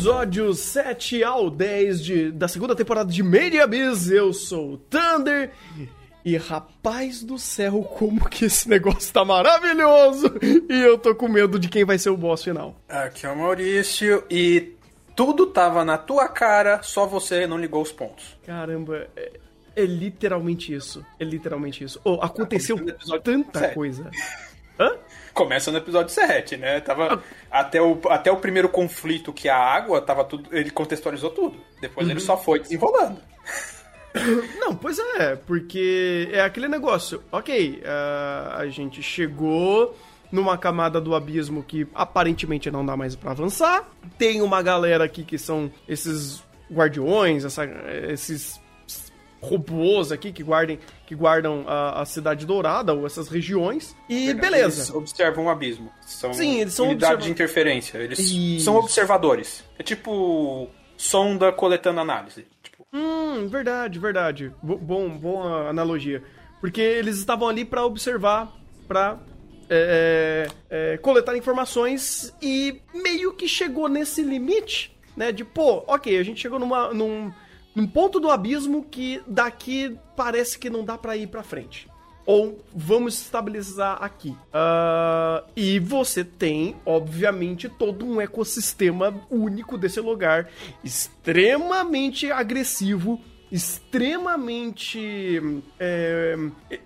episódio 7 ao 10 de, da segunda temporada de in Abyss. Eu sou o Thunder. E rapaz do céu, como que esse negócio tá maravilhoso! E eu tô com medo de quem vai ser o boss final. Aqui é o Maurício e tudo tava na tua cara, só você não ligou os pontos. Caramba, é, é literalmente isso. É literalmente isso. Oh, aconteceu tanta coisa. Hã? Começa no episódio 7, né? Tava ah. até, o, até o primeiro conflito que a água tava tudo. Ele contextualizou tudo. Depois uhum. ele só foi desenrolando. Não, pois é, porque é aquele negócio. Ok, uh, a gente chegou numa camada do abismo que aparentemente não dá mais para avançar. Tem uma galera aqui que são esses guardiões, essa, esses robôs aqui que guardem que guardam a, a, cidade dourada ou essas regiões. E Verdade, beleza. eles observam o abismo. São sim eles são unidade observa... de interferência. Eles Isso. são observadores. É tipo sonda coletando análise tipo... hum verdade verdade. Bom boa analogia. Porque eles estavam ali para observar para é, é, é, coletar informações e meio que chegou nesse limite né de pô ok a gente chegou numa num num ponto do abismo que daqui parece que não dá para ir para frente. Ou vamos estabilizar aqui. Uh, e você tem, obviamente, todo um ecossistema único desse lugar, extremamente agressivo, extremamente. É,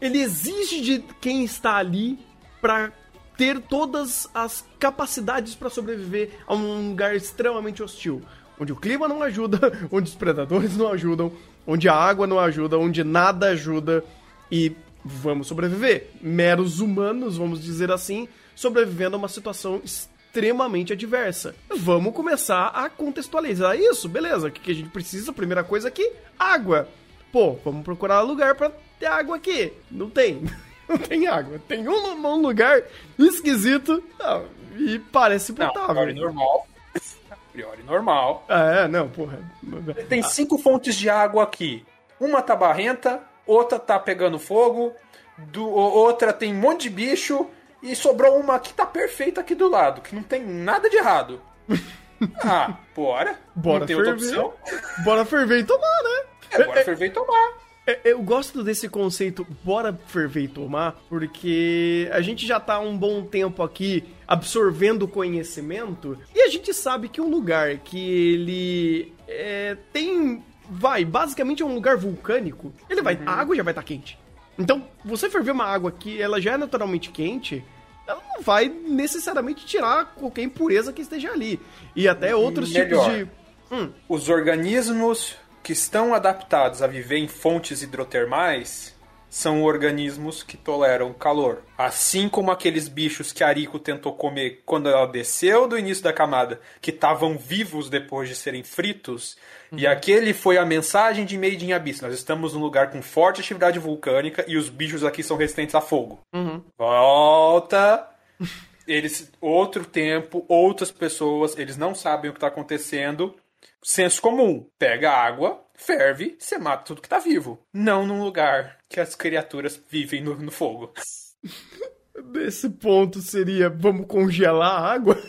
ele exige de quem está ali para ter todas as capacidades para sobreviver a um lugar extremamente hostil onde o clima não ajuda, onde os predadores não ajudam, onde a água não ajuda, onde nada ajuda e vamos sobreviver. Meros humanos, vamos dizer assim, sobrevivendo a uma situação extremamente adversa. Vamos começar a contextualizar isso, beleza? O que a gente precisa? Primeira coisa aqui, água. Pô, vamos procurar lugar para ter água aqui. Não tem. Não tem água. Tem um, um lugar esquisito não, e parece potável. Não, normal priori normal. É, não, porra. Tem cinco fontes de água aqui. Uma tá barrenta, outra tá pegando fogo, do, outra tem um monte de bicho, e sobrou uma que tá perfeita aqui do lado, que não tem nada de errado. ah, bora. Bora não tem ferver. outra opção. Bora ferver e tomar, né? É, bora ferver e tomar. É, eu gosto desse conceito, bora ferver e tomar, porque a gente já tá um bom tempo aqui absorvendo conhecimento e a gente sabe que um lugar que ele é, tem. Vai, basicamente é um lugar vulcânico, ele vai. Uhum. A água já vai estar tá quente. Então, você ferver uma água que ela já é naturalmente quente, ela não vai necessariamente tirar qualquer impureza que esteja ali. E até outros Melhor, tipos de. Hum. Os organismos que estão adaptados a viver em fontes hidrotermais são organismos que toleram calor. Assim como aqueles bichos que a Ariko tentou comer quando ela desceu do início da camada, que estavam vivos depois de serem fritos. Uhum. E aquele foi a mensagem de Made in Abyss. Nós estamos num lugar com forte atividade vulcânica e os bichos aqui são resistentes a fogo. Uhum. Volta! Eles, outro tempo, outras pessoas, eles não sabem o que está acontecendo senso comum. Pega água, ferve, você mata tudo que tá vivo. Não num lugar que as criaturas vivem no, no fogo. Nesse ponto seria vamos congelar a água?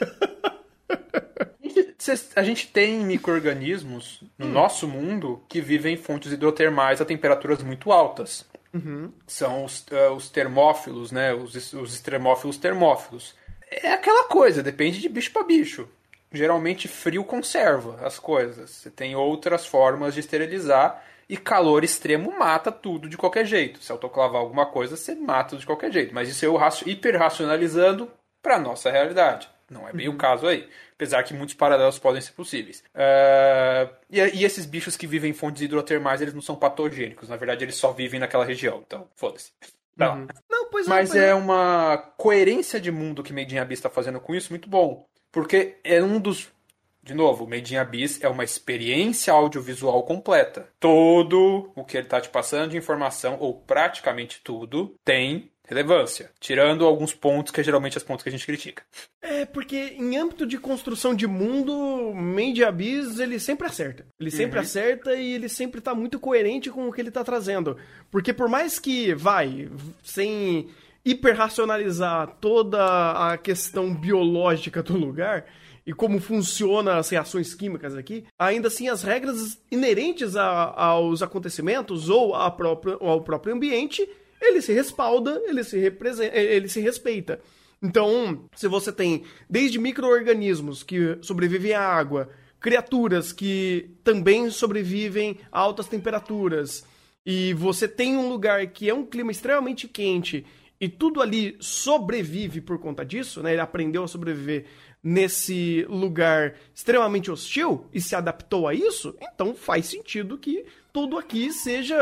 a gente tem micro-organismos no hum. nosso mundo que vivem em fontes hidrotermais a temperaturas muito altas. Uhum. São os, uh, os, termófilos, né? Os, os extremófilos termófilos. É aquela coisa, depende de bicho para bicho geralmente frio conserva as coisas. Você tem outras formas de esterilizar e calor extremo mata tudo de qualquer jeito. Se autoclavar alguma coisa, você mata de qualquer jeito. Mas isso eu hiperracionalizando para nossa realidade. Não é bem uhum. o caso aí. Apesar que muitos paralelos podem ser possíveis. Uh, e, e, esses bichos que vivem em fontes hidrotermais, eles não são patogênicos. Na verdade, eles só vivem naquela região. Então, foda-se. Uhum. Não, pois Mas não, é, é uma coerência de mundo que Made in Abyss está fazendo com isso muito bom. Porque é um dos. De novo, Made in Abyss é uma experiência audiovisual completa. Todo o que ele está te passando de informação, ou praticamente tudo, tem relevância. Tirando alguns pontos que é geralmente os pontos que a gente critica. É, porque em âmbito de construção de mundo, Made in Abyss, ele sempre acerta. Ele sempre uhum. acerta e ele sempre está muito coerente com o que ele está trazendo. Porque por mais que, vai, sem hiperracionalizar toda a questão biológica do lugar, e como funciona as reações químicas aqui, ainda assim as regras inerentes a, aos acontecimentos ou, própria, ao próprio ambiente, ele se respalda, ele se, representa, ele se respeita. Então, se você tem desde micro-organismos que sobrevivem à água, criaturas que também sobrevivem a altas temperaturas, e você tem um lugar que é um clima extremamente quente e tudo ali sobrevive por conta disso, né? Ele aprendeu a sobreviver nesse lugar extremamente hostil e se adaptou a isso, então faz sentido que tudo aqui seja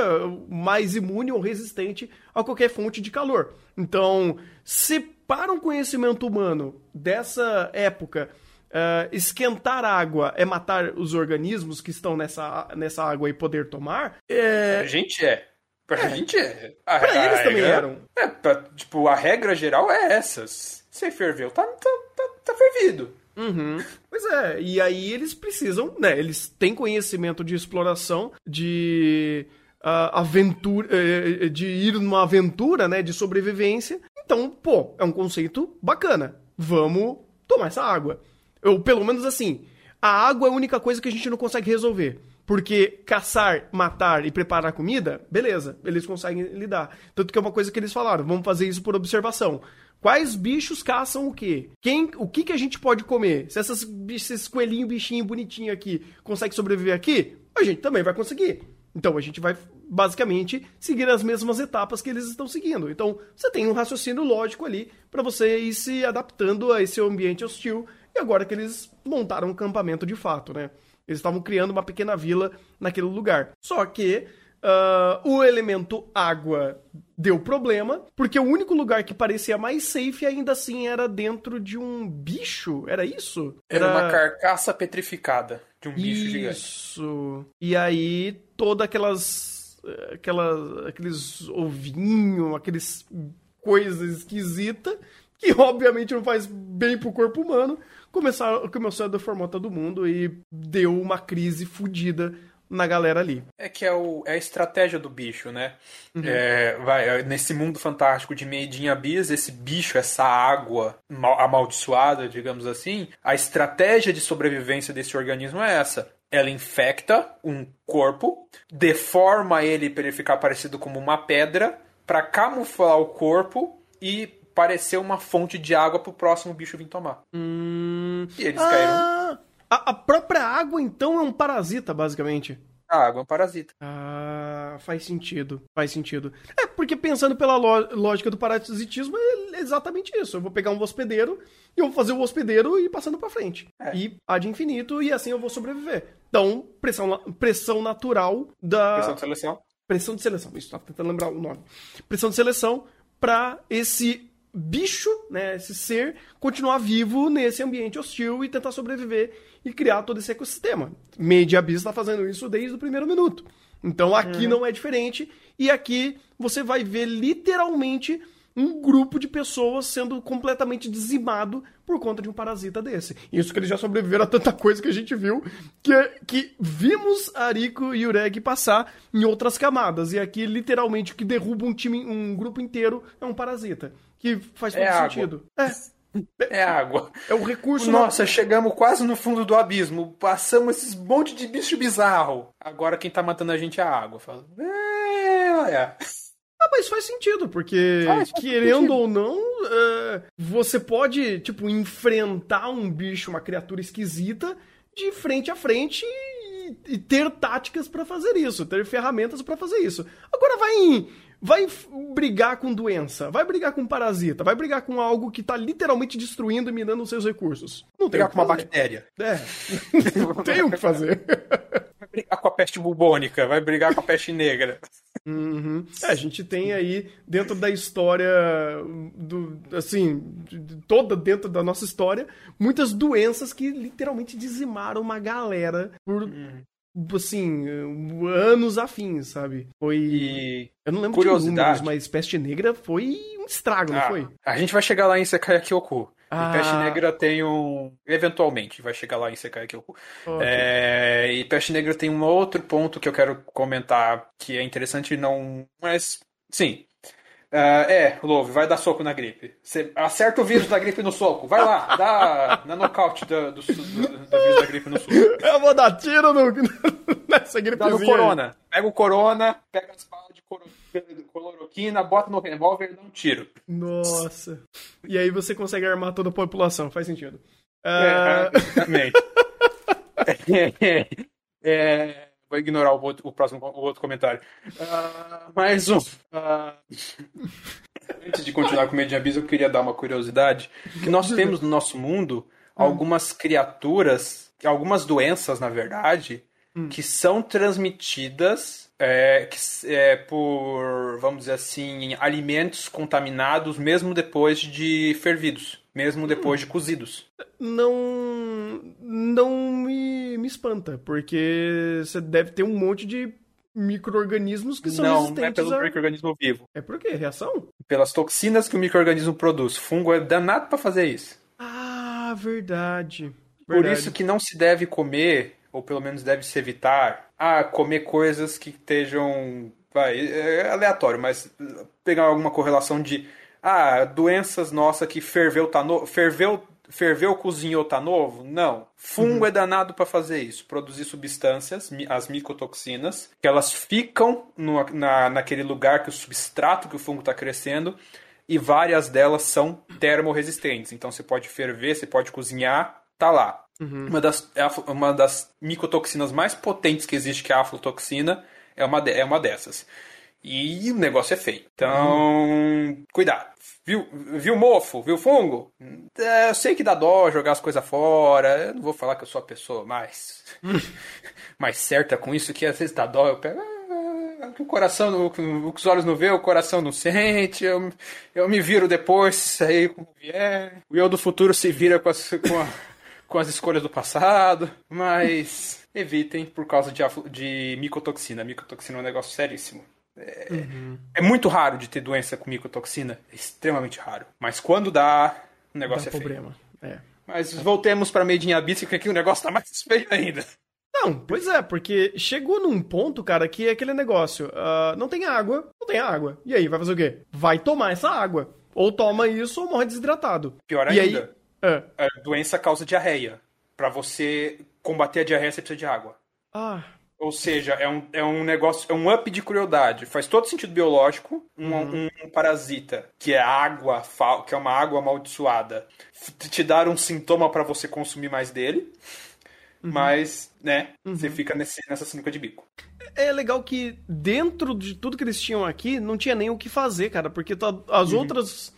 mais imune ou resistente a qualquer fonte de calor. Então, se para um conhecimento humano dessa época Uh, esquentar água é matar os organismos que estão nessa, nessa água e poder tomar. É... A gente é. Pra é. gente é. A, pra a eles regra, também eram. É, pra, tipo, a regra geral é essa. Se ferveu, tá, tá, tá, tá fervido. Uhum. Pois é, e aí eles precisam, né? Eles têm conhecimento de exploração, de uh, aventura, uh, de ir numa aventura, né? De sobrevivência. Então, pô, é um conceito bacana. Vamos tomar essa água. Ou pelo menos assim, a água é a única coisa que a gente não consegue resolver. Porque caçar, matar e preparar comida, beleza, eles conseguem lidar. Tanto que é uma coisa que eles falaram, vamos fazer isso por observação. Quais bichos caçam o quê? Quem, o que, que a gente pode comer? Se essas, esses coelhinho, bichinho bonitinho aqui consegue sobreviver aqui, a gente também vai conseguir. Então a gente vai basicamente seguir as mesmas etapas que eles estão seguindo. Então você tem um raciocínio lógico ali para você ir se adaptando a esse ambiente hostil e agora que eles montaram um acampamento de fato, né? Eles estavam criando uma pequena vila naquele lugar. Só que uh, o elemento água deu problema, porque o único lugar que parecia mais safe ainda assim era dentro de um bicho. Era isso? Era, era uma carcaça petrificada de um bicho isso. gigante. Isso. E aí, todas aquelas. aquelas aqueles ovinhos, aqueles coisas esquisitas que obviamente não faz bem pro corpo humano, começaram, começou a deformar todo mundo e deu uma crise fodida na galera ali. É que é, o, é a estratégia do bicho, né? Uhum. É, vai, é, nesse mundo fantástico de Meidinha Bis, esse bicho, essa água mal, amaldiçoada, digamos assim, a estratégia de sobrevivência desse organismo é essa. Ela infecta um corpo, deforma ele para ele ficar parecido como uma pedra, para camuflar o corpo e parecer uma fonte de água pro próximo bicho vir tomar. Hum... E eles ah, caíram. A, a, própria água, então, é um parasita, basicamente. A água é um parasita. Ah, faz sentido. Faz sentido. É, porque pensando pela lógica do parasitismo, é exatamente isso. Eu vou pegar um hospedeiro e eu vou fazer o hospedeiro e ir passando pra frente. É. E há de infinito, e assim eu vou sobreviver. Então, pressão, pressão natural da. Pressão de seleção. Pressão de seleção, isso, tava tentando lembrar o nome. Pressão de seleção para esse bicho, né, esse ser, continuar vivo nesse ambiente hostil e tentar sobreviver e criar todo esse ecossistema. Media Abyss está fazendo isso desde o primeiro minuto. Então aqui uhum. não é diferente e aqui você vai ver literalmente um grupo de pessoas sendo completamente dizimado por conta de um parasita desse. Isso que eles já sobreviveram a tanta coisa que a gente viu, que, que vimos Ariko e Ureg passar em outras camadas. E aqui, literalmente, o que derruba um time, um grupo inteiro é um parasita que faz é todo é sentido. É. É água. É o recurso. Nossa, chegamos quase no fundo do abismo. Passamos esses monte de bicho bizarro. Agora quem tá matando a gente é a água. Fala, é, olha. Ah, mas faz sentido, porque faz querendo sentido. ou não, uh, você pode, tipo, enfrentar um bicho, uma criatura esquisita, de frente a frente e, e ter táticas para fazer isso, ter ferramentas para fazer isso. Agora vai em vai brigar com doença, vai brigar com parasita, vai brigar com algo que tá literalmente destruindo e minando os seus recursos. Não tem brigar com uma bactéria. É. Não tem o que fazer. Vai brigar com a peste bubônica, vai brigar com a peste negra. Uhum. É, a gente tem aí, dentro da história, do, assim, toda dentro da nossa história, muitas doenças que literalmente dizimaram uma galera por uhum assim, anos afins, sabe? Foi. E... Eu não lembro Curiosidade. de números, mas Peste Negra foi um estrago, ah, não foi? A gente vai chegar lá em Sekai Kyoku. Ah. E Peste Negra tem um. Eventualmente vai chegar lá em Sekai Kyoku. Okay. É... E Peste Negra tem um outro ponto que eu quero comentar que é interessante, não. Mas. Sim. Uh, é, Love, vai dar soco na gripe. Você acerta o vírus da gripe no soco. Vai lá, dá na nocaute do, do, do, do vírus da gripe no soco. Eu vou dar tiro no, nessa gripezinha. Dá no corona. Pega o corona, pega as balas de cloroquina, bota no revólver e dá um tiro. Nossa. E aí você consegue armar toda a população, faz sentido. Uh... É, exatamente. é, é, vou ignorar o, outro, o próximo o outro comentário. Uh, mais um. Uh, antes de continuar com o Median Bis, eu queria dar uma curiosidade. Que nós temos no nosso mundo algumas criaturas, algumas doenças, na verdade, hum. que são transmitidas é, que, é, por, vamos dizer assim, alimentos contaminados mesmo depois de fervidos, mesmo depois hum. de cozidos. Não, não me, me espanta, porque você deve ter um monte de micro-organismos que são não, resistentes Não, é pelo a... micro-organismo vivo. É por quê? Reação? Pelas toxinas que o micro-organismo produz. Fungo é danado para fazer isso. Ah, verdade. verdade. Por isso que não se deve comer, ou pelo menos deve se evitar, ah, comer coisas que estejam. Vai, é aleatório, mas pegar alguma correlação de. Ah, doenças nossa que ferveu, tá no... ferveu ferveu, cozinhou, tá novo? Não. Fungo uhum. é danado para fazer isso, produzir substâncias, as micotoxinas, que elas ficam no, na, naquele lugar que o substrato que o fungo está crescendo e várias delas são termorresistentes. Então você pode ferver, você pode cozinhar, tá lá. Uhum. Uma, das, uma das micotoxinas mais potentes que existe, que é a aflotoxina, é uma, de, é uma dessas. E o negócio é feio. Então, uhum. cuidado. Viu, viu mofo? Viu fungo? É, eu sei que dá dó jogar as coisas fora. Eu não vou falar que eu sou a pessoa mais, mais certa com isso, que às vezes dá dó. Eu pego. Ah, o coração, o, os olhos não vê, o coração não sente. Eu, eu me viro depois, aí como vier. O eu do futuro se vira com as, com, a, com as escolhas do passado. Mas evitem por causa de, de micotoxina. Micotoxina é um negócio seríssimo. É, uhum. é, muito raro de ter doença com micotoxina, é extremamente raro. Mas quando dá, o negócio dá é problema. feio. É. Mas voltemos para Made in Abyss, que aqui o negócio tá mais feio ainda. Não, pois é, porque chegou num ponto, cara, que é aquele negócio. Uh, não tem água, não tem água. E aí, vai fazer o quê? Vai tomar essa água. Ou toma isso ou morre desidratado. Pior e ainda, aí, é. a doença causa diarreia. Para você combater a diarreia, você precisa de água. Ah, ou seja, é um, é um negócio, é um up de crueldade. Faz todo sentido biológico. Um, uhum. um, parasita, que é água, que é uma água amaldiçoada, te dar um sintoma para você consumir mais dele. Uhum. Mas, né, uhum. você fica nesse, nessa sinuca de bico. É legal que dentro de tudo que eles tinham aqui, não tinha nem o que fazer, cara, porque as uhum. outras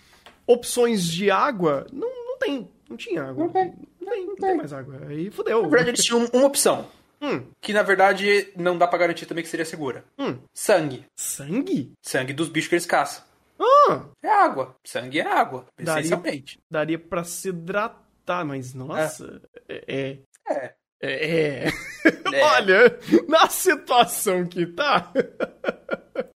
opções de água não, não tem. Não tinha água. Não tem, não tem, não tem mais água. Aí fodeu. Na verdade, eles tinham uma opção. Hum. Que na verdade não dá pra garantir também que seria segura. Hum. Sangue. Sangue? Sangue dos bichos que eles caçam. Ah. É água. Sangue é água, daria, essencialmente. Daria pra se hidratar, mas nossa. É. É. é. é. é. Olha, na situação que tá.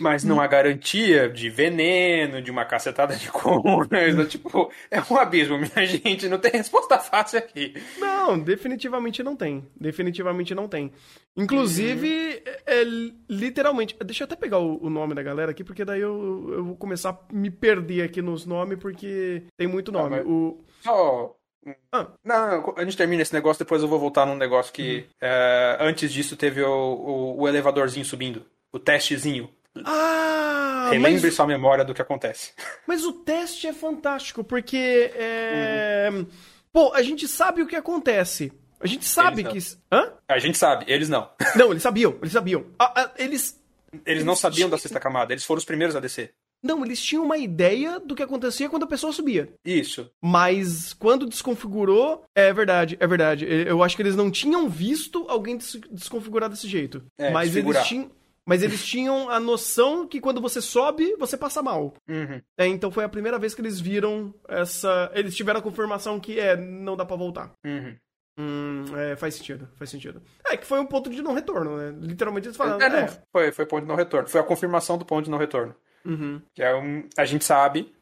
mas não há garantia de veneno, de uma cacetada de coisa. tipo, é um abismo, minha gente. Não tem resposta fácil aqui. Não, definitivamente não tem. Definitivamente não tem. Inclusive, uhum. é, literalmente. Deixa eu até pegar o, o, nome da galera aqui, porque daí eu, eu vou começar a me perder aqui nos nomes, porque tem muito nome. Ah, o... Só ah. Não, a gente termina esse negócio, depois eu vou voltar num negócio que. Uhum. É, antes disso teve o, o, o, elevadorzinho subindo. O testezinho. Ah! Relembre mas... sua memória do que acontece. Mas o teste é fantástico, porque. É... Uhum. Pô, a gente sabe o que acontece. A gente sabe que. Hã? A gente sabe, eles não. Não, eles sabiam, eles sabiam. Ah, ah, eles. Eles não sabiam tinham... da sexta camada, eles foram os primeiros a descer. Não, eles tinham uma ideia do que acontecia quando a pessoa subia. Isso. Mas quando desconfigurou, é verdade, é verdade. Eu acho que eles não tinham visto alguém desconfigurar desse jeito. É, mas eles tinham. Mas eles tinham a noção que quando você sobe, você passa mal. Uhum. É, então foi a primeira vez que eles viram essa. Eles tiveram a confirmação que é, não dá para voltar. Uhum. Hum, é, faz sentido, faz sentido. É que foi um ponto de não retorno, né? Literalmente eles falaram. É, é. Foi, foi ponto de não retorno. Foi a confirmação do ponto de não retorno. Uhum. Que é um. A gente sabe.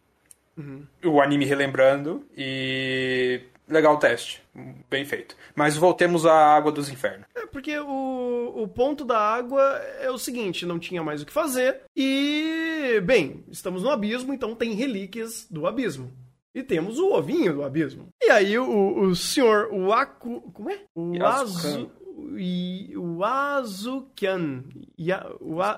Uhum. O anime relembrando e legal o teste. Bem feito. Mas voltemos à Água dos Infernos. É, porque o, o ponto da água é o seguinte: não tinha mais o que fazer. E, bem, estamos no abismo, então tem relíquias do abismo. E temos o ovinho do abismo. E aí o, o senhor Waku. Como é? O Azu. O Azukian.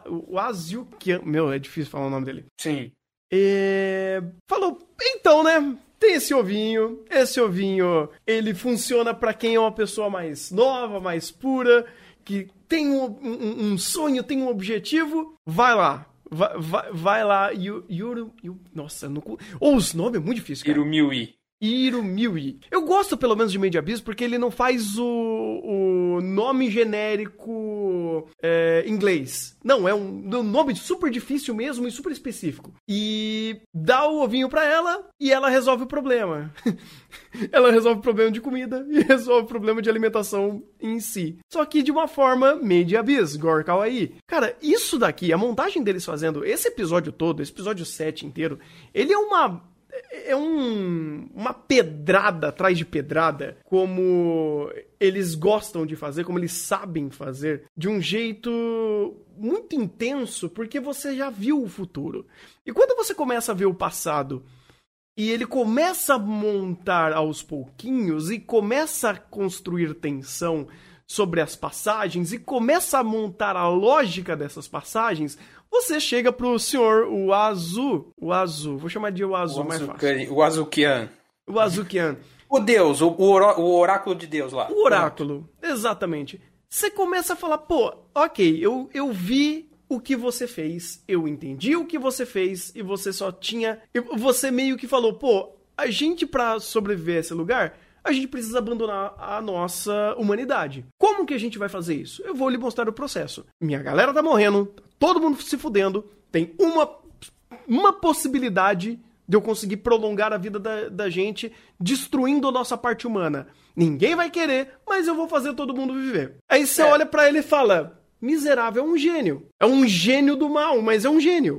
O Azukian. Meu, é difícil falar o nome dele. Sim. É, falou, então, né? Tem esse ovinho. Esse ovinho, ele funciona para quem é uma pessoa mais nova, mais pura, que tem um, um, um sonho, tem um objetivo. Vai lá. Vai, vai, vai lá. Yuru, Yuru, nossa, não, ou os nomes é muito difícil. Cara. Irumiui. Irumiui. Eu gosto pelo menos de Made Abyss porque ele não faz o, o nome genérico é, inglês. Não, é um, um, nome super difícil mesmo e super específico. E dá o ovinho pra ela e ela resolve o problema. ela resolve o problema de comida e resolve o problema de alimentação em si. Só que de uma forma Made Abyss, Gore Kawaii. Cara, isso daqui, a montagem deles fazendo esse episódio todo, esse episódio 7 inteiro, ele é uma é um, uma pedrada atrás de pedrada, como eles gostam de fazer, como eles sabem fazer, de um jeito muito intenso, porque você já viu o futuro. E quando você começa a ver o passado e ele começa a montar aos pouquinhos e começa a construir tensão sobre as passagens e começa a montar a lógica dessas passagens, você chega pro senhor, o Azu, o Azu, vou chamar de o Azu, mais fácil. O Azukian. O Azukian. O Deus, o, o, oráculo de Deus lá. O oráculo, exatamente. Você começa a falar, pô, ok, eu, eu vi o que você fez, eu entendi o que você fez e você só tinha. Você meio que falou, pô, a gente pra sobreviver a esse lugar, a gente precisa abandonar a nossa humanidade. Como que a gente vai fazer isso? Eu vou lhe mostrar o processo. Minha galera tá morrendo, todo mundo se fudendo, tem uma, uma possibilidade de eu conseguir prolongar a vida da, da gente destruindo a nossa parte humana. Ninguém vai querer, mas eu vou fazer todo mundo viver. Aí você é. olha para ele e fala: Miserável é um gênio. É um gênio do mal, mas é um gênio.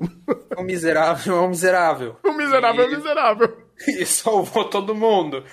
O miserável é um miserável. O miserável e... é um miserável. E salvou todo mundo.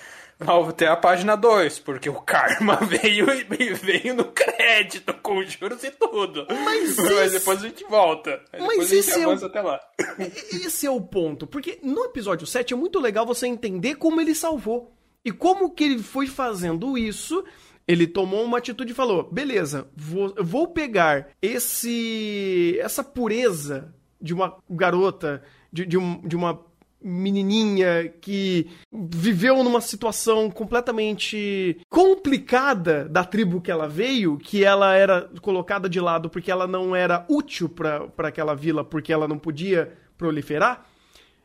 Não, tem a página 2, porque o karma veio e veio no crédito, com juros e tudo. Mas, Mas depois a gente volta. Mas esse é o... até lá. Esse é o ponto. Porque no episódio 7 é muito legal você entender como ele salvou. E como que ele foi fazendo isso. Ele tomou uma atitude e falou: beleza, vou, vou pegar esse essa pureza de uma garota, de, de, um, de uma menininha que viveu numa situação completamente complicada da tribo que ela veio, que ela era colocada de lado porque ela não era útil para aquela vila, porque ela não podia proliferar.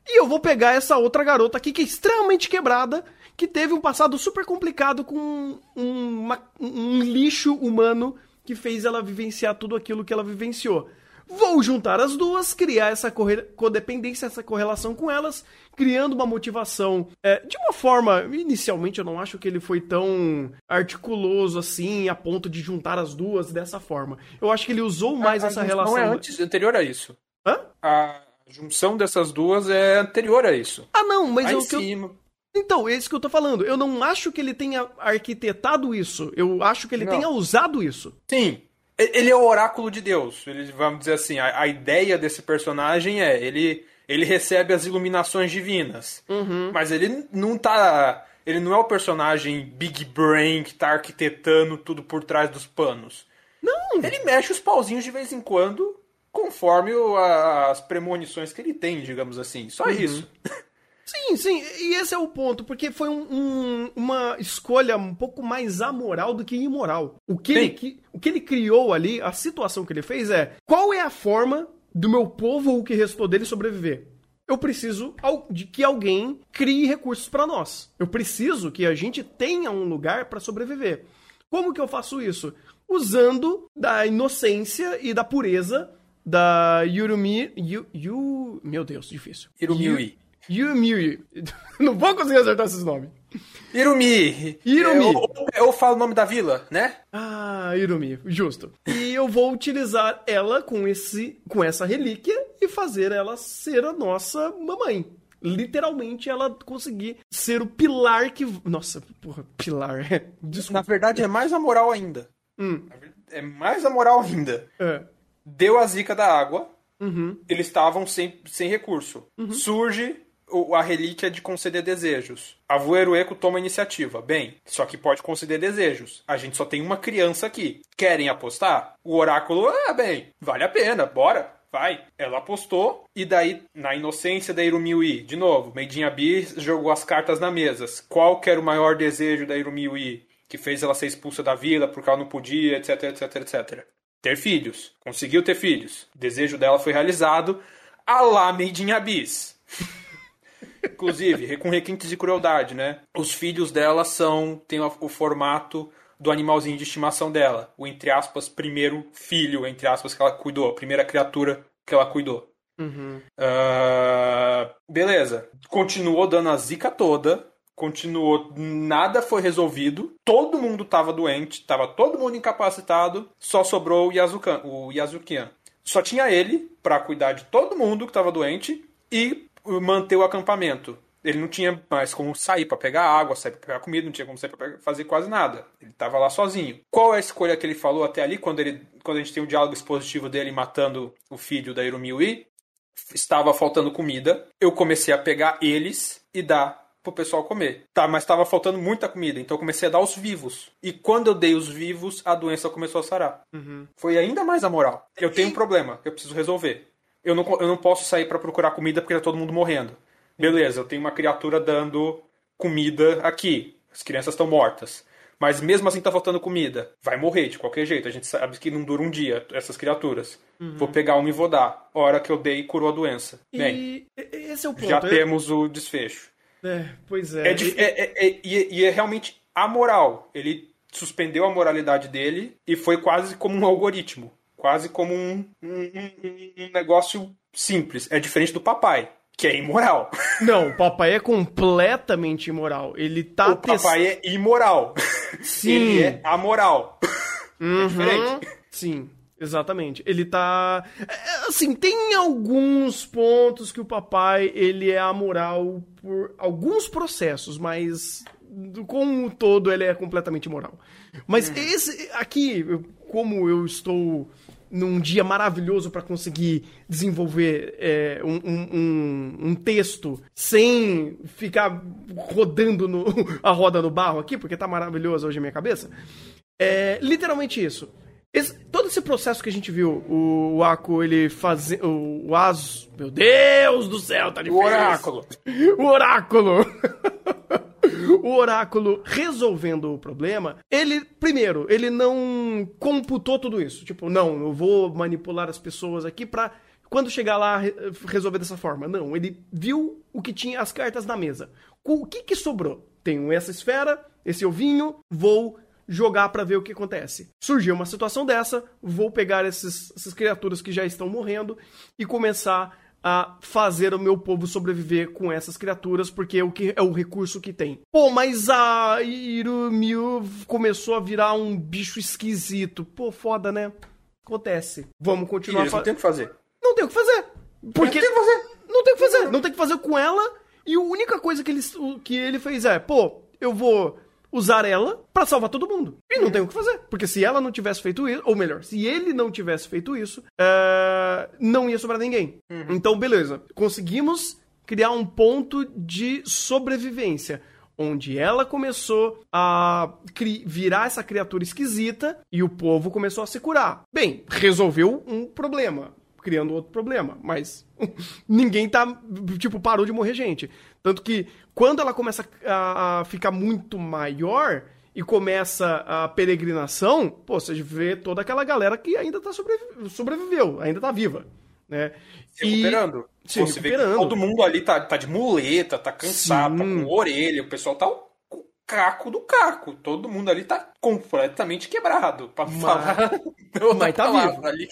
E eu vou pegar essa outra garota aqui que é extremamente quebrada, que teve um passado super complicado com um, uma, um lixo humano que fez ela vivenciar tudo aquilo que ela vivenciou. Vou juntar as duas, criar essa codependência, essa correlação com elas, criando uma motivação é, de uma forma. Inicialmente eu não acho que ele foi tão articuloso assim, a ponto de juntar as duas dessa forma. Eu acho que ele usou mais a, essa relação. Não é antes, anterior a isso. Hã? A junção dessas duas é anterior a isso. Ah, não, mas Aí eu, cima. Eu... Então, é isso que eu tô falando. Eu não acho que ele tenha arquitetado isso. Eu acho que ele não. tenha usado isso. Sim, ele é o oráculo de Deus. Ele, vamos dizer assim, a, a, ideia desse personagem é ele ele recebe as iluminações divinas, uhum. mas ele não tá ele não é o personagem Big Brain que tá arquitetando tudo por trás dos panos. Não. Ele mexe os pauzinhos de vez em quando, conforme o, as premonições que ele tem, digamos assim. Só uhum. isso. Sim, sim, e esse é o ponto, porque foi um, um, uma escolha um pouco mais amoral do que imoral. O que, ele, o que ele criou ali, a situação que ele fez é: qual é a forma do meu povo ou o que restou dele sobreviver? Eu preciso de que alguém crie recursos para nós. Eu preciso que a gente tenha um lugar para sobreviver. Como que eu faço isso? Usando da inocência e da pureza da Yurumi. Yu, Yu, meu Deus, difícil. Yurumi. Yumi. Não vou conseguir acertar esses nomes. Irumi. Irumi. Eu, eu, falo o nome da vila, né? Ah, Irumi, justo. E eu vou utilizar ela com, esse, com essa relíquia e fazer ela ser a nossa mamãe. Literalmente ela conseguir ser o pilar que. Nossa, porra, pilar. Desculpa. Na verdade é mais a moral ainda. Hum. É mais amoral ainda. É. Deu a zica da água, Uhum. eles estavam sem, sem recurso. Surge o- a relíquia de conceder desejos. A Voerueco toma iniciativa. Bem, só que pode conceder desejos. A gente só tem uma criança aqui. Querem apostar? O oráculo, ah, bem, vale a pena, bora. Vai. Ela apostou, e daí, na inocência da Irumiui, de novo, Meidin Abi jogou as cartas na mesa. Qual que era o maior desejo da Irumiui? Que fez ela ser expulsa da vila porque ela não podia, etc, etc, etc. Ter filhos. Conseguiu ter filhos. O desejo dela foi realizado. Alá Meidin Abyss. Inclusive, com requintes de crueldade, né? Os filhos dela são. têm o, formato do animalzinho de estimação dela. O, entre aspas, primeiro filho, entre aspas, que ela cuidou. A primeira criatura que ela cuidou. Uhum. Ah, beleza. Continuou dando a zica toda. Continuou, nada foi resolvido. Todo mundo tava doente, tava todo mundo incapacitado. Só sobrou o, Yazukan, o Yazukian. Só tinha ele pra cuidar de todo mundo que tava doente e manter o acampamento. Ele não tinha mais como sair pra pegar água, sair pra pegar comida, não tinha como sair pegar- fazer quase nada. Ele tava lá sozinho. Qual é a escolha que ele falou até ali, quando, ele, quando a gente tem um diálogo expositivo dele matando o filho da Irumiui? estava faltando comida, eu comecei a pegar eles e dar pro pessoal comer. Tá, mas estava faltando muita comida, então eu comecei a dar os vivos. E quando eu dei os vivos, a doença começou a sarar. Foi ainda mais a moral. Eu tenho um problema, eu preciso resolver. Eu não, eu não posso sair para procurar comida porque tá todo mundo morrendo. Beleza, eu tenho uma criatura dando comida aqui. As crianças estão mortas. Mas mesmo assim tá faltando comida. Vai morrer de qualquer jeito. A gente sabe que não dura um dia essas criaturas. Vou pegar uma e vou dar. Hora que eu dei, curou a doença. E e- esse é o ponto. já é- temos o desfecho. É, pois é. É, dif- é- é- é- e, é- e é realmente amoral. Ele suspendeu a moralidade dele e foi quase como um algoritmo. Quase como um, um- um- negócio simples. É diferente do papai, que é imoral. Não, o papai é completamente imoral. Ele tá o papai é imoral. Sim. Ele é amoral. Uhum. É diferente. Sim, exatamente. Ele tá. é, Assim, tem alguns pontos que o papai ele é amoral por alguns processos, mas como um todo ele é completamente imoral. Mas Uhum. esse aqui, como eu estou num dia maravilhoso para conseguir desenvolver é, um, um- um- texto sem ficar rodando no- a roda no barro aqui, porque tá maravilhoso hoje a minha cabeça. É literalmente isso. Esse- todo esse processo que a gente viu, o, o Ako, ele fazer. O, o As. Meu Deus do céu, tá O difícil. oráculo. O oráculo! o oráculo resolvendo o problema, ele, primeiro, ele não computou tudo isso. Tipo, não, eu vou manipular as pessoas aqui pra quando chegar lá re- resolver dessa forma. Não, ele viu o que tinha as cartas na mesa. O que que sobrou? Tenho essa esfera, esse ovinho, vou jogar pra ver o que acontece. Surgiu uma situação dessa, vou pegar esses, essas criaturas que já estão morrendo e começar a fazer o meu povo sobreviver com essas criaturas, porque é o que é o recurso que tem. Pô, mas a Irumiu começou a virar um bicho esquisito. Pô, foda, né? Acontece. Vamos continuar Eles não tem o que fazer. Não tem o que fazer. Porque Não tem o que fazer. não tem o que fazer, não tem o que fazer com ela. E a única coisa que ele, que ele fez é, pô, eu vou usar ela pra salvar todo mundo. E não tem o que fazer. Porque se ela não tivesse feito isso, ou melhor, se ele não tivesse feito isso, é, não ia sobrar ninguém. Então, beleza. Conseguimos criar um ponto de sobrevivência. Onde ela começou a virar essa criatura esquisita e o povo começou a se curar. Bem, resolveu um problema criando outro problema. Mas ninguém tá. Tipo, parou de morrer gente. Tanto que quando ela começa a, a ficar muito maior e começa a peregrinação, pô, você vê toda aquela galera que ainda tá sobrevi- sobreviveu, ainda tá viva. Né? Se E- recuperando. se Você vê que recuperando. todo mundo ali tá, tá de muleta, tá cansado, tá Sim. com orelha, o pessoal tá caco do caco. Todo mundo ali tá completamente quebrado. Pra falar outra mas tá vivo. ali.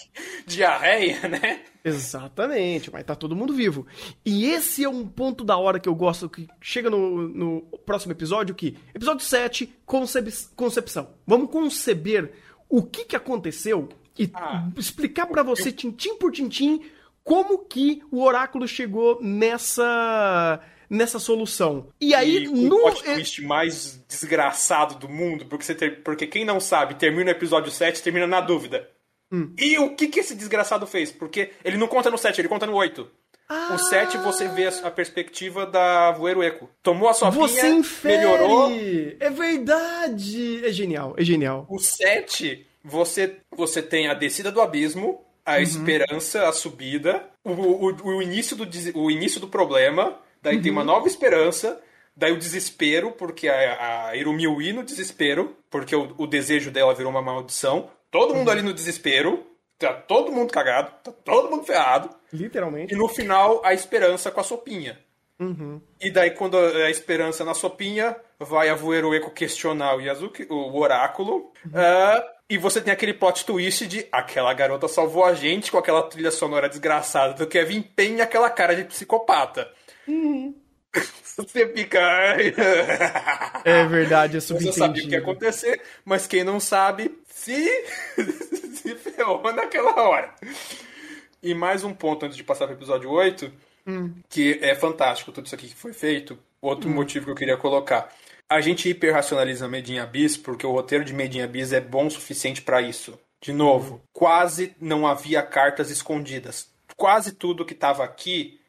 Diarreia, né? Exatamente, mas tá todo mundo vivo. E esse é um ponto da hora que eu gosto, que chega no, no próximo episódio, que... Episódio 7, concep- concepção. Vamos conceber o que que aconteceu e Ah. explicar pra você, tintim por tintim, como que o oráculo chegou nessa... nessa solução. E aí, e no. O plot twist mais desgraçado do mundo, porque, você ter... porque quem não sabe, termina o episódio 7 termina na dúvida. Hum. E o que, que esse desgraçado fez? Porque ele não conta no 7, ele conta no 8. Ah. O 7 você vê a perspectiva da Voeiro Eco. Tomou a sua Você infere. melhorou. É verdade! É genial, é genial. O 7, você, você tem a descida do abismo, a uhum. esperança, a subida, o, o, o, início do, o início do problema, daí uhum. tem uma nova esperança, daí o desespero, porque a, a Irumi no desespero, porque o, o, desejo dela virou uma maldição. Todo mundo uhum. ali no desespero, tá todo mundo cagado, tá todo mundo ferrado. Literalmente. E no final, a esperança com a sopinha. Uhum. E daí, quando a esperança na sopinha, vai a Voerueco questionar o Yazuki, o oráculo. Uhum. Uh, e você tem aquele plot twist de aquela garota salvou a gente com aquela trilha sonora desgraçada do Kevin Payne e aquela cara de psicopata. Uhum. Você fica. é verdade, é Você sabe o que ia acontecer, mas quem não sabe se. se ferrou naquela hora. E mais um ponto antes de passar para o episódio 8, hum. que é fantástico tudo isso aqui que foi feito. Outro hum. motivo que eu queria colocar. A gente hiperracionaliza Made in Abyss porque o roteiro de Made in Abyss é bom o suficiente para isso. De novo, quase não havia cartas escondidas. Quase tudo que estava aqui,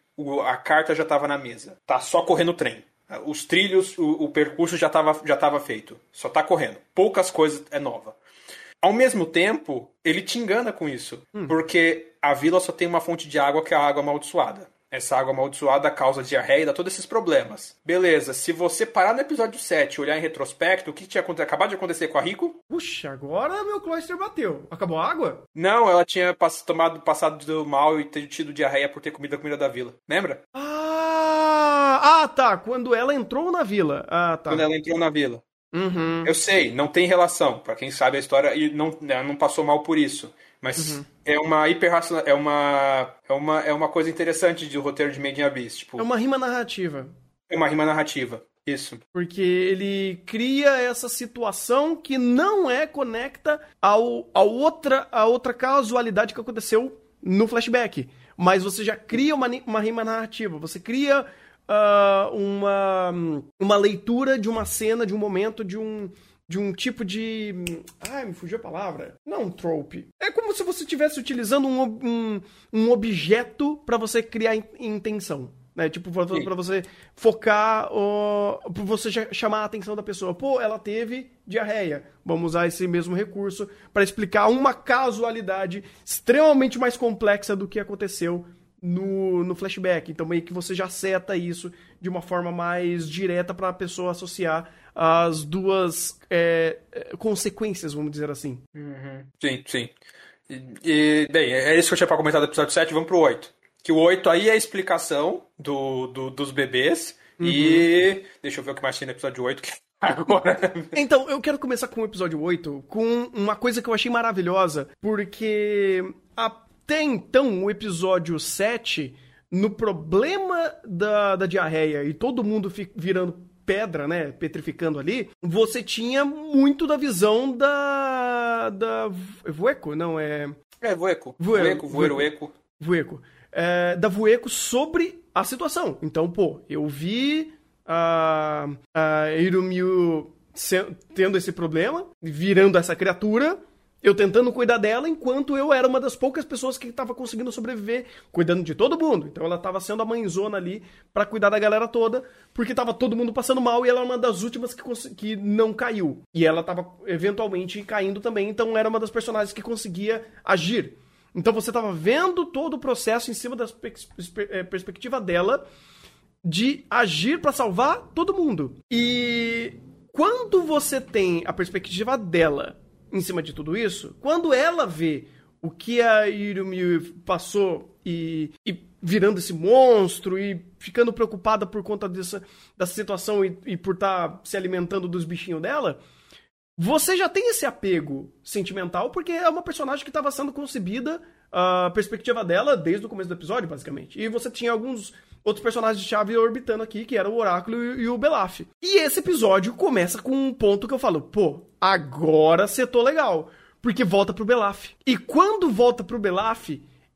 a carta já estava na mesa. Tá só correndo o trem. Os trilhos, o, o percurso já estava já tava feito. Só tá correndo. Poucas coisas é nova. Ao mesmo tempo, ele te engana com isso. Hum. Porque a vila só tem uma fonte de água que é a água amaldiçoada. Essa água amaldiçoada causa diarreia e dá todos esses problemas. Beleza, se você parar no episódio 7 e olhar em retrospecto, o que tinha acabado de acontecer com a Rico? Puxa, agora meu cloister bateu. Acabou a água? Não, ela tinha pass tomado passado do mal e tido diarreia por ter comido a comida da vila. Lembra? Ah, ah, tá. Quando ela entrou na vila. Ah, tá. Quando ela entrou na vila. Uhum. Eu sei, não tem relação. Para quem sabe a história e não, não passou mal por isso. Mas uhum. é uma hiperracional. É uma, é, uma, é uma coisa interessante de roteiro de Made in Abyss. Tipo, é uma rima narrativa. É uma rima narrativa. Isso. Porque ele cria essa situação que não é conecta ao, a, outra, a outra casualidade que aconteceu no flashback. Mas você já cria uma, uma rima narrativa. Você cria uh, uma, uma leitura de uma cena, de um momento, de um, de um tipo de. Ai, me fugiu a palavra. Não trope. É como se você estivesse utilizando um, um, um objeto para você criar intenção. Né? Tipo, pra, pra você focar, uh, pra você chamar a atenção da pessoa. Pô, ela teve diarreia. Vamos usar esse mesmo recurso para explicar uma casualidade extremamente mais complexa do que aconteceu no, no flashback. Então, meio que você já seta isso de uma forma mais direta para a pessoa associar as duas é, é, consequências, vamos dizer assim. Uhum. Sim, sim. E, e, bem, é isso que eu tinha para comentar do episódio 7, vamos pro 8. Que o 8 aí é a explicação do, do dos bebês. Uhum. E. Deixa eu ver o que mais tinha no episódio 8. Que... Agora. Então, eu quero começar com o episódio 8 com uma coisa que eu achei maravilhosa, porque até então o episódio 7, no problema da, da diarreia e todo mundo virando pedra, né, petrificando ali, você tinha muito da visão da da Vueco, não é É Vueco. Vueco, Vueco, Vueco. É, da Vueco sobre a situação. Então, pô, eu vi a a Irumiu tendo esse problema, virando essa criatura, eu tentando cuidar dela, enquanto eu era uma das poucas pessoas que estava conseguindo sobreviver, cuidando de todo mundo. Então ela estava sendo a mãezona ali para cuidar da galera toda, porque estava todo mundo passando mal e ela era uma das últimas que, que não caiu. E ela estava eventualmente caindo também, então era uma das personagens que conseguia agir. Então você estava vendo todo o processo em cima da eh, perspectiva dela de agir para salvar todo mundo. E quando você tem a perspectiva dela em cima de tudo isso, quando ela vê o que a Irumi passou e, e virando esse monstro e ficando preocupada por conta dessa, dessa situação e, e por estar tá se alimentando dos bichinhos dela, você já tem esse apego sentimental porque é uma personagem que estava sendo concebida a perspectiva dela desde o começo do episódio, basicamente. E você tinha alguns outros personagens de chave orbitando aqui, que era o Oráculo e, o Belaf. E esse episódio começa com um ponto que eu falo, pô, agora setou legal. Porque volta pro Belaf. E quando volta pro Belaf,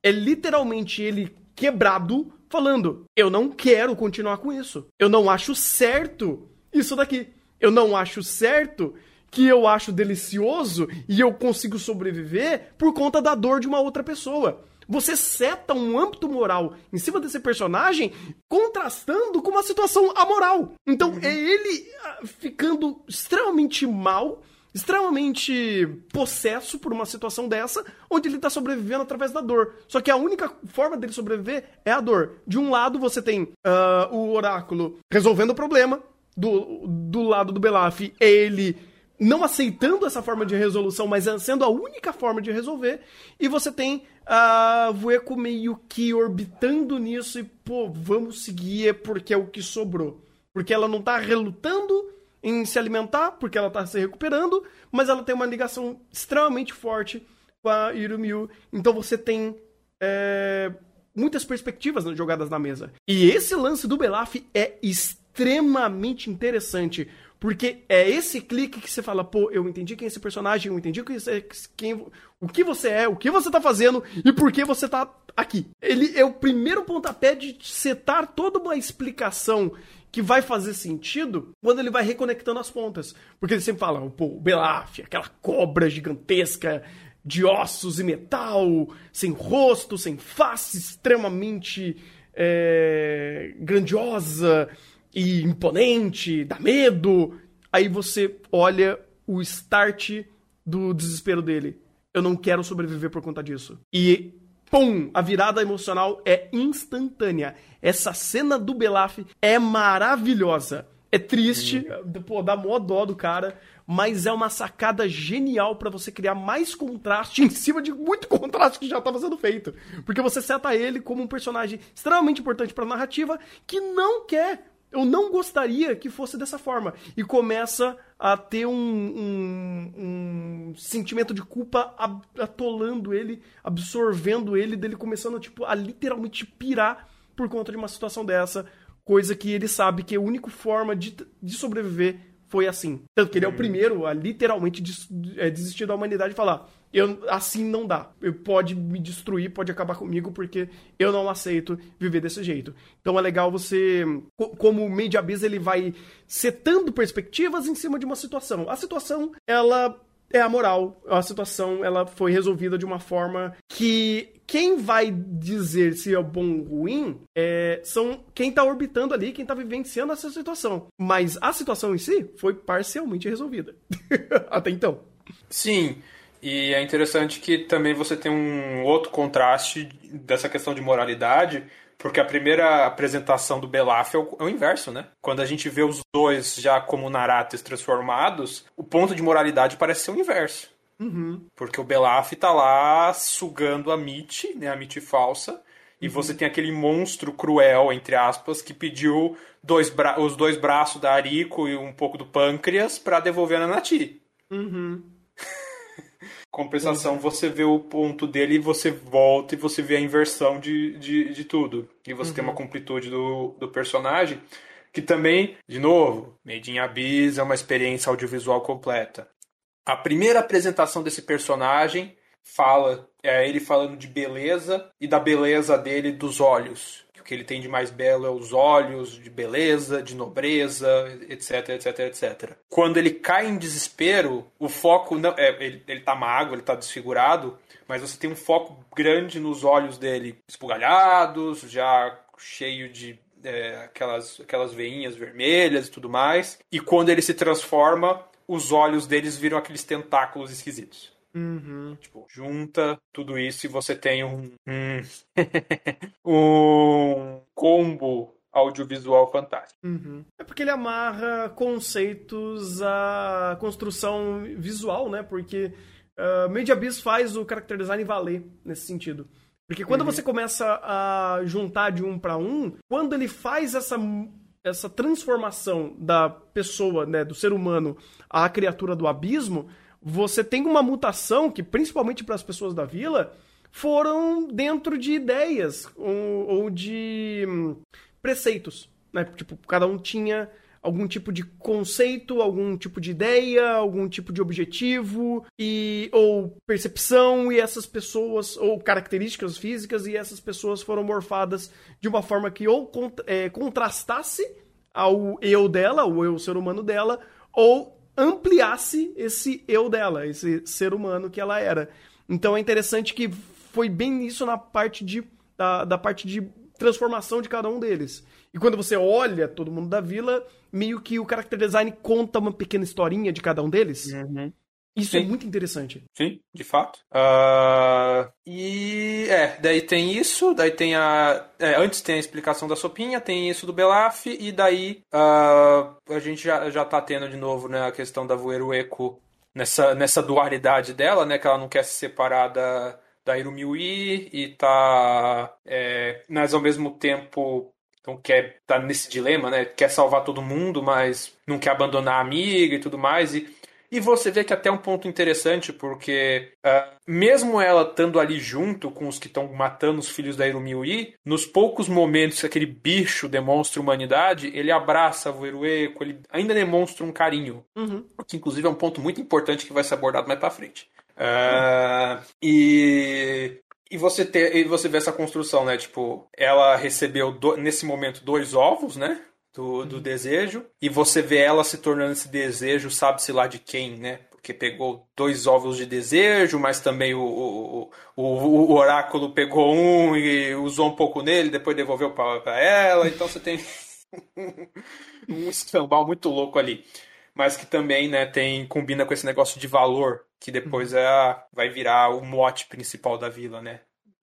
é literalmente ele quebrado falando: eu não quero continuar com isso. Eu não acho certo isso daqui. Eu não acho certo que eu acho delicioso e eu consigo sobreviver por conta da dor de uma outra pessoa. Você seta um âmbito moral em cima desse personagem, contrastando com uma situação amoral. Então uhum. é ele ah, ficando extremamente mal, extremamente possesso por uma situação dessa, onde ele tá sobrevivendo através da dor. Só que a única forma dele sobreviver é a dor. De um lado você tem uh, o oráculo resolvendo o problema, do, do lado do Belaf, ele não aceitando essa forma de resolução, mas sendo a única forma de resolver. E você tem a Vueco meio que orbitando nisso e, pô, vamos seguir é porque é o que sobrou. Porque ela não tá relutando em se alimentar, porque ela tá se recuperando, mas ela tem uma ligação extremamente forte com a Irumiu. Então você tem é, muitas perspectivas jogadas na mesa. E esse lance do Belaf é extremamente interessante porque é esse clique que você fala, pô, eu entendi quem é esse personagem, eu entendi quem, quem, o que você é, o que você tá fazendo e por que você tá aqui. Ele é o primeiro pontapé de setar toda uma explicação que vai fazer sentido quando ele vai reconectando as pontas. Porque ele sempre fala, pô, Belaf, aquela cobra gigantesca de ossos e metal, sem rosto, sem face, extremamente é, grandiosa e imponente, dá medo. Aí você olha o start do desespero dele. Eu não quero sobreviver por conta disso. E pum, a virada emocional é instantânea. Essa cena do Belaf é maravilhosa. É triste, hum. pô, dá mó dó do cara, mas é uma sacada genial para você criar mais contraste em cima de muito contraste que já estava sendo feito. Porque você seta ele como um personagem extremamente importante para a narrativa que não quer eu não gostaria que fosse dessa forma. E começa a ter um, um, um sentimento de culpa atolando ele, absorvendo ele, dele começando tipo, a literalmente pirar por conta de uma situação dessa. Coisa que ele sabe que a única forma de, de sobreviver foi assim. Tanto que ele é o uhum. primeiro a literalmente des, é, desistir da humanidade e falar: eu, assim não dá. Eu, pode me destruir, pode acabar comigo, porque eu não aceito viver desse jeito. Então é legal você, como o Made Abyss, ele vai setando perspectivas em cima de uma situação. A situação, ela é a moral. A situação, ela foi resolvida de uma forma que quem vai dizer se é bom ou ruim é, são quem tá orbitando ali, quem tá vivenciando essa situação. Mas a situação em si foi parcialmente resolvida. Até então. Sim. E é interessante que também você tem um outro contraste dessa questão de moralidade, porque a primeira apresentação do Belaf é, é o, inverso, né? Quando a gente vê os dois já como Narates transformados, o ponto de moralidade parece ser o inverso. Uhum. Porque o Belaf tá lá sugando a Mitty, né? A Mitty falsa. E uhum. você tem aquele monstro cruel, entre aspas, que pediu dois os dois braços da Ariko e um pouco do pâncreas para devolver a Nati. Uhum. Compensação, você vê o ponto dele e você volta e você vê a inversão de, de, de tudo. E você uhum. tem uma uhum. completude do, do personagem. Que também, de novo, Made in Abyss é uma experiência audiovisual completa. A primeira apresentação desse personagem fala, é ele falando de beleza e da beleza dele dos olhos que ele tem de mais belo é os olhos, de beleza, de nobreza, etc, etc, etc. Quando ele cai em desespero, o foco não é ele, ele tá magro, ele tá desfigurado, mas você tem um foco grande nos olhos dele, espugalhados, já cheio de é, aquelas, aquelas veinhas vermelhas e tudo mais. E quando ele se transforma, os olhos deles viram aqueles tentáculos esquisitos. Uhum. Tipo, junta tudo isso e você tem um, um, um combo audiovisual fantástico. Uhum. É porque ele amarra conceitos à construção visual, né? Porque uh, Media Abyss faz o character design valer nesse sentido. Porque quando uhum. você começa a juntar de um para um, quando ele faz essa essa transformação da pessoa, né, do ser humano à criatura do abismo, você tem uma mutação que, principalmente para as pessoas da vila, foram dentro de ideias ou, ou de hum, preceitos. Né? Tipo, cada um tinha algum tipo de conceito, algum tipo de ideia, algum tipo de objetivo e ou percepção e essas pessoas ou características físicas e essas pessoas foram morfadas de uma forma que ou é, contrastasse ao eu dela, o eu ser humano dela, ou ampliasse esse eu dela, esse ser humano que ela era. Então é interessante que foi bem isso na parte de da, da parte de transformação de cada um deles. E quando você olha todo mundo da vila, meio que o character design conta uma pequena historinha de cada um deles. Uhum. Isso é Sim. é muito interessante. Sim, de fato. Uh, e é, daí tem isso, daí tem a. É, antes tem a explicação da sopinha, tem isso do Belaf, e daí uh, a gente já, já tá tendo de novo né, a questão da Voerueco nessa, nessa dualidade dela, né? Que ela não quer se separar da, da Irumiui e tá. É, mas ao mesmo tempo então quer tá nesse dilema, né? Quer salvar todo mundo, mas não quer abandonar a amiga e tudo mais. E e você vê que até um ponto interessante, porque uh, mesmo ela estando ali junto com os que estão matando os filhos da Irumiui, nos poucos momentos que aquele bicho demonstra humanidade, ele abraça o Erueco, ele ainda demonstra um carinho. Uhum. Que inclusive é um ponto muito importante que vai ser abordado mais pra frente. Uh, e e você, ter, e você vê essa construção, né? Tipo, ela recebeu do, nesse momento dois ovos, né? Do, do uhum. desejo, e você vê ela se tornando esse desejo, sabe-se lá de quem, né? Porque pegou dois óvulos de desejo, mas também o, o, o, o oráculo pegou um e usou um pouco nele, depois devolveu para ela, então você tem um escambau muito louco ali. Mas que também né, tem combina com esse negócio de valor, que depois uhum. é, vai virar o mote principal da vila, né?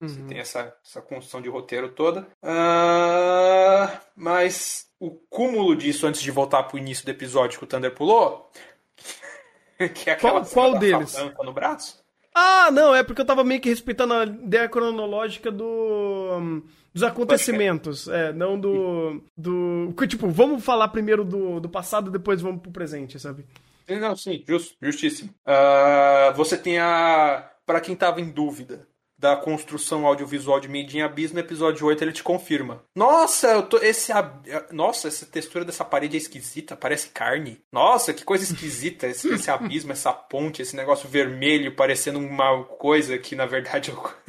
Você uhum. tem essa, essa construção de roteiro toda. Uh, mas o cúmulo disso, antes de voltar pro início do episódio que o Thunder pulou, que é aquela qual, qual deles? no braço. Ah, não, é porque eu tava meio que respeitando a ideia cronológica do dos acontecimentos, é, não do do tipo, vamos falar primeiro do, do passado, depois vamos pro presente, sabe? Não, sim, justo, justíssimo. Uh, você tem a para quem tava em dúvida, da construção audiovisual de Made in Abyss, no episódio 8 ele te confirma. Nossa, eu tô, esse nossa, essa textura dessa parede é esquisita, parece carne. Nossa, que coisa esquisita esse, esse abismo, essa ponte, esse negócio vermelho parecendo uma coisa que na verdade eu...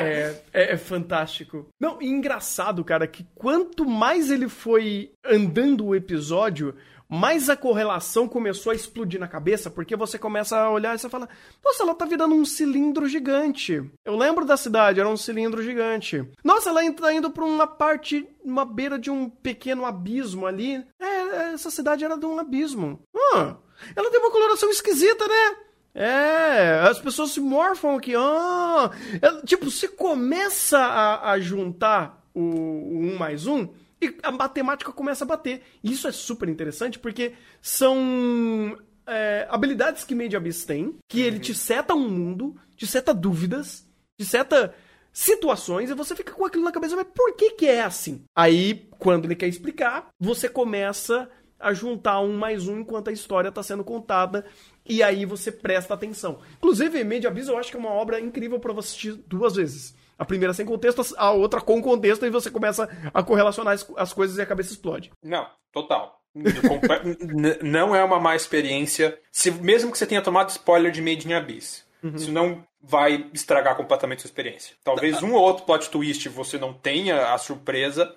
é, é, é fantástico. Não, e engraçado, cara, que quanto mais ele foi andando o episódio, mais a correlação começou a explodir na cabeça, porque você começa a olhar e você fala: Nossa, ela tá virando um cilindro gigante. Eu lembro da cidade, era um cilindro gigante. Nossa, ela tá indo pra uma parte, uma beira de um pequeno abismo ali. É, essa cidade era de um abismo. Ah, ela tem uma coloração esquisita, né? É, as pessoas se morfam aqui. Ah, é, tipo, você começa a, a juntar o, o um mais um e a matemática começa a bater. E isso é super interessante porque são é, habilidades que Made Abyss tem, que ele te seta um mundo, te seta dúvidas, te seta situações e você fica com aquilo na cabeça, mas por que que é assim? Aí, quando ele quer explicar, você começa a juntar um mais um enquanto a história está sendo contada e aí você presta atenção. Inclusive, Made Abyss eu acho que é uma obra incrível para você assistir duas vezes. A primeira sem contexto, a outra com contexto, e você começa a correlacionar as, as coisas e a cabeça explode. Não, total. não é uma má experiência, se, mesmo que você tenha tomado spoiler de Made in Abyss. Uhum. Isso não vai estragar completamente a sua experiência. Talvez um ou outro plot twist você não tenha a surpresa,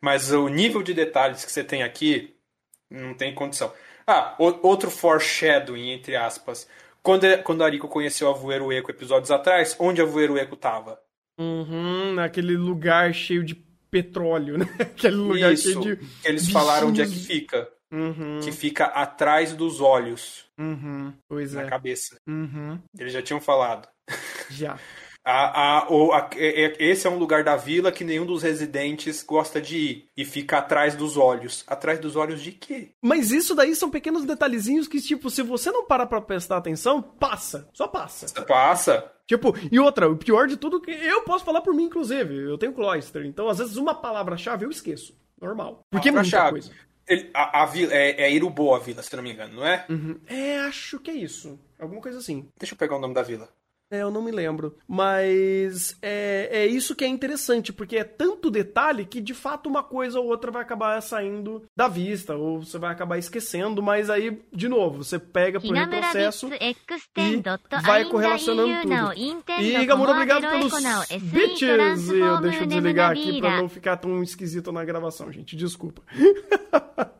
mas o nível de detalhes que você tem aqui não tem condição. Ah, outro foreshadowing, entre aspas. Quando, quando a Ariko conheceu a Voeiro Eco episódios atrás, onde a Voeiro Eco estava? Uhum, naquele lugar cheio de petróleo, né? Aquele lugar Isso, cheio de. Eles falaram onde é que fica. Uhum. Que fica atrás dos olhos. Uhum, pois na é. cabeça. Uhum. Eles já tinham falado. Já. A, a, a, esse é um lugar da vila que nenhum dos residentes gosta de ir. E fica atrás dos olhos. Atrás dos olhos de quê? Mas isso daí são pequenos detalhezinhos que, tipo, se você não parar pra prestar atenção, passa. Só passa. Passa. Tipo, e outra, o pior de tudo que eu posso falar por mim, inclusive. Eu tenho Cloyster, então às vezes uma palavra-chave eu esqueço. Normal. Porque é muita coisa. Ele, a, a, vila, é, é Irubo a vila, se não me engano, não é? Uhum. É, acho que é isso. Alguma coisa assim. Deixa eu pegar o nome da vila. É, eu não me lembro. Mas é, é isso que é interessante, porque é tanto detalhe que de fato uma coisa ou outra vai acabar saindo da vista, ou você vai acabar esquecendo, mas aí, de novo, você pega por processo e vai correlacionando tudo. E Gamura, obrigado pelos bitches! E eu deixo desligar aqui pra não ficar tão esquisito na gravação, gente. Desculpa.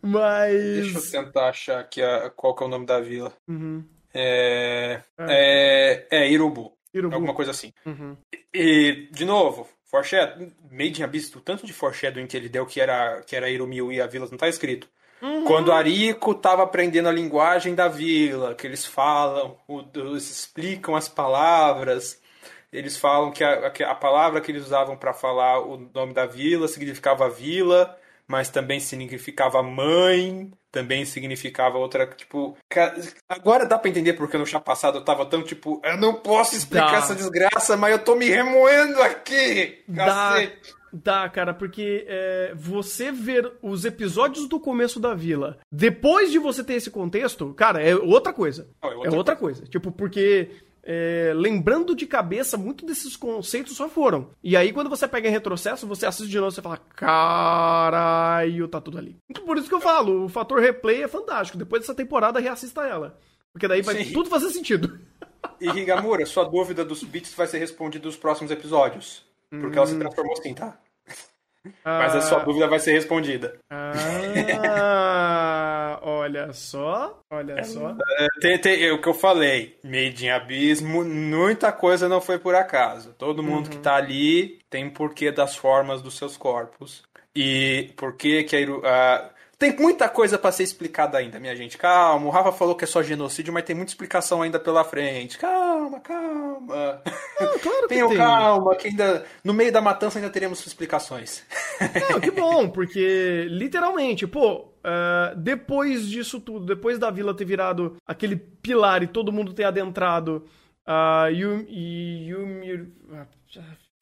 mas. Deixa eu tentar achar aqui a, qual que é o nome da vila. Uhum. É, é, é, é Irubu. Irubu. Alguma coisa assim. Uhum. E, de novo, Foreshadow, Made in Abyss, o tanto de foreshadowing que ele deu que era, que era Irumiu e a vila não tá escrito. Uhum. Quando Ariko tava aprendendo a linguagem da vila, que eles falam, o- eles explicam as palavras, eles falam que a, que a palavra que eles usavam para falar o nome da vila significava vila, mas também significava mãe, também significava outra, tipo... Agora dá pra entender porque no chá passado eu tava tão, tipo, eu não posso explicar Dá. essa desgraça, mas eu tô me remoendo aqui, cacete. dá, cara, porque é, você ver os episódios do começo da vila, depois de você ter esse contexto, cara, é outra coisa. Não, é é outra outra coisa. Tipo, porque. É, lembrando de cabeça, muito desses conceitos só foram. E aí, quando você pega em retrocesso, você assiste de novo e você fala: caralho, tá tudo ali. Então, por isso que eu falo: o fator replay é fantástico. Depois dessa temporada, reassista ela. Porque daí vai Sim. tudo fazer sentido. E Higamura, sua dúvida dos bits vai ser respondida nos próximos episódios. Porque ela se transformou assim, tá? Mas a sua dúvida vai ser respondida. Ah, olha só, olha só. É, tem, tem- é o que eu falei, Made in Abismo, muita coisa não foi por acaso. Todo mundo que tá ali tem um porquê das formas dos seus corpos. E por que que a Iru... ah, tem muita coisa pra ser explicada ainda, minha gente. Calma, o Rafa falou que é só genocídio, mas tem muita explicação ainda pela frente. Calma, calma. Ah, claro que tem. calma, que ainda no meio da matança ainda teremos explicações. Não, que bom, porque literalmente, pô, ah, depois disso tudo, depois da vila ter virado aquele pilar e todo mundo ter adentrado a Yumi. Yumi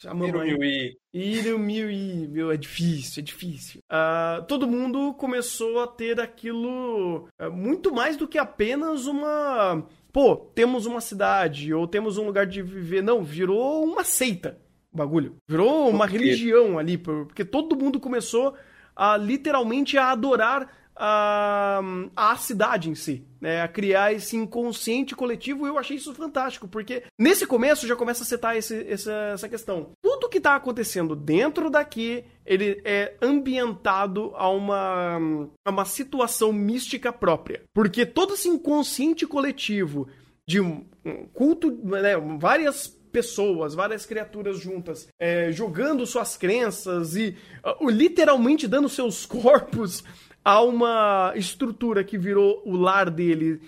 a mamãe. Irumi. Irumi, meu, é difícil, é difícil. Ah, todo mundo começou a ter aquilo ah, muito mais do que apenas uma. Pô, temos uma cidade ou temos um lugar de viver. Não, virou uma seita o bagulho. Virou uma religião ali, por- porque todo mundo começou a literalmente a adorar a, a cidade em si, né? A criar esse inconsciente coletivo e eu achei isso fantástico, porque nesse começo já começa a setar esse- essa, essa questão. Tudo que tá acontecendo dentro daqui, ele é ambientado a uma, a uma situação mística própria. Porque todo esse inconsciente coletivo de um, culto, né, várias pessoas, várias criaturas juntas, é, jogando suas crenças e o- literalmente dando seus corpos a uma estrutura que virou o lar dele,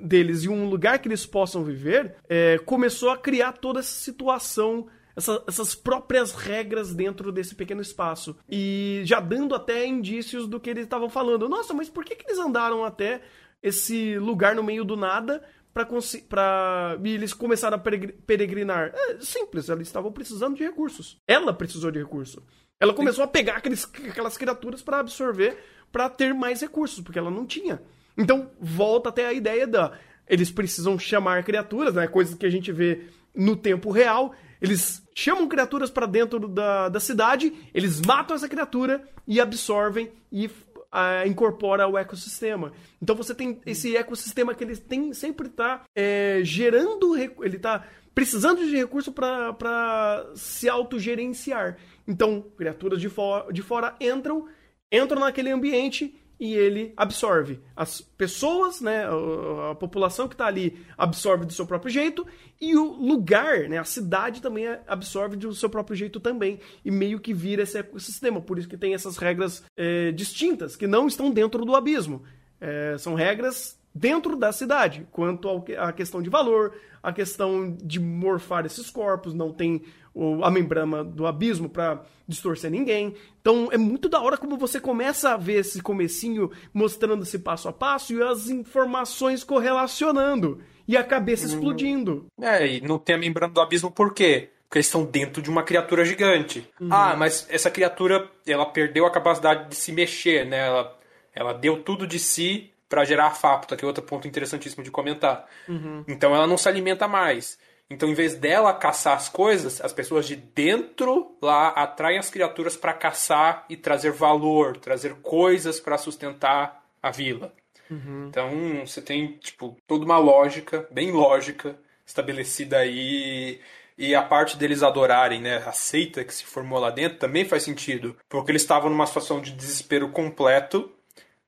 deles e um lugar que eles possam viver, é, começou a criar toda essa situação. essa- essas próprias regras dentro desse pequeno espaço. E já dando até indícios do que eles estavam falando. Nossa, mas por que, que eles andaram até esse lugar no meio do nada pra, pra... e eles começaram a peregri- peregrinar? É simples, eles estavam precisando de recursos. Ela precisou de recurso. Ela começou a pegar aqueles, aquelas criaturas pra absorver, pra ter mais recursos, porque ela não tinha. Então, volta até a ideia da. Eles precisam chamar criaturas, né? Coisas que a gente vê no tempo real. Eles chamam criaturas pra dentro da, da cidade, eles matam essa criatura e absorvem e ah, incorpora ao ecossistema. Então você tem esse ecossistema que ele tem sempre tá é, gerando, ele tá precisando de recurso para se autogerenciar. Então, criaturas de, fo de fora entram, entram naquele ambiente e ele absorve. As pessoas, né, a, população que está ali absorve do seu próprio jeito e o lugar, né, a cidade também absorve do seu próprio jeito também e meio que vira esse ecossistema. Por isso que tem essas regras é, distintas que não estão dentro do abismo. É, são regras dentro da cidade, quanto à questão de valor, a questão de morfar esses corpos, não tem o- a membrana do abismo para distorcer ninguém. Então é muito da hora como você começa a ver esse comecinho mostrando esse passo a passo e as informações correlacionando e a cabeça explodindo. É, e não tem a membrana do abismo por quê? Porque eles estão dentro de uma criatura gigante. Ah, mas essa criatura, ela perdeu a capacidade de se mexer, né? Ela, ela deu tudo de si para gerar a fápula, que é outro ponto interessantíssimo de comentar. Uhum. Então ela não se alimenta mais. Então, em vez dela caçar as coisas, as pessoas de dentro lá atraem as criaturas para caçar e trazer valor, trazer coisas para sustentar a vila. Uhum. Então, você tem, tipo, toda uma lógica, bem lógica, estabelecida aí. E a parte deles adorarem, né, a seita que se formou lá dentro também faz sentido, porque eles estavam numa situação de desespero completo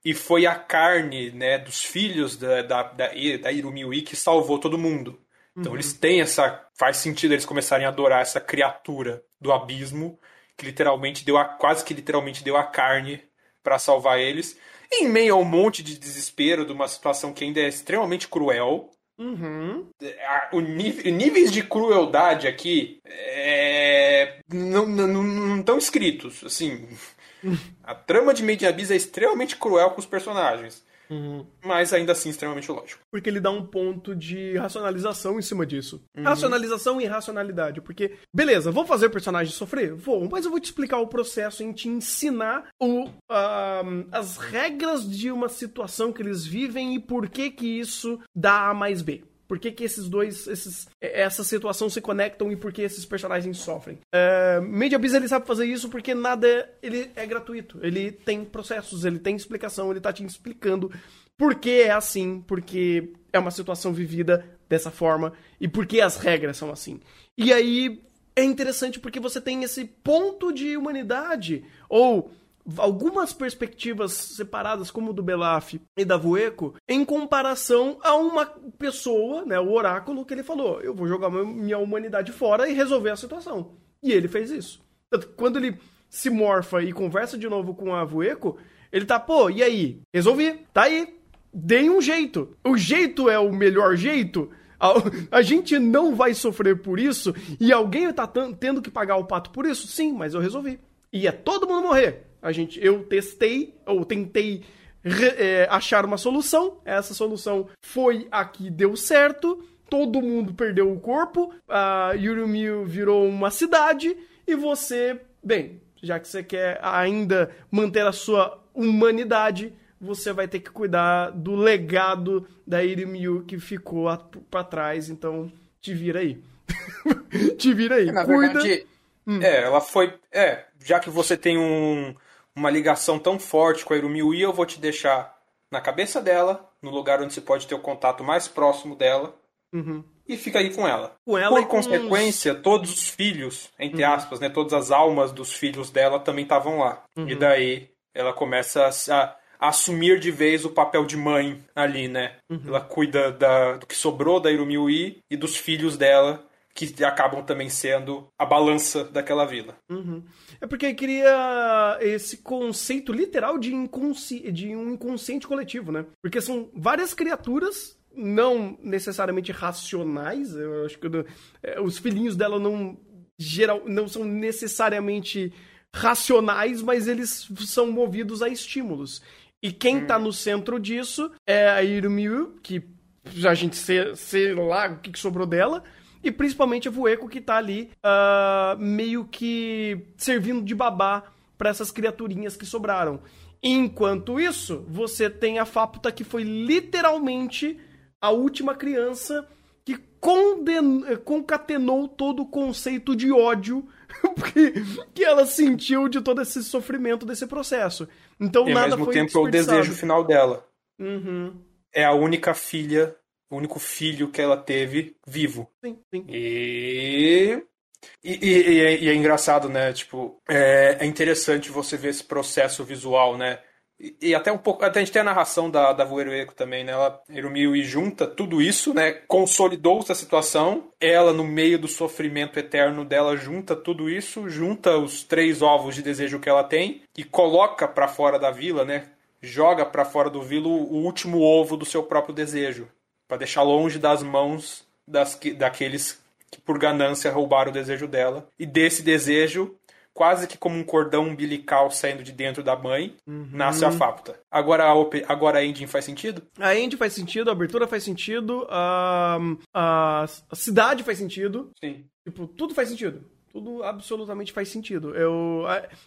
e foi a carne, né, dos filhos da, da, da, da Irumiui que salvou todo mundo. Então uhum. eles têm essa. Faz sentido eles começarem a adorar essa criatura do abismo, que literalmente deu a. quase que literalmente deu a carne para salvar eles. Em meio a um monte de desespero de uma situação que ainda é extremamente cruel. Uhum. O nível, níveis de crueldade aqui é, não, não, não estão escritos. Assim, a trama de Made in Abyss é extremamente cruel com os personagens. Uhum. Mas ainda assim extremamente lógico. Porque ele dá um ponto de racionalização em cima disso. Uhum. Racionalização e racionalidade. Porque, beleza, vou fazer o personagem sofrer? Vou, mas eu vou te explicar o processo em te ensinar o, uh, as regras de uma situação que eles vivem e por que que isso dá A mais B. Por que, que esses dois, esses, essa situação se conectam e por que esses personagens sofrem? Uh, Media Biz ele sabe fazer isso porque nada ele é gratuito. Ele tem processos, ele tem explicação, ele tá te explicando por que é assim, porque é uma situação vivida dessa forma e por que as regras são assim. E aí é interessante porque você tem esse ponto de humanidade ou algumas perspectivas separadas, como do Belaf e da Vueco, em comparação a uma pessoa, né, o oráculo, que ele falou: eu vou jogar minha humanidade fora e resolver a situação. E ele fez isso. Quando ele se morfa e conversa de novo com a Vueco, ele tá, pô, e aí? Resolvi, tá aí. Dei um jeito. O jeito é o melhor jeito. A, gente não vai sofrer por isso e alguém tá tendo que pagar o pato por isso? Sim, mas eu resolvi. E é todo mundo morrer. A gente, eu testei, ou tentei é, achar uma solução. Essa solução foi a que deu certo. Todo mundo perdeu o corpo. A Yurumi virou uma cidade. E você, bem, já que você quer ainda manter a sua humanidade, você vai ter que cuidar do legado da Yurumi que ficou para trás. Então, te vira aí. te vira aí. É, na Cuida. Verdade, hum. É, ela foi. É, já que você tem um uma ligação tão forte com a Irumiui, eu vou te deixar na cabeça dela, no lugar onde você pode ter o contato mais próximo dela, uhum. e fica aí com ela. Com ela Por consequência, todos os filhos, entre uhum. aspas, né, todas as almas dos filhos dela também estavam lá. Uhum. E daí ela começa a, a, assumir de vez o papel de mãe ali, né? Uhum. Ela cuida da, do que sobrou da Irumiui e dos filhos dela, que acabam também sendo a balança daquela vila. Uhum. É porque cria esse conceito literal de, inconsci... de um inconsciente coletivo, né? Porque são várias criaturas não necessariamente racionais. Eu acho que é, os filhinhos dela não geral não são necessariamente racionais, mas eles são movidos a estímulos. E quem hum. tá no centro disso é a Irumiu, que a gente sei, sei lá o que sobrou dela, e principalmente a Vueco que tá ali uh, meio que servindo de babá para essas criaturinhas que sobraram. Enquanto isso, você tem a Faputa que foi literalmente a última criança que conden... concatenou todo o conceito de ódio que, ela sentiu de todo esse sofrimento desse processo. Então e nada ao mesmo tempo é o desejo final dela. Uhum. É a única filha o único filho que ela teve vivo. Sim, sim. E. E, e, e, é, e é, engraçado, né? Tipo, é, é, interessante você ver esse processo visual, né? E, e, até um pouco. Até a gente tem a narração da, da Voerueco também, né? Ela, Erumil, e junta tudo isso, né? Consolidou essa situação. Ela, no meio do sofrimento eterno dela, junta tudo isso, junta os três ovos de desejo que ela tem e coloca para fora da vila, né? Joga para fora do vila o último ovo do seu próprio desejo para deixar longe das mãos das, daqueles que por ganância roubaram o desejo dela. E desse desejo, quase que como um cordão umbilical saindo de dentro da mãe, uhum. nasce a Fapta. Agora a, agora a engine faz sentido? A engine faz sentido, a abertura faz sentido, a, a, a cidade faz sentido. Sim. Tipo, tudo faz sentido. Tudo absolutamente faz sentido. Eu,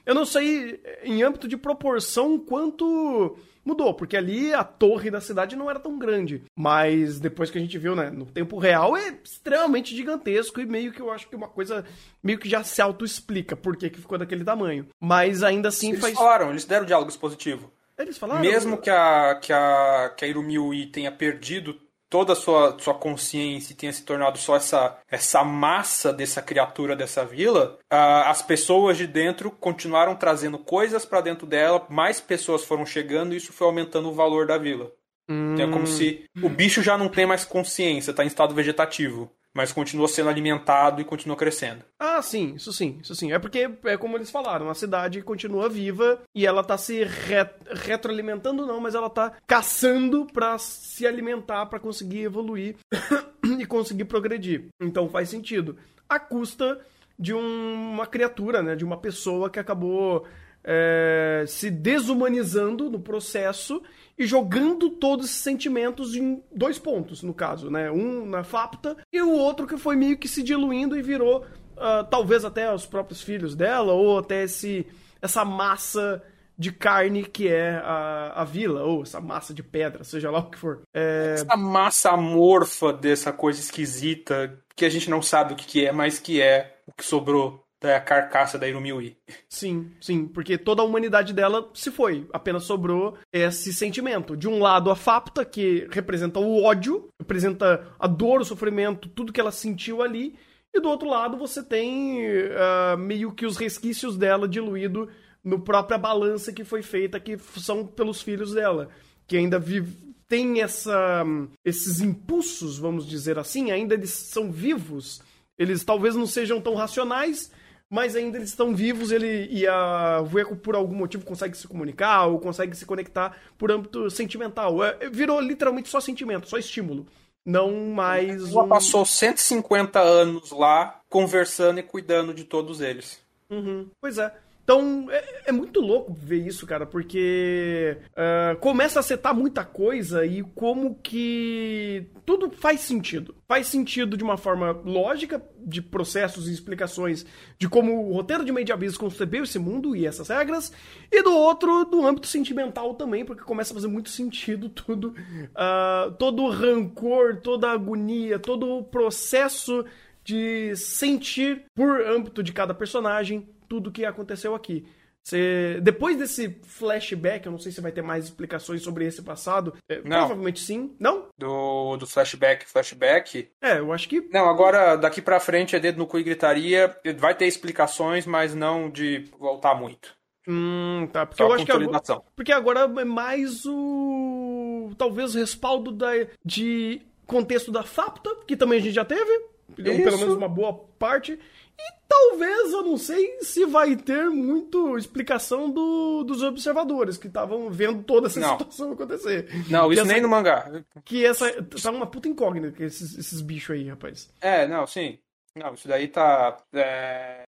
eu não sei em âmbito de proporção quanto mudou, porque ali a torre da cidade não era tão grande. Mas depois que a gente viu, né, no tempo real é extremamente gigantesco e meio que eu acho que uma coisa meio que já se auto-explica por que, que ficou daquele tamanho. Mas ainda assim eles faz. Eles falaram, eles deram diálogo expositivo. Eles falaram. Mesmo que a, que a, que a Irumiui tenha perdido toda a sua, sua consciência tenha se tornado só essa, essa massa dessa criatura dessa vila, uh, as pessoas de dentro continuaram trazendo coisas para dentro dela, mais pessoas foram chegando e isso foi aumentando o valor da vila. Hum. Então é como se o bicho já não tem mais consciência, está em estado vegetativo mas continua sendo alimentado e continua crescendo. Ah, sim, isso sim, isso sim. É porque, é como eles falaram, a cidade continua viva e ela tá se re retroalimentando, não, mas ela tá caçando para se alimentar, para conseguir evoluir e conseguir progredir. Então faz sentido. A custa de um, uma criatura, né, de uma pessoa que acabou é, se desumanizando no processo e jogando todos esses sentimentos em dois pontos, no caso, né? Um na Fapta e o outro que foi meio que se diluindo e virou uh, talvez até os próprios filhos dela ou até esse, essa massa de carne que é a, a vila, ou essa massa de pedra, seja lá o que for. É... Essa massa amorfa dessa coisa esquisita que a gente não sabe o que, que é, mas que é o que sobrou da carcaça da Irumiui. Sim, sim, porque toda a humanidade dela se foi, apenas sobrou esse sentimento. De um lado a Fapta, que representa o ódio, representa a dor, o sofrimento, tudo que ela sentiu ali, e do outro lado você tem uh, meio que os resquícios dela diluído no própria balança que foi feita, que são pelos filhos dela, que ainda vive, tem essa, esses impulsos, vamos dizer assim, ainda eles são vivos. Eles talvez não sejam tão racionais, mas ainda eles estão vivos ele, e a Vueco, por algum motivo, consegue se comunicar ou consegue se conectar por âmbito sentimental. É, virou literalmente só sentimento, só estímulo. Não mais. Ela um... passou 150 anos lá conversando e cuidando de todos eles. Uhum. Pois é. Então, é, é, muito louco ver isso, cara, porque uh, começa a setar muita coisa e como que tudo faz sentido. Faz sentido de uma forma lógica, de processos e explicações de como o roteiro de Made Abyss concebeu esse mundo e essas regras, e do outro, do âmbito sentimental também, porque começa a fazer muito sentido tudo, uh, todo o rancor, toda a agonia, todo o processo de sentir por âmbito de cada personagem tudo que aconteceu aqui. Você, depois desse flashback, eu não sei se vai ter mais explicações sobre esse passado. É, provavelmente sim. Não? Do, do flashback, flashback? É, eu acho que. Não, agora daqui pra frente é dedo no cu e gritaria. Vai ter explicações, mas não de voltar muito. Hum, tá. Porque Só eu acho que agora, porque agora é mais o. Talvez o respaldo da, de contexto da FAPTA, que também a gente já teve. Isso. Pelo menos uma boa parte. E talvez, eu não sei se vai ter muito explicação do, dos observadores que estavam vendo toda essa não. situação acontecer. Não, que isso essa, nem no mangá. Que essa tá uma puta incógnita, esses, esses bichos aí, rapaz. É, não, sim. Não, isso daí tá. É,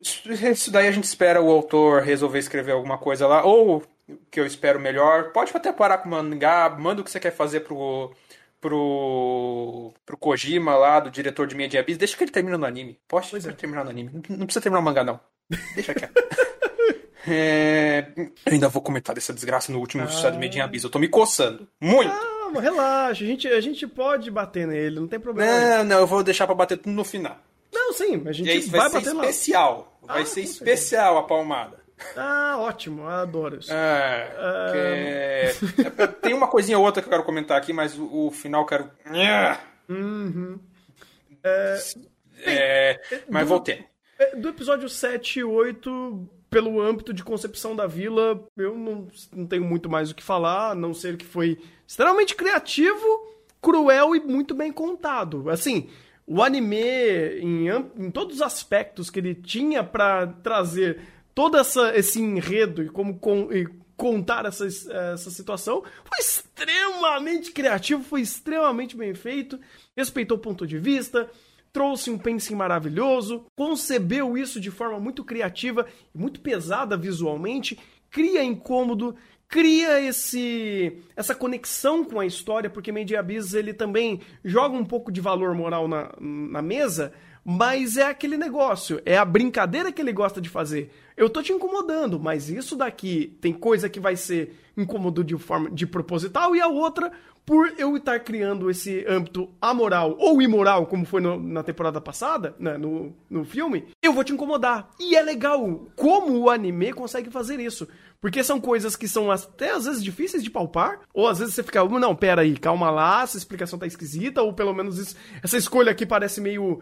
isso daí a gente espera o autor resolver escrever alguma coisa lá. Ou, que eu espero melhor, pode até parar com o mangá, manda o que você quer fazer pro pro, pro Kojima lá, do diretor de Media Abyss, deixa que ele termine no anime. Pode pois é. terminar no anime. Não, não precisa terminar o mangá, não. Deixa quieto. é... Eu ainda vou comentar dessa desgraça no último ah. do Media Abyss. Eu tô me coçando. Muito! Relaxa. A gente, a gente pode bater nele, não tem problema. Não, não, eu vou deixar pra bater tudo no final. Não, sim, a gente vai, vai bater lá. especial. Vai ah, ser especial a palmada. Ah, ótimo, adoro isso. É, é... Tem uma coisinha ou outra que eu quero comentar aqui, mas o, o final eu quero. Uhum. É... É... Mas do, voltei. É, do episódio 7 e 8, pelo âmbito de concepção da vila, eu não, não tenho muito mais o que falar, a não ser que foi extremamente criativo, cruel e muito bem contado. Assim, o anime, em, em todos os aspectos que ele tinha para trazer todo essa, esse enredo e como com, e contar essa, essa situação foi extremamente criativo, foi extremamente bem feito, respeitou o ponto de vista, trouxe um pensing maravilhoso, concebeu isso de forma muito criativa e muito pesada visualmente, cria incômodo, cria esse essa conexão com a história, porque Made Abyss ele também joga um pouco de valor moral na, na mesa, Mas é aquele negócio, é a brincadeira que ele gosta de fazer. Eu tô te incomodando, mas isso daqui tem coisa que vai ser incômodo de forma de proposital e a outra por eu estar criando esse âmbito amoral ou imoral, como foi no, na temporada passada, né, no, no filme, eu vou te incomodar. E é legal como o anime consegue fazer isso. Porque são coisas que são até às vezes difíceis de palpar, ou às vezes você fica, não, pera aí, calma lá, essa explicação tá esquisita, ou pelo menos isso, essa escolha aqui parece meio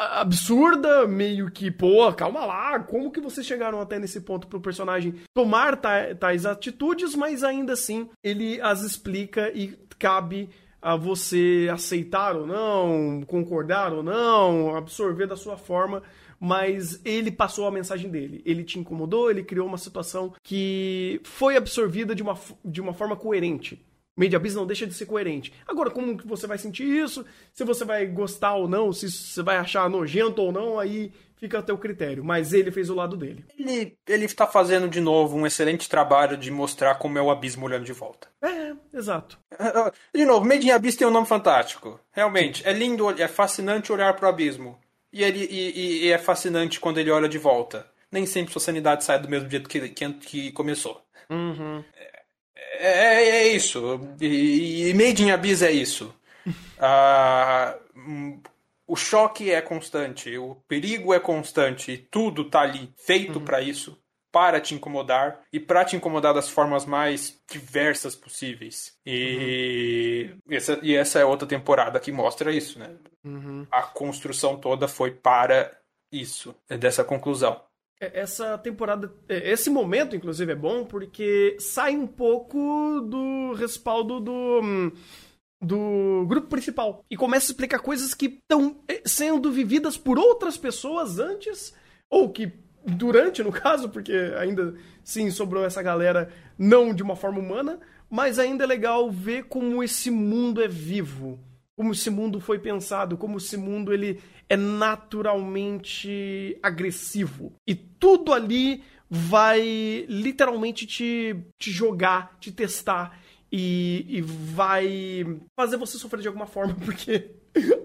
absurda, meio que, pô, calma lá, como que vocês chegaram até nesse ponto pro personagem tomar tais atitudes, mas ainda assim ele as explica e cabe a você aceitar ou não, concordar ou não, absorver da sua forma, mas ele passou a mensagem dele. Ele te incomodou, ele criou uma situação que foi absorvida de uma, de uma forma coerente. Made Abyss não deixa de ser coerente. Agora, como que você vai sentir isso? Se você vai gostar ou não, se você vai achar nojento ou não, aí fica a teu critério. Mas ele fez o lado dele. Ele, ele está fazendo de novo um excelente trabalho de mostrar como é o abismo olhando de volta. É, exato. De novo, Made in Abyss tem um nome fantástico. Realmente, é lindo, é fascinante olhar para o abismo. E, ele, e, e, é fascinante quando ele olha de volta. Nem sempre sua sanidade sai do mesmo jeito que, que, que começou. Uhum. É, é, é, isso. E, e Made in Abyss é isso. ah, o choque é constante, o perigo é constante, tudo tá ali feito uhum. para isso, para te incomodar e para te incomodar das formas mais diversas possíveis. E, uhum. essa, e essa é outra temporada que mostra isso, né? Uhum. A construção toda foi para isso, é dessa conclusão. É, essa temporada, é, esse momento, inclusive, é bom porque sai um pouco do respaldo do, do grupo principal e começa a explicar coisas que estão é, sendo vividas por outras pessoas antes, ou que durante, no caso, porque ainda sim sobrou essa galera não de uma forma humana, mas ainda é legal ver como esse mundo é vivo, como esse mundo foi pensado, como esse mundo ele é naturalmente agressivo. E tudo ali vai literalmente te, te jogar, te testar e, e vai fazer você sofrer de alguma forma, porque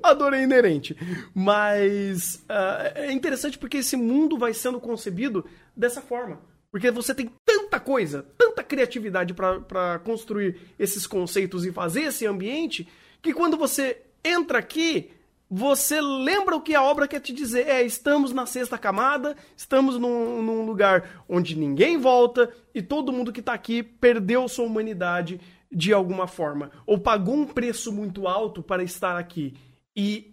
a dor é inerente. Mas uh, é interessante porque esse mundo vai sendo concebido dessa forma. Porque você tem tanta coisa, tanta criatividade para construir esses conceitos e fazer esse ambiente, que quando você entra aqui, você lembra o que a obra quer te dizer? É, estamos na sexta camada, estamos num, num lugar onde ninguém volta e todo mundo que está aqui perdeu sua humanidade de alguma forma, ou pagou um preço muito alto para estar aqui. E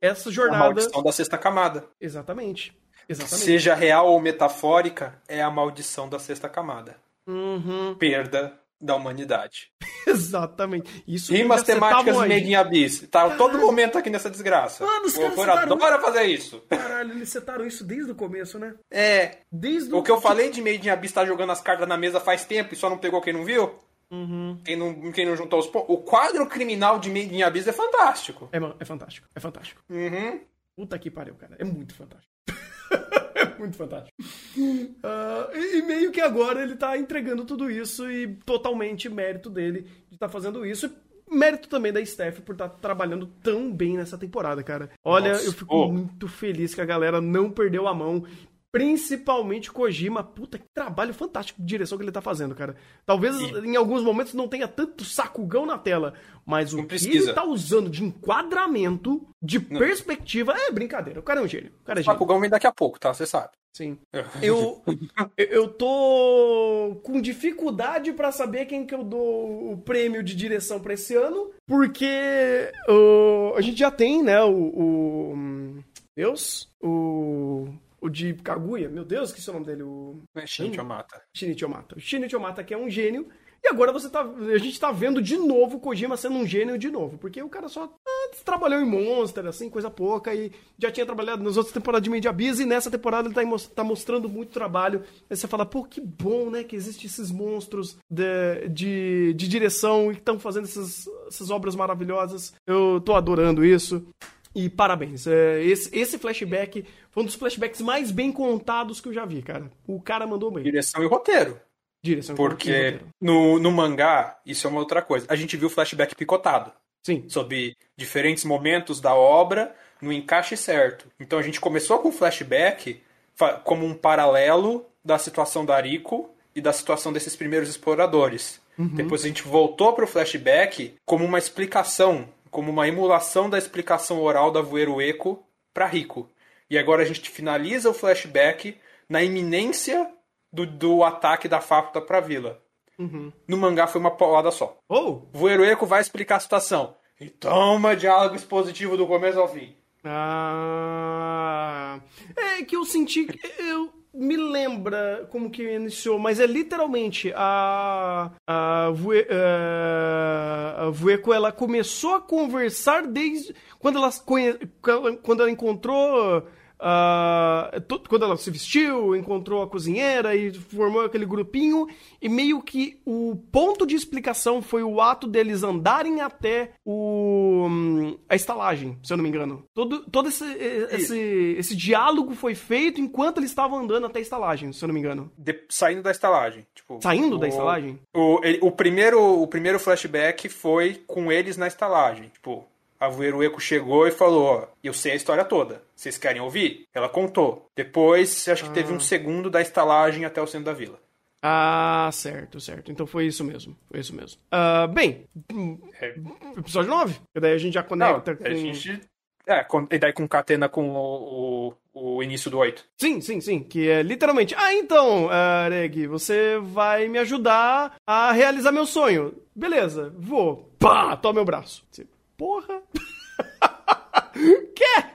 essa jornada. A maldição da sexta camada. Exatamente. Exatamente. Seja real ou metafórica, é a maldição da sexta camada. Uhum. Perda da humanidade. Exatamente. Isso Rimas temáticas Made in Abyss. Tá Caralho. todo momento aqui nessa desgraça. Mano, os o autor adora fazer isso. Caralho, eles setaram isso desde o começo, né? É. Desde o... o que eu falei de Made in Abyss tá jogando as cartas na mesa faz tempo e só não pegou quem não viu? Uhum. Quem, não, quem não juntou os pontos. O quadro criminal de Made in Abyss é fantástico. É, é fantástico. É fantástico. Uhum. Puta que pariu, cara. É muito fantástico. Muito fantástico. Uh, e meio que agora ele tá entregando tudo isso e totalmente mérito dele de estar tá fazendo isso. Mérito também da Steph por estar tá trabalhando tão bem nessa temporada, cara. Olha, Nossa. eu fico oh. muito feliz que a galera não perdeu a mão Principalmente Kojima, puta que trabalho fantástico de direção que ele tá fazendo, cara. Talvez em alguns momentos não tenha tanto sacugão na tela, mas o que ele tá usando de enquadramento, de não. perspectiva, é brincadeira. O cara é um gênio. O cara é gênio. Sacugão vem daqui a pouco, tá? Você sabe. Sim. eu, eu tô com dificuldade para saber quem que eu dou o prêmio de direção para esse ano, porque uh, a gente já tem, né, o, o Deus, o o de Kaguya, meu Deus, que é o nome dele? O... É Shinichi Omata. Shinichi Omata. O Shinichi Omata que é um gênio. E agora você tá, a gente tá vendo de novo o Kojima sendo um gênio de novo. Porque o cara só ah, trabalhou em Monster, assim, coisa pouca. E já tinha trabalhado nas outras temporadas de Media Abyss. E nessa temporada ele tá, tá, mostrando muito trabalho. Aí você fala, pô, que bom, né? Que existem esses monstros de, de, de direção e que estão fazendo essas, essas obras maravilhosas. Eu tô adorando isso. E parabéns. É, esse, esse flashback foi um dos flashbacks mais bem contados que eu já vi, cara. O cara mandou bem. Direção e roteiro. Direção Porque e roteiro. No, no mangá, isso é uma outra coisa. A gente viu o flashback picotado. Sim. Sobre diferentes momentos da obra, no encaixe certo. Então a gente começou com o flashback como um paralelo da situação da Rico e da situação desses primeiros exploradores. Uhum. Depois a gente voltou para o flashback como uma explicação, como uma emulação da explicação oral da Voeiro Eco para Rico. E agora a gente finaliza o flashback na iminência do, do ataque da Fápula para a vila. Uhum. No mangá foi uma paulada só. Oh. Voeiro Eco vai explicar a situação. E toma diálogo expositivo do começo ao fim. Ah. É que eu senti. Eu, me lembra como que iniciou, mas é literalmente a a, Vue, a, a Vueco ela começou a conversar desde quando ela quando ela encontrou Uh, quando ela se vestiu, encontrou a cozinheira e formou aquele grupinho, e meio que o ponto de explicação foi o ato deles andarem até o, a estalagem, se eu não me engano. Todo, todo esse, esse, esse diálogo foi feito enquanto eles estavam andando até a estalagem, se eu não me engano. De, saindo da estalagem. Tipo, saindo o, da estalagem? O, o, primeiro, o primeiro flashback foi com eles na estalagem. Tipo, a Eco chegou e falou: Ó, eu sei a história toda. Vocês querem ouvir? Ela contou. Depois, acho que ah. teve um segundo da estalagem até o centro da vila. Ah, certo, certo. Então foi isso mesmo. Foi isso mesmo. Uh, bem, é. episódio 9. E daí a gente já conecta Não, com. A gente... É, e daí com catena com o, o, o, início do 8. Sim, sim, sim. Que é literalmente. Ah, então, uh, Reg, você vai me ajudar a realizar meu sonho. Beleza, vou. Pá, toma meu braço. Porra! Quer?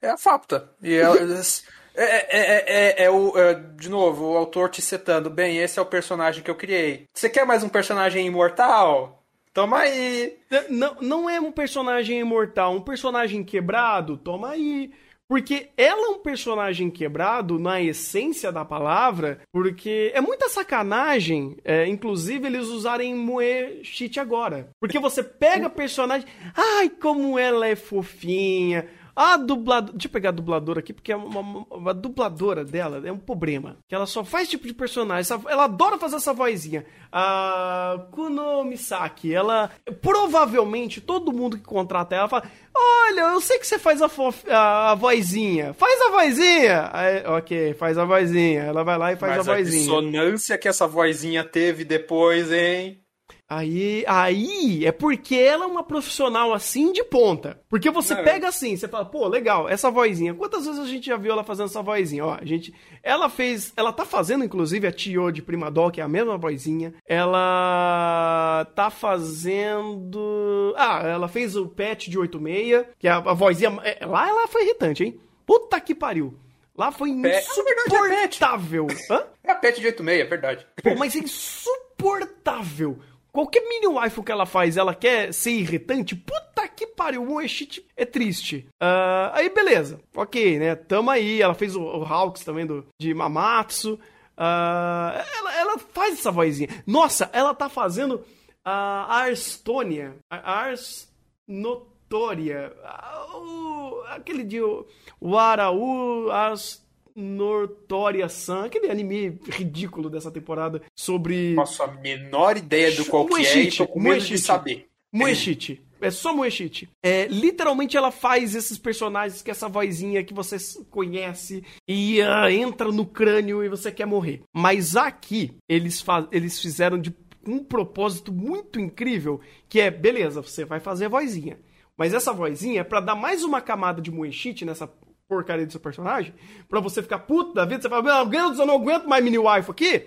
É, é a Fapta. E é, é, é, é, o, de novo, o autor te setando. Bem, esse é o personagem que eu criei. Você quer mais um personagem imortal? Toma aí! Não, não é um personagem imortal, um personagem quebrado? Toma aí! Porque ela é um personagem quebrado na essência da palavra, porque é muita sacanagem, é, inclusive, eles usarem moer cheat agora. Porque você pega personagem. Ai, como ela é fofinha! A dubladora. Deixa eu pegar a dubladora aqui, porque é uma, uma, uma, dubladora dela é um problema. Que ela só faz tipo de personagem. Ela adora fazer essa vozinha. A Kuno Misaki, ela. Provavelmente todo mundo que contrata ela fala: Olha, eu sei que você faz a, fof... a, a vozinha. Faz a vozinha! Aí, ok, faz a vozinha. Ela vai lá e faz Mas a vozinha. A dissonância que essa vozinha teve depois, hein? Aí, aí é porque ela é uma profissional assim de ponta. Porque você é. pega assim, você fala, pô, legal, essa vozinha. Quantas vezes a gente já viu ela fazendo essa vozinha? Ó, a gente, ela fez, ela tá fazendo inclusive a Tio de Primadol, que é a mesma vozinha. Ela tá fazendo, ah, ela fez o Pet de 86, que é a, a vozinha, é, lá ela foi irritante, hein? Puta que pariu. Lá foi insuportável. É, é a Pet de 86, é verdade. Pô, mas é insuportável. Qualquer mini waifu que ela faz, ela quer ser irritante, puta que pariu, o Moeshit é triste. Uh, aí beleza, ok, né? Tamo aí, ela fez o, o Hawks também do, de Mamatsu. Uh, ela, ela, faz essa vozinha. Nossa, ela tá fazendo a Arstonia, a Arsnotoria, aquele de o Araú, Ars Nortoria-san, aquele anime ridículo dessa temporada sobre. Nossa, a menor ideia do qual que é e tô com medo de saber. Moeshite. É só Moeshite. É, literalmente ela faz esses personagens com essa vozinha que você conhece e uh, entra no crânio e você quer morrer. Mas aqui, eles, eles fizeram de um propósito muito incrível, que é, beleza, você vai fazer a vozinha. Mas essa vozinha é pra dar mais uma camada de Moeshite nessa porcaria do seu personagem, pra você ficar puto da vida, você fala, meu Deus, eu não aguento mais mini wife aqui.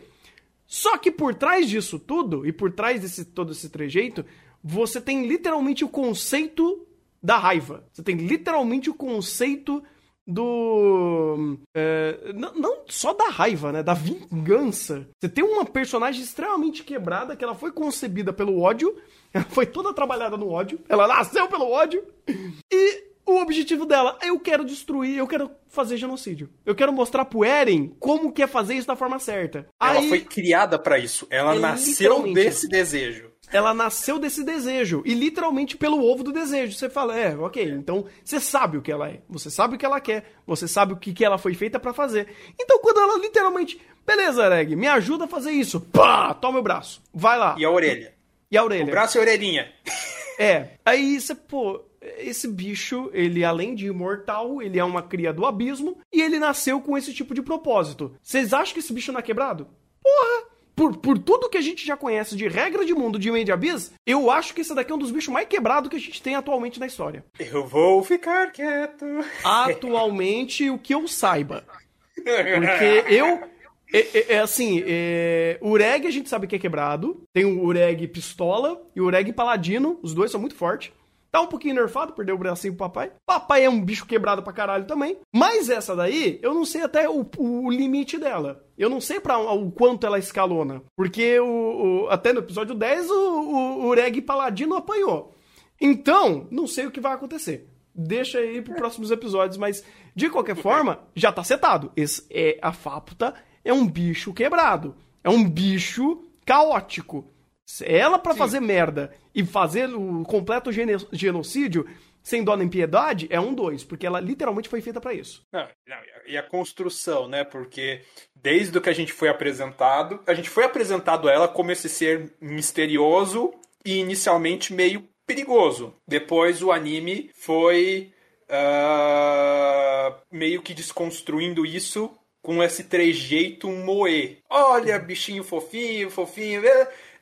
Só que por trás disso tudo, e por trás desse todo esse trejeito, você tem literalmente o conceito da raiva. Você tem literalmente o conceito do. É, não, não, só da raiva, né? Da vingança. Você tem uma personagem extremamente quebrada que ela foi concebida pelo ódio. Ela foi toda trabalhada no ódio. Ela nasceu pelo ódio. E o objetivo dela é eu quero destruir, eu quero fazer genocídio. Eu quero mostrar pro Eren como que é fazer isso da forma certa. Ela Aí, foi criada para isso. Ela é nasceu desse desejo. Ela nasceu desse desejo. E literalmente pelo ovo do desejo. Você fala, é, ok, então você sabe o que ela é. Você sabe o que ela quer. Você sabe o que, que ela foi feita para fazer. Então quando ela literalmente, beleza, Ereg, me ajuda a fazer isso. Pá, toma o braço. Vai lá. E a orelha. E a orelha. O braço e a orelhinha. É. Aí você, pô, esse bicho, ele além de imortal, ele é uma cria do abismo e ele nasceu com esse tipo de propósito. Vocês acham que esse bicho não é quebrado? Porra! Por, por tudo que a gente já conhece de regra de mundo de Made Abyss, eu acho que esse daqui é um dos bichos mais quebrados que a gente tem atualmente na história. Eu vou ficar quieto. Atualmente, o que eu saiba. Porque eu. É, é, é assim, é, o Ureg a gente sabe que é quebrado. Tem o Ureg Pistola e o Ureg Paladino. Os dois são muito fortes. Tá um pouquinho nerfado, perdeu o bracinho pro papai. Papai é um bicho quebrado pra caralho também. Mas essa daí, eu não sei até o, o limite dela. Eu não sei para o quanto ela escalona. Porque o, o, até no episódio 10 o, o, o Ureg Paladino apanhou. Então, não sei o que vai acontecer. Deixa aí para próximos episódios, mas de qualquer forma, já tá setado. Esse é a Fáputa é um bicho quebrado. É um bicho caótico. Ela para fazer merda e fazer o completo genocídio sem dó nem piedade é um dois, porque ela literalmente foi feita para isso. Não, não, e a construção, né? Porque desde o que a gente foi apresentado, a gente foi apresentado a ela como esse ser misterioso e inicialmente meio perigoso. Depois o anime foi uh, meio que desconstruindo isso com esse trejeito moe. Olha, bichinho fofinho, fofinho.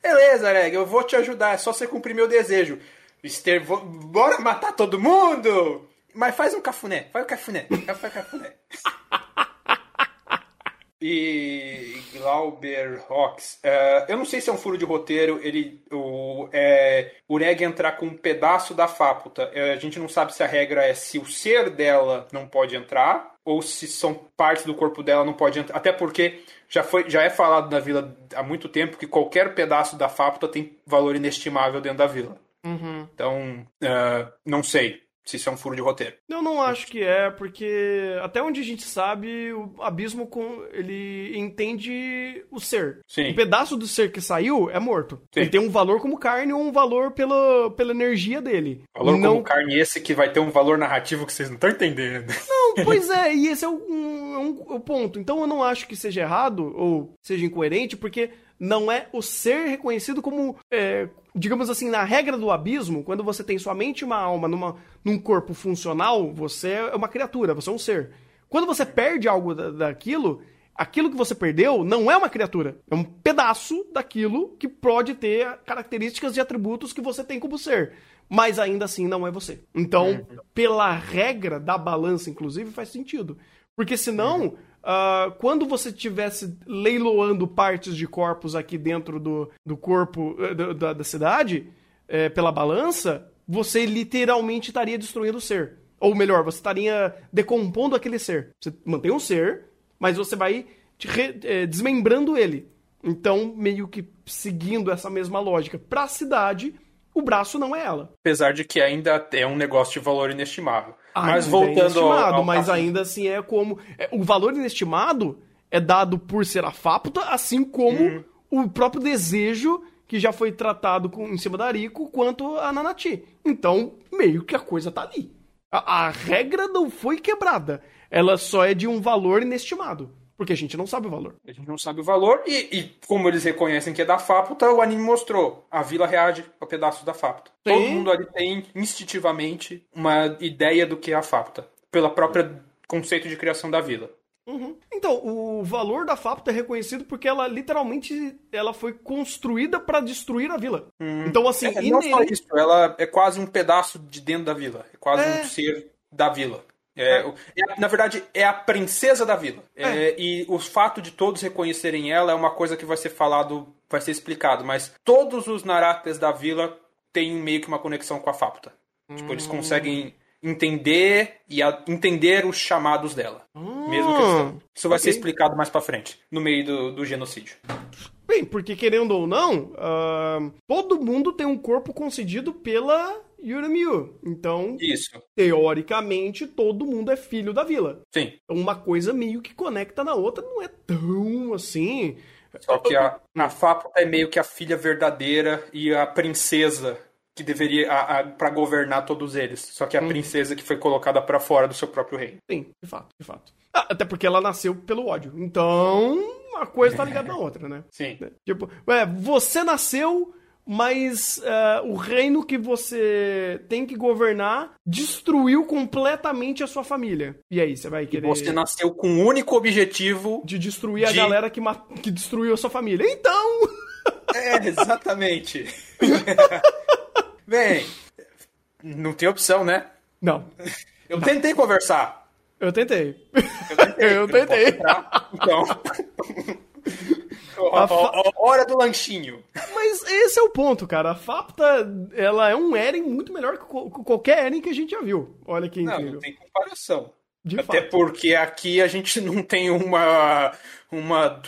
Beleza, Reg, eu vou te ajudar. É só você cumprir meu desejo. Mister, vou... bora matar todo mundo! Mas faz um cafuné. Faz um cafuné. Faz o cafuné. e Glauber Rocks. Uh, eu não sei se é um furo de roteiro. Ele, o, é, o Reg entrar com um pedaço da fápota. Uh, a gente não sabe se a regra é se o ser dela não pode entrar ou se são partes do corpo dela não pode entrar. Até porque já, foi, já é falado na vila há muito tempo que qualquer pedaço da fápula tem valor inestimável dentro da vila. Uhum. Então, uh, não sei se isso é um furo de roteiro. Eu não acho que é, porque até onde a gente sabe, o abismo com ele entende o ser. Sim. Um pedaço do ser que saiu é morto. Sim. Ele tem um valor como carne ou um valor pela, pela energia dele. Valor não... como carne esse que vai ter um valor narrativo que vocês não estão entendendo. Não, pois é, e esse é o, um, um, um ponto. Então eu não acho que seja errado ou seja incoerente, porque não é o ser reconhecido como, é, digamos assim, na regra do abismo, quando você tem somente uma alma numa, num corpo funcional, você é uma criatura, você é um ser. Quando você perde algo da, daquilo, aquilo que você perdeu não é uma criatura, é um pedaço daquilo que pode ter características e atributos que você tem como ser. Mas ainda assim não é você. Então, uhum. pela regra da balança, inclusive, faz sentido. Porque senão, uh, quando você estivesse leiloando partes de corpos aqui dentro do, do corpo uh, da, da, cidade, uh, pela balança, você literalmente estaria destruindo o ser. Ou melhor, você estaria decompondo aquele ser. Você mantém um ser, mas você vai re, eh, desmembrando ele. Então, meio que seguindo essa mesma lógica para a cidade, o braço não é ela. Apesar de que ainda é um negócio de valor inestimável. mas voltando é ao, ao, mas ainda assim é como é, o valor inestimado é dado por ser a Fáputa, assim como hum. o próprio desejo que já foi tratado com, em cima da Rico quanto a Nanati. Então, meio que a coisa tá ali. A, a regra não foi quebrada. Ela só é de um valor inestimado. Porque a gente não sabe o valor. A gente não sabe o valor e, e como eles reconhecem que é da Fáputa, o anime mostrou. A vila reage ao pedaço da Fáputa. Todo mundo ali tem instintivamente uma ideia do que é a Fáputa. Pela própria conceito de criação da vila. Uhum. Então, o valor da Fáputa é reconhecido porque ela literalmente ela foi construída para destruir a vila. Hum. Então, assim, é, não só isso, ela é quase um pedaço de dentro da vila. É quase é... um ser da vila. É, é. é, na verdade, é a princesa da vila. É. é. e o fato de todos reconhecerem ela é uma coisa que vai ser falado, vai ser explicado. Mas todos os Narates da vila têm meio que uma conexão com a Fapta. Hum. Tipo, eles hum. conseguem entender e a, entender os chamados dela. Hum. Mesmo que eles, Isso vai okay. ser explicado mais pra frente, no meio do, do genocídio. Bem, porque querendo ou não, uh, todo mundo tem um corpo concedido pela Yuramiyu. Então, Isso. teoricamente, todo mundo é filho da vila. Sim. Então, uma coisa meio que conecta na outra, não é tão assim. Só que a, a Fapo é meio que a filha verdadeira e a princesa que deveria para governar todos eles. Só que a hum. princesa que foi colocada para fora do seu próprio reino. Sim, de fato, de fato. Ah, até porque ela nasceu pelo ódio. Então, uma coisa tá ligada na outra, né? Sim. Tipo, é, você nasceu mas uh, o reino que você tem que governar destruiu completamente a sua família. E aí, você vai querer. E você nasceu com o único objetivo de destruir de... a galera que, que destruiu a sua família. Então. É, exatamente. Bem, não tem opção, né? Não. Eu tentei conversar. Eu tentei. Eu tentei. Eu tentei. Então. Fa... Hora do lanchinho. Mas esse é o ponto, cara. A Fapta, ela é um Eren muito melhor que qualquer Eren que a gente já viu. Olha que incrível. Não, não tem comparação. De Até fato. porque aqui a gente não tem uma, uma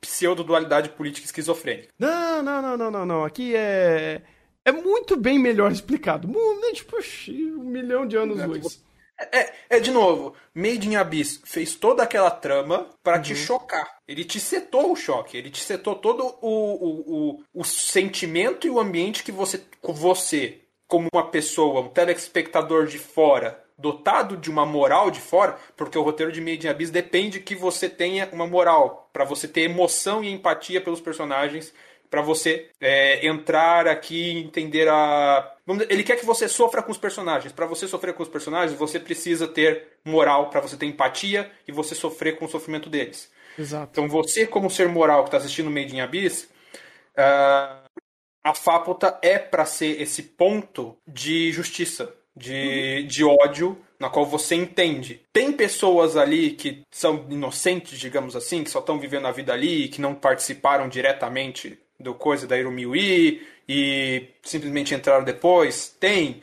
pseudo-dualidade política esquizofrênica. Não, não, não, não, não, não. Aqui é. É muito bem melhor explicado. Tipo, um milhão de anos luz. É, é, de novo, Made in Abyss fez toda aquela trama para uhum. te chocar. Ele te setou o choque, ele te setou todo o, o, o, o sentimento e o ambiente que você, você, como uma pessoa, um telespectador de fora, dotado de uma moral de fora, porque o roteiro de Made in Abyss depende que você tenha uma moral, para você ter emoção e empatia pelos personagens para você é, entrar aqui e entender a. Ele quer que você sofra com os personagens. Para você sofrer com os personagens, você precisa ter moral, para você ter empatia e você sofrer com o sofrimento deles. Exato. Então você, como ser moral que está assistindo Made in Abyss, uh, a Fápota é para ser esse ponto de justiça, de, uhum. de ódio na qual você entende. Tem pessoas ali que são inocentes, digamos assim, que só estão vivendo a vida ali, que não participaram diretamente do coisa da Irumiwi e simplesmente entraram depois. Tem.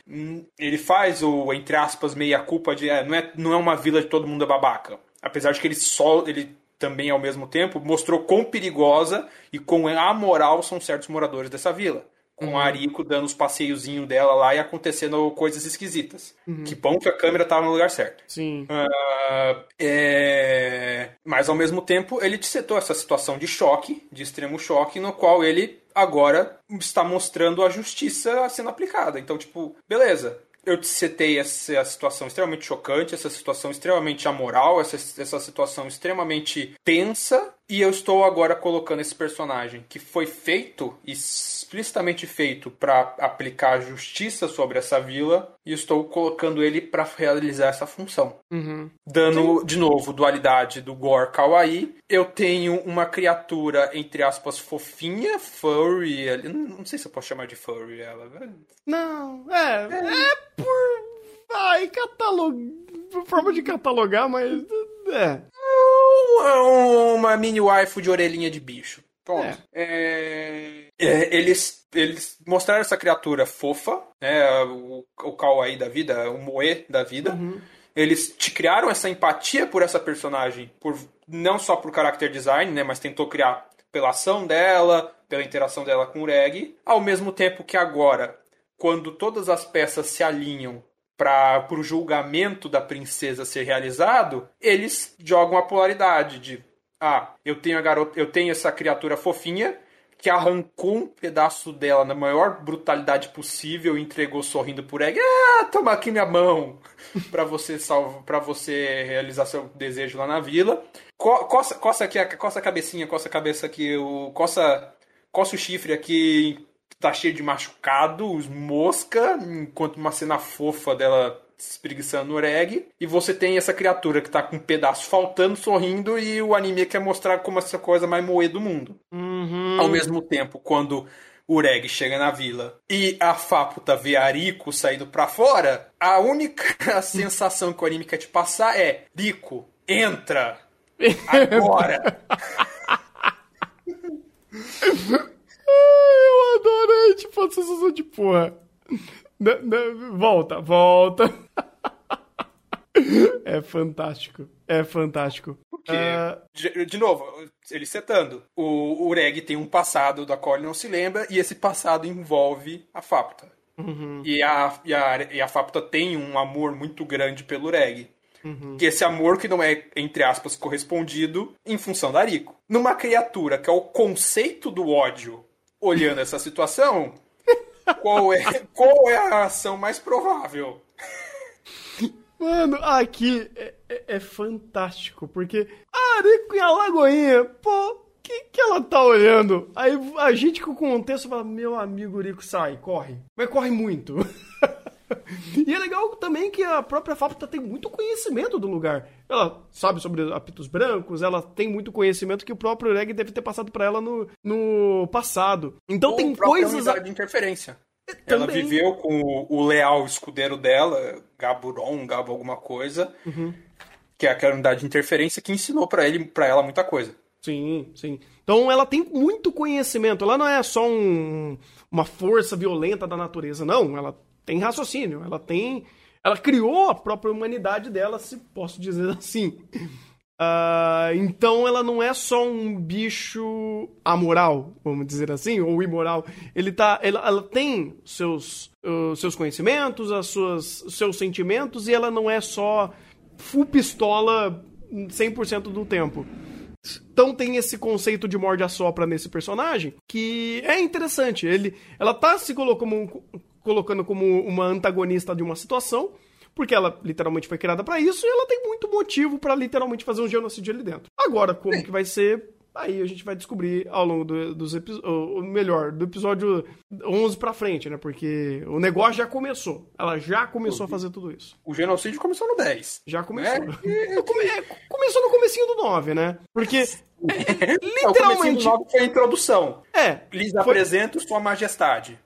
Ele faz o, entre aspas, meia culpa de é, não, é, não é uma vila de todo mundo é babaca. Apesar de que ele só. ele também ao mesmo tempo mostrou quão perigosa e quão amoral são certos moradores dessa vila com a Ariko dando os passeiozinhos dela lá e acontecendo coisas esquisitas. Uhum. Que bom que a câmera estava no lugar certo. Sim. Uh, é... Mas ao mesmo tempo ele te setou essa situação de choque, de extremo choque, no qual ele agora está mostrando a justiça sendo aplicada. Então, tipo, beleza, eu te setei essa situação extremamente chocante, essa situação extremamente amoral, essa, essa situação extremamente tensa, e eu estou agora colocando esse personagem que foi feito explicitamente feito para aplicar justiça sobre essa vila e estou colocando ele para realizar essa função. Uhum. Dando, Sim. de novo, dualidade do Gore Kawaii. Eu tenho uma criatura, entre aspas, fofinha, furry. Não sei se eu posso chamar de furry ela. Não, é. É, é por. Ai, catalog. Forma de catalogar, mas. É. Uma mini waifu de orelhinha de bicho. Pronto. É. É... É, eles, eles mostraram essa criatura fofa, né? O, o kawaii da vida, o moe da vida. Uhum. Eles te criaram essa empatia por essa personagem, por não só por character design, né? Mas tentou criar pela ação dela, pela interação dela com o Reg. Ao mesmo tempo que agora, quando todas as peças se alinham para o julgamento da princesa ser realizado, eles jogam a polaridade de ah, eu tenho a garota, eu tenho essa criatura fofinha que arrancou um pedaço dela na maior brutalidade possível e entregou sorrindo por Egg. Ah, toma aqui minha mão para você salvo, para você realizar seu desejo lá na vila. Co coça, coça aqui, coça a cabecinha, coça a cabeça aqui, o coça, coça o chifre aqui, tá cheio de machucados, mosca, enquanto uma cena fofa dela espreguiçando no reg, e você tem essa criatura que tá com um pedaço faltando, sorrindo, e o anime quer mostrar como essa coisa mais moe do mundo. Uhum. Ao mesmo tempo, quando o Reg chega na vila e a Faputa vê a Rico saindo pra fora, a única sensação que o anime quer te passar é: Rico, entra! Agora! eu adoro, é tipo a sensação de porra. Volta, volta. É fantástico. É fantástico. Porque, uh... de, de, novo, ele setando. O, o Reg tem um passado da qual ele não se lembra, e esse passado envolve a Fapta. Uhum. E, a, e, a, e a Fapta tem um amor muito grande pelo Reg. Uhum. Que esse amor que não é, entre aspas, correspondido em função da Rico. Numa criatura que é o conceito do ódio olhando essa situação, qual é, qual é a ação mais provável? Mano, aqui é, é, é fantástico, porque Arico e a Lagoinha, pô, que, que ela tá olhando? Aí a gente com o contexto fala, meu amigo Rico, sai, corre. Mas corre muito. e é legal também que a própria Fábrica tem muito conhecimento do lugar. Ela sabe sobre apitos brancos, ela tem muito conhecimento que o próprio Reg deve ter passado para ela no, no passado. Então Ou tem coisas. unidade de interferência. Também. Ela viveu com o, o leal escudeiro dela, Gaburon, Gabo alguma coisa, Uhum. que é aquela unidade de interferência que ensinou pra ele, para ela muita coisa. Sim, sim. Então ela tem muito conhecimento. Ela não é só um- uma força violenta da natureza, não. Ela tem raciocínio. Ela tem. Ela criou a própria humanidade dela, se posso dizer assim. Ah, então ela não é só um bicho amoral, vamos dizer assim, ou imoral. Ele tá, ela, ela tem seus, os seus conhecimentos, as suas, seus sentimentos, e ela não é só full pistola 100% do tempo. Então tem esse conceito de morde a sopra nesse personagem que é interessante. Ele, ela tá se colocando como, colocando como uma antagonista de uma situação, porque ela literalmente foi criada pra isso e ela tem muito motivo pra literalmente fazer um genocídio ali dentro. Agora, como que vai ser? Aí a gente vai descobrir ao longo do- dos episódios, melhor, do episódio 11 pra frente, né? Porque o negócio já começou. Ela já começou a fazer tudo isso. O genocídio começou no 10. Já começou. É, Come- é, começou no comecinho do 9, né? Porque é, É, o comecinho literalmente do 9 foi a introdução. é, Lhes Foi- apresento sua majestade.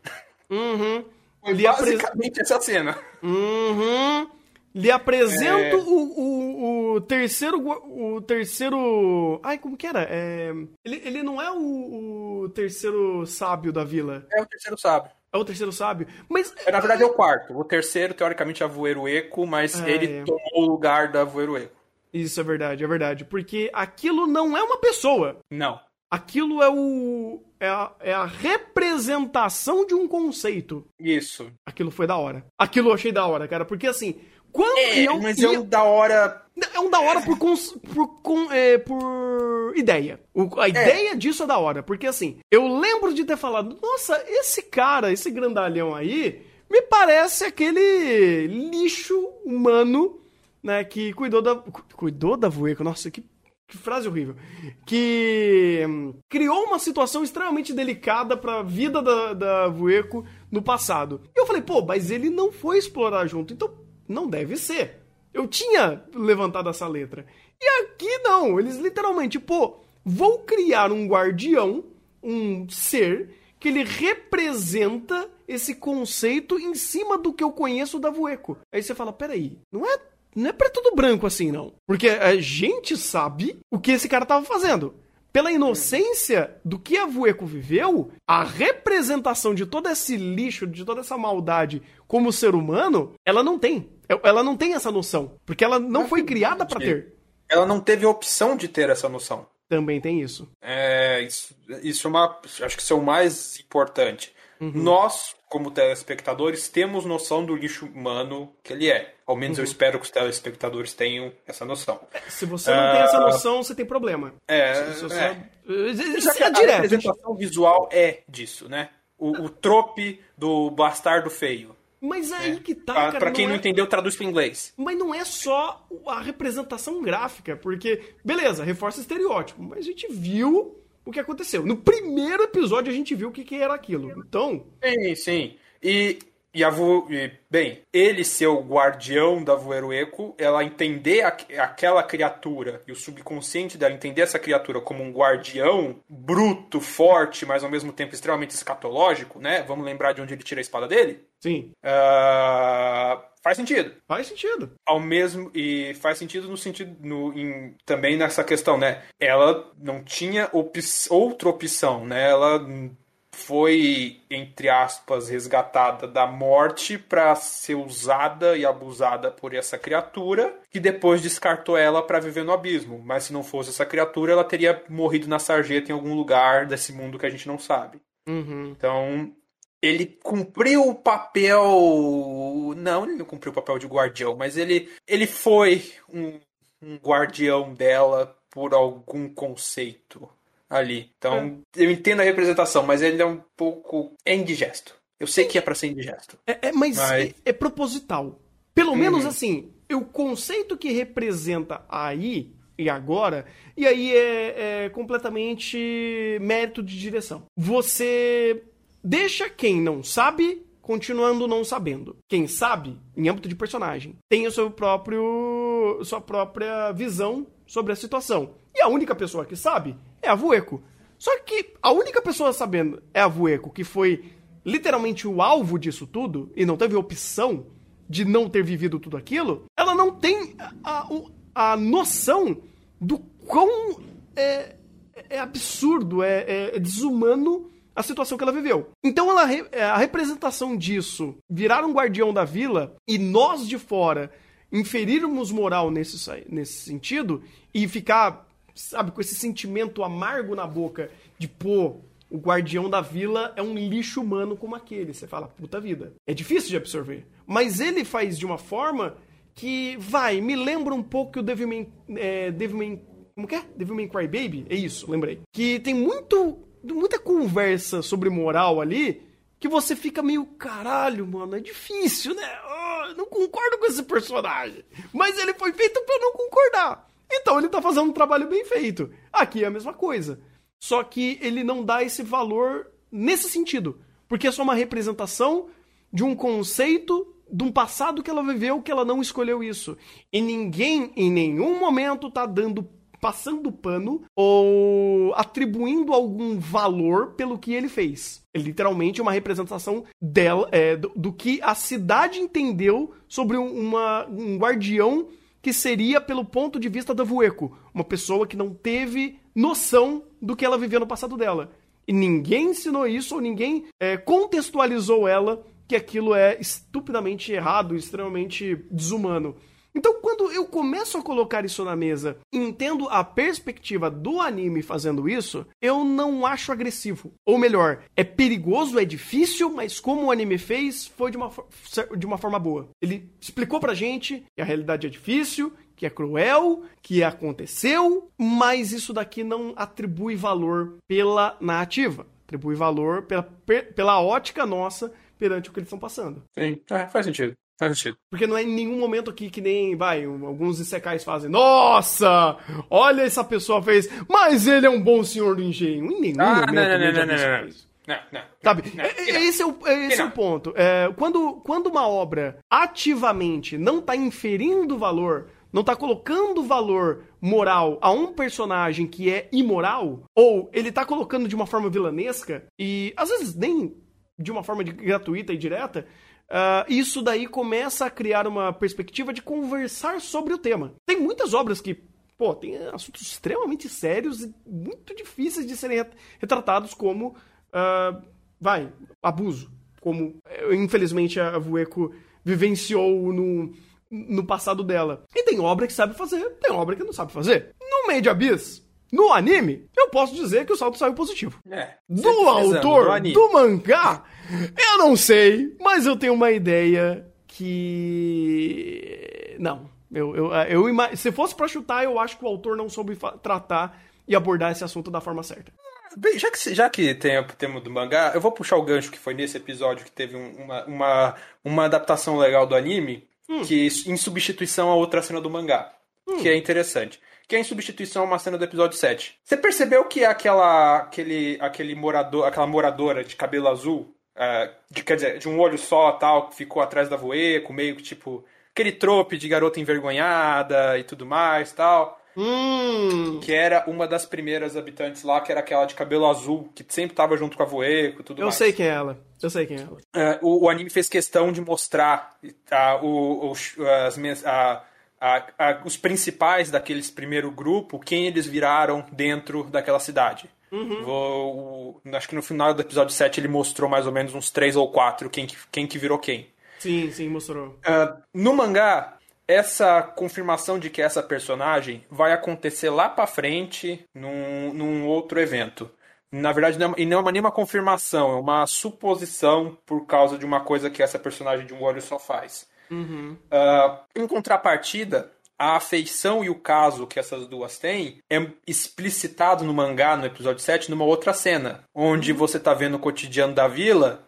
Uhum. Foi Lhe basicamente essa cena. Uhum. Lhe apresento É. o, o, o terceiro. O terceiro. Ai, como que era? É, ele, ele não é o, o terceiro sábio da vila. É o terceiro sábio. É o terceiro sábio. Mas. É, na verdade é o quarto. O terceiro, teoricamente, é a Voeiro Eco, mas Ah, ele é. tomou o lugar da Voeiro Eco. Isso é verdade, é verdade. Porque aquilo não é uma pessoa. Não. Aquilo é o. É a, é a representação de um conceito. Isso. Aquilo foi da hora. Aquilo eu achei da hora, cara. Porque assim. Quando É, eu, mas e é um da hora. É um da hora por, cons- por, com- é, por ideia. O- a ideia disso é da hora. Porque assim, eu lembro de ter falado, nossa, esse cara, esse grandalhão aí, me parece aquele lixo humano, né, que cuidou da. cu- Cuidou da Vueco, nossa, que, que frase horrível. Que hum, criou uma situação extremamente delicada pra vida da, da Vueco no passado. E eu falei, pô, mas ele não foi explorar junto, então não deve ser. Eu tinha levantado essa letra. E aqui não, eles literalmente, pô, vou criar um guardião, um ser, que ele representa esse conceito em cima do que eu conheço da Vueco. Aí você fala, peraí, não é, não é preto do branco assim, não. Porque a gente sabe o que esse cara tava fazendo. Pela inocência do que a Vueco viveu, a representação de todo esse lixo, de toda essa maldade como ser humano, ela não tem. Ela não tem essa noção. Porque ela não foi criada pra ter. Ela não teve opção de ter essa noção. Também tem isso. É, isso, isso é uma. Acho que isso é o mais importante. Uhum. Nós, como telespectadores, temos noção do lixo humano que ele é. Ao menos Uhum. eu espero que os telespectadores tenham essa noção. Se você não tem essa noção, você tem problema. É, Se você- é. Isso Já que é a direto. representação visual é disso, né? O, o trope do bastardo feio. Mas é aí que tá, pra, cara. pra quem não é... entendeu, traduz para inglês. Mas não é só a representação gráfica, porque, beleza, reforça estereótipo, mas a gente viu o que aconteceu. No primeiro episódio a gente viu o que, que era aquilo. Então, Sim, sim. E, e a Vu, e, bem, ele ser o guardião da Vuerueco, ela entender a- aquela criatura e o subconsciente dela entender essa criatura como um guardião bruto, forte, mas ao mesmo tempo extremamente escatológico, né? Vamos lembrar de onde ele tira a espada dele? sim, Ah, faz sentido. faz sentido. Ao mesmo e faz sentido no sentido no, em- também nessa questão, né? Ela não tinha op, outra opção, né? Ela foi entre aspas resgatada da morte para ser usada e abusada por essa criatura, que depois descartou ela para viver no abismo. Mas se não fosse essa criatura, ela teria morrido na sarjeta em algum lugar desse mundo que a gente não sabe. Uhum. Então, ele cumpriu o papel. Não, ele não cumpriu o papel de guardião, mas ele, ele foi um, um guardião dela por algum conceito ali. Então, eu entendo a representação, mas ele é um pouco. É indigesto. Eu sei que é pra ser indigesto. É, é- mas Mas- É, é proposital. Pelo menos Uhum. assim, o conceito que representa aí e agora, e aí é, é completamente mérito de direção. Você deixa quem não sabe continuando não sabendo. Quem sabe, em âmbito de personagem, tem o seu próprio sua própria visão sobre a situação. E a única pessoa que sabe é a Vueco. Só que a única pessoa sabendo é a Vueco, que foi literalmente o alvo disso tudo e não teve opção de não ter vivido tudo aquilo, ela não tem a, a, a noção do quão é, é absurdo, é, é, é desumano a situação que ela viveu. Então ela, é, a representação disso, virar um guardião da vila e nós de fora inferirmos moral nesse, nesse sentido e ficar, sabe, com esse sentimento amargo na boca de, pô, o guardião da vila é um lixo humano como aquele. Você fala, puta vida. É difícil de absorver. Mas ele faz de uma forma que, vai, me lembra um pouco o Devilman... É, Devilman como que é? Devilman Crybaby? É isso, lembrei. Que tem muito muita conversa sobre moral ali que você fica meio caralho, mano, é difícil, né? Oh, não concordo com esse personagem. Mas ele foi feito para não concordar. Então ele tá fazendo um trabalho bem feito. Aqui é a mesma coisa. Só que ele não dá esse valor nesse sentido. Porque é só uma representação de um conceito de um passado que ela viveu que ela não escolheu isso. E ninguém em nenhum momento tá dando passando pano ou atribuindo algum valor pelo que ele fez. É literalmente uma representação dela, é, do, do, que a cidade entendeu sobre um, uma, um guardião que seria pelo ponto de vista da Vueco, uma pessoa que não teve noção do que ela vivia no passado dela. E ninguém ensinou isso, ou ninguém é, contextualizou ela que aquilo é estupidamente errado, extremamente desumano. Então, quando eu começo a colocar isso na mesa, entendo a perspectiva do anime fazendo isso, eu não acho agressivo. Ou melhor, é perigoso, é difícil, mas como o anime fez, foi de uma, de uma forma boa. Ele explicou pra gente que a realidade é difícil, que é cruel, que aconteceu, mas isso daqui não atribui valor pela narrativa. Atribui valor pela, pela ótica nossa perante o que eles estão passando. Sim, é, faz sentido. Faz sentido. Porque não é em nenhum momento aqui que nem, vai, alguns Isekais fazem. Nossa! Olha essa pessoa fez. Mas ele é um bom senhor do engenho. Em nenhum ah, momento. Não, não, não, não, não, não. Não, não, Sabe? Não, é, esse é o, esse é o ponto. É, quando, quando uma obra ativamente não está inferindo valor, não está colocando valor moral a um personagem que é imoral, ou ele está colocando de uma forma vilanesca, e às vezes nem de uma forma de, gratuita e direta, Uh, isso daí começa a criar uma perspectiva de conversar sobre o tema. Tem muitas obras que, pô, tem assuntos extremamente sérios e muito difíceis de serem retratados como, uh, vai, abuso. Como, eh, infelizmente, a Vueco vivenciou no, no passado dela. E tem obra que sabe fazer, tem obra que não sabe fazer. No Made Abyss, no anime, eu posso dizer que o salto saiu positivo. É, do autor do mangá, eu não sei, mas eu tenho uma ideia que. Não. Eu, eu, eu, eu Se fosse para chutar, eu acho que o autor não soube tratar e abordar esse assunto da forma certa. Bem, já que, já que tem o tema do mangá, eu vou puxar o gancho que foi nesse episódio que teve uma, uma, uma adaptação legal do anime, hum. que em substituição a outra cena do mangá, hum. que é interessante que é em substituição a uma cena do episódio 7. Você percebeu que aquela, aquele, aquele morador, aquela moradora de cabelo azul, uh, de, quer dizer, de um olho só tal, que ficou atrás da voeco, meio que tipo. aquele trope de garota envergonhada e tudo mais tal. Hum. Que era uma das primeiras habitantes lá, que era aquela de cabelo azul, que sempre tava junto com a Voeco e tudo Eu mais. Eu sei quem é ela. Eu sei quem é ela. Uh, o, o, anime fez questão de mostrar uh, o, o, as, a, a, a, os principais daqueles primeiro grupo, quem eles viraram dentro daquela cidade. Uhum. Vou, acho que no final do episódio 7 ele mostrou mais ou menos uns três ou quatro quem, quem que virou quem. Sim, sim, mostrou. Uh, no mangá, essa confirmação de que essa personagem vai acontecer lá pra frente num, num outro evento. Na verdade, não é, e não é nenhuma confirmação, é uma suposição por causa de uma coisa que essa personagem de um olho só faz. Uhum. Uh, em contrapartida, a afeição e o caso que essas duas têm é explicitado no mangá, no episódio 7, numa outra cena, onde uhum. você tá vendo o cotidiano da vila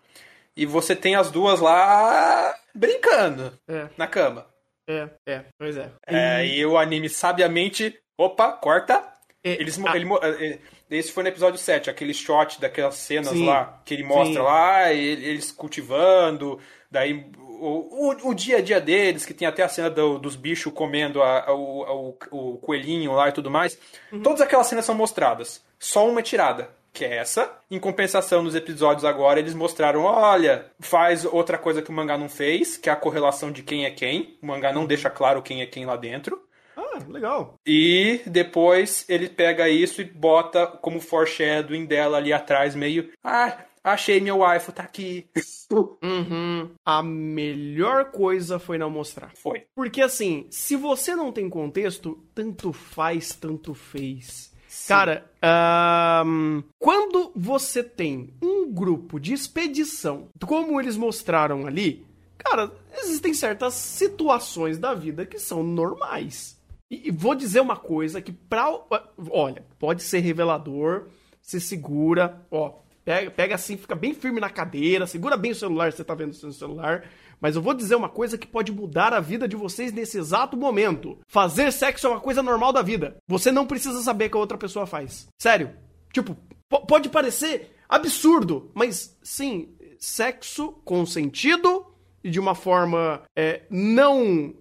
e você tem as duas lá brincando é. na cama. É, é, pois é. é. E o anime sabiamente opa, corta. É, Eles, ele mo- eh, esse foi no episódio 7, aquele shot daquelas cenas Sim. lá, que ele mostra Sim. lá, ele- eles cultivando, daí o, o, o dia a dia deles, que tem até a cena do- dos bichos comendo a- a- o, o- coelhinho lá e tudo mais. Uhum. Todas aquelas cenas são mostradas. Só uma é tirada. Que é essa. Em compensação, nos episódios agora, eles mostraram: olha, faz outra coisa que o mangá não fez, que é a correlação de quem é quem. O mangá Uhum. não deixa claro quem é quem lá dentro. Ah, legal. E depois ele pega isso e bota como foreshadowing dela ali atrás, meio. Ah, achei meu waifu, tá aqui. Uhum. A melhor coisa foi não mostrar. Foi. Porque assim, se você não tem contexto, tanto faz, tanto fez. Cara, ahn, quando você tem um grupo de expedição, como eles mostraram ali, cara, existem certas situações da vida que são normais. E, e vou dizer uma coisa que pra. Olha, pode ser revelador, se segura, ó, pega, pega assim, fica bem firme na cadeira, segura bem o celular se você tá vendo no seu celular. Mas eu vou dizer uma coisa que pode mudar a vida de vocês nesse exato momento. Fazer sexo é uma coisa normal da vida. Você não precisa saber que a outra pessoa faz. Sério. Tipo, po- pode parecer absurdo, mas sim, sexo consentido e de uma forma é, não.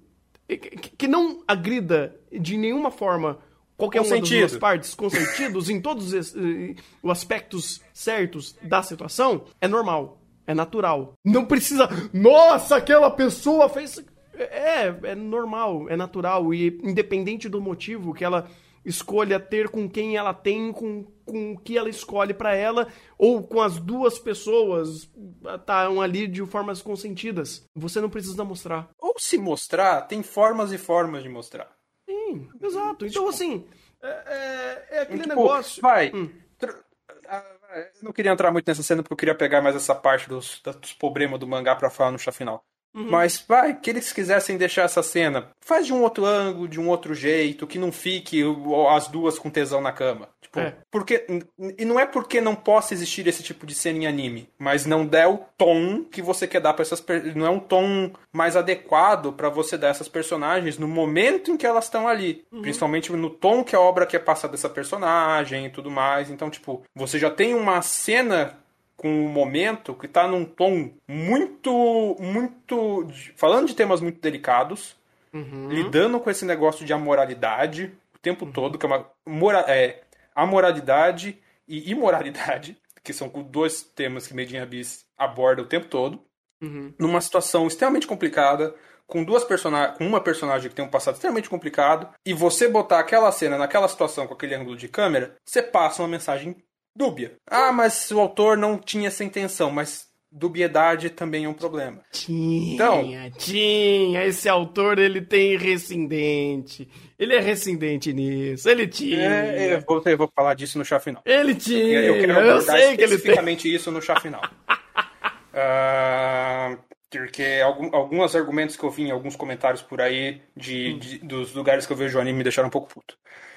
que não agrida de nenhuma forma qualquer uma das Consentido. duas partes consentidos em todos os, eh, os aspectos certos da situação, é normal. É natural. Não precisa. Nossa, aquela pessoa fez. É, é normal, é natural. E independente do motivo que ela escolha ter com quem ela tem, com, com o que ela escolhe pra ela, ou com as duas pessoas estão ali de formas consentidas. Você não precisa mostrar. Ou se mostrar, tem formas e formas de mostrar. Sim, exato. Então, assim, é, é- é aquele Tipo, negócio. Vai. Hum. ah, Eu não queria entrar muito nessa cena porque eu queria pegar mais essa parte dos, dos problemas do mangá pra falar no chá final. Uhum. Mas vai, que eles quisessem deixar essa cena, faz de um outro ângulo, de um outro jeito, que não fique as duas com tesão na cama. Tipo, É. porque e não é porque não possa existir esse tipo de cena em anime, mas não der o tom que você quer dar para essas não é um tom mais adequado pra você dar essas personagens no momento em que elas estão ali, principalmente no tom que a obra quer passar dessa personagem e tudo mais. Então, tipo, você já tem uma cena com um momento que tá num tom muito, muito. falando de temas muito delicados, lidando com esse negócio de amoralidade o tempo todo, que é uma. Mora, é, amoralidade e imoralidade, que são dois temas que Made in Abyss aborda o tempo todo, Uhum. numa situação extremamente complicada. Com duas personagens, com uma personagem que tem um passado extremamente complicado, e você botar aquela cena naquela situação com aquele ângulo de câmera, você passa uma mensagem dúbia. Ah, mas o autor não tinha essa intenção, mas dubiedade também é um problema. Tinha, Então- tinha. Esse autor, ele tem rescindente. Ele é rescindente nisso. Ele tinha. É, eu vou, eu vou falar disso no chá final. Ele tinha. Eu quero Eu sei que ele tem. especificamente isso no chá final. Ah, porque algum, alguns argumentos que eu vi em alguns comentários por aí de, de- dos lugares que eu vejo o anime me deixaram um pouco puto.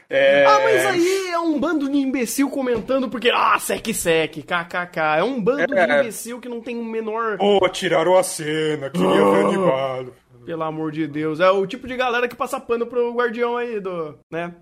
É, Ah, mas aí é um bando de imbecil comentando porque, ah, sec sec, kkk. É um bando de É. imbecil que não tem o menor. Pô, tiraram a cena, queria ver animado. Pelo amor de Deus. É o tipo de galera que passa pano pro guardião aí do. né?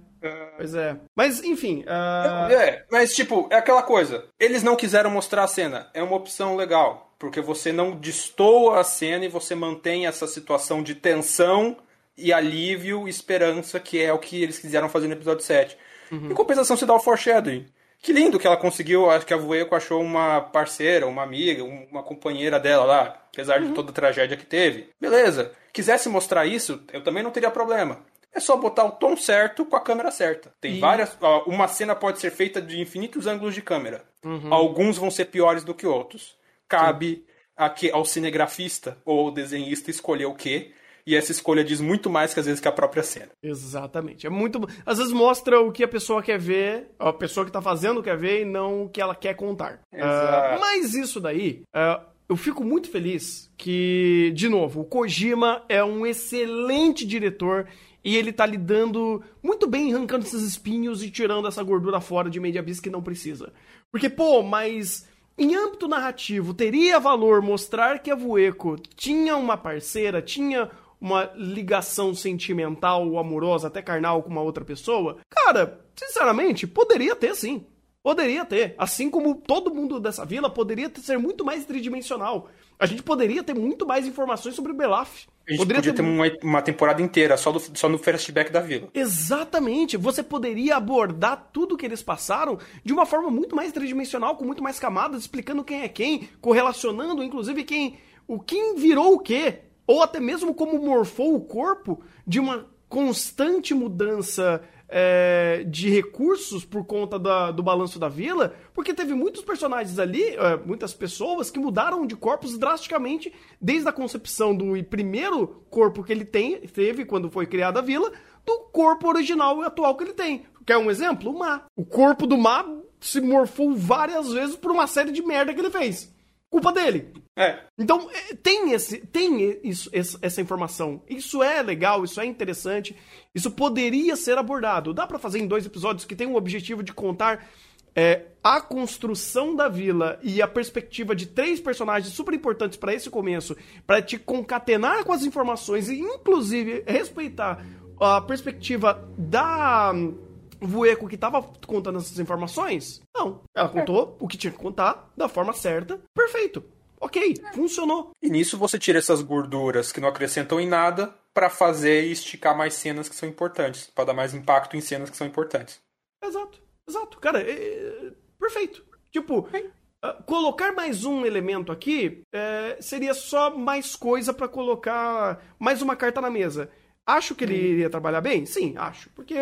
Pois é. Mas, enfim. ah, É, mas tipo, é aquela coisa. Eles não quiseram mostrar a cena. É uma opção legal. Porque você não destoa a cena e você mantém essa situação de tensão e alívio e esperança, que é o que eles quiseram fazer no episódio 7. Em compensação, você dá o foreshadowing. Que lindo que ela conseguiu, acho que a Vueko achou uma parceira, uma amiga, um- uma companheira dela lá, apesar de toda a tragédia que teve. Beleza. Quisesse mostrar isso, eu também não teria problema. É só botar o tom certo com a câmera certa. Tem E- várias. Uma cena pode ser feita de infinitos ângulos de câmera. Uhum. Alguns vão ser piores do que outros. Cabe aqui ao cinegrafista ou ao desenhista escolher o quê. E essa escolha diz muito mais que às vezes que a própria cena. Exatamente. É muito. Às vezes mostra o que a pessoa quer ver, a pessoa que tá fazendo quer ver e não o que ela quer contar. Exato. Ah, mas isso daí, ah, eu fico muito feliz que, de novo, o Kojima é um excelente diretor e ele tá lidando muito bem, arrancando esses espinhos e tirando essa gordura fora de Media Abyss que não precisa. Porque, pô, mas. Em âmbito narrativo, teria valor mostrar que a Vueko tinha uma parceira, tinha uma ligação sentimental ou amorosa, até carnal com uma outra pessoa? Cara, sinceramente, poderia ter sim. Poderia ter. Assim como todo mundo dessa vila poderia ter, ser muito mais tridimensional. A gente poderia ter muito mais informações sobre o Belaf. A gente poderia podia ter, uma, uma temporada inteira só, do, só no flashback da vila. Exatamente. Você poderia abordar tudo que eles passaram de uma forma muito mais tridimensional, com muito mais camadas, explicando quem é quem, correlacionando, inclusive, quem. O quem virou o quê. Ou até mesmo como morfou o corpo de uma constante mudança é, de recursos por conta da, do balanço da vila, porque teve muitos personagens ali, é, muitas pessoas que mudaram de corpos drasticamente desde a concepção do primeiro corpo que ele tem, teve quando foi criada a vila, do corpo original e atual que ele tem. Quer um exemplo? O Má. O corpo do Má se morfou várias vezes por uma série de merda que ele fez culpa dele. É. Então, é, tem, esse, tem isso, essa informação. Isso é legal, isso é interessante. Isso poderia ser abordado. Dá para fazer em dois episódios que tem o objetivo de contar é, a construção da vila e a perspectiva de três personagens super importantes para esse começo, para te concatenar com as informações e, inclusive, respeitar a perspectiva da Vueco que tava contando essas informações? Não. Ela contou o que tinha que contar da forma certa. Perfeito. Ok, funcionou. E nisso você tira essas gorduras que não acrescentam em nada para fazer e esticar mais cenas que são importantes, para dar mais impacto em cenas que são importantes. Exato, exato. Cara, é, é, perfeito. Tipo, uh, colocar mais um elemento aqui é, seria só mais coisa para colocar mais uma carta na mesa. Acho que ele hum. iria trabalhar bem? Sim, acho. Porque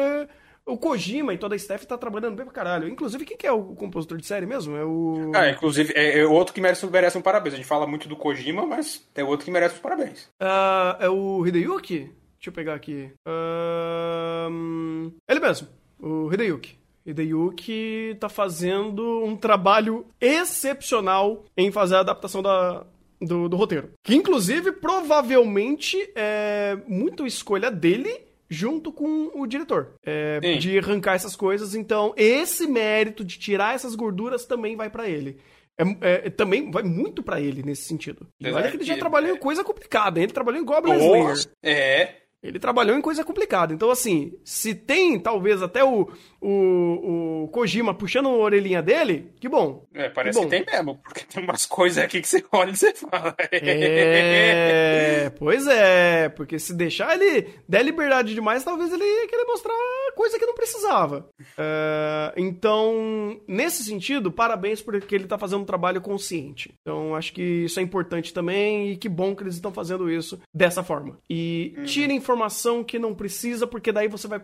o Kojima e toda a staff tá trabalhando bem pra caralho. Inclusive, quem que é o compositor de série mesmo? É o. Ah, inclusive, é, é outro que merece, merece um parabéns. A gente fala muito do Kojima, mas é outro que merece os parabéns. Uh, é o Hideyuki? Deixa eu pegar aqui. Uh, ele mesmo, o Hideyuki. Hideyuki tá fazendo um trabalho excepcional em fazer a adaptação da, do, do roteiro. Que, inclusive, provavelmente é muito escolha dele junto com o diretor. É, de arrancar essas coisas. Então, esse mérito de tirar essas gorduras também vai para ele. É, é, também vai muito para ele nesse sentido. E olha que ele já trabalhou em coisa complicada. Ele trabalhou em Goblin Slayer. É. Ele trabalhou em coisa complicada. Então, assim, se tem talvez até o, o, o Kojima puxando a orelhinha dele, que bom. É, parece que, que tem mesmo, porque tem umas coisas aqui que você olha e você fala. É, pois é, porque se deixar ele der liberdade demais, talvez ele ia querer mostrar coisa que não precisava. É, então, nesse sentido, parabéns porque ele tá fazendo um trabalho consciente. Então, acho que isso é importante também e que bom que eles estão fazendo isso dessa forma. E uhum. tira informação que não precisa, porque daí você vai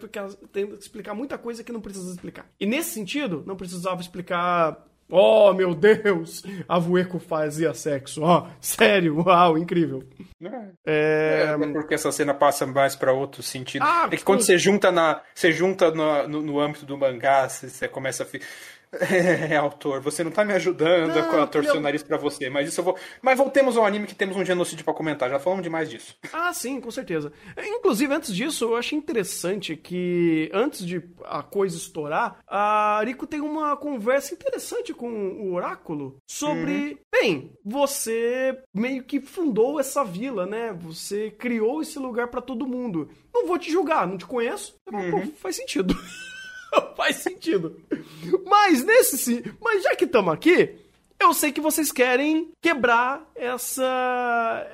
tendo que explicar muita coisa que não precisa explicar. E nesse sentido, não precisava explicar Oh, meu Deus! A Vueco fazia sexo. Ó, oh, sério, uau, incrível. É, é... é porque essa cena passa mais para outro sentido. Ah, é que quando você junta na, você junta no, no, no âmbito do mangá, você, você começa a é, autor, você não tá me ajudando não, a torcer o nariz pra você, mas isso eu vou. Mas voltemos ao anime que temos um genocídio para comentar, já falamos demais disso. Ah, sim, com certeza. Inclusive, antes disso, eu achei interessante que, antes de a coisa estourar, a Rico tem uma conversa interessante com o Oráculo sobre. Uhum. Bem, você meio que fundou essa vila, né? Você criou esse lugar para todo mundo. Não vou te julgar, não te conheço. Uhum. Pô, faz sentido. Faz sentido. Mas nesse. Mas já que estamos aqui, eu sei que vocês querem quebrar essa,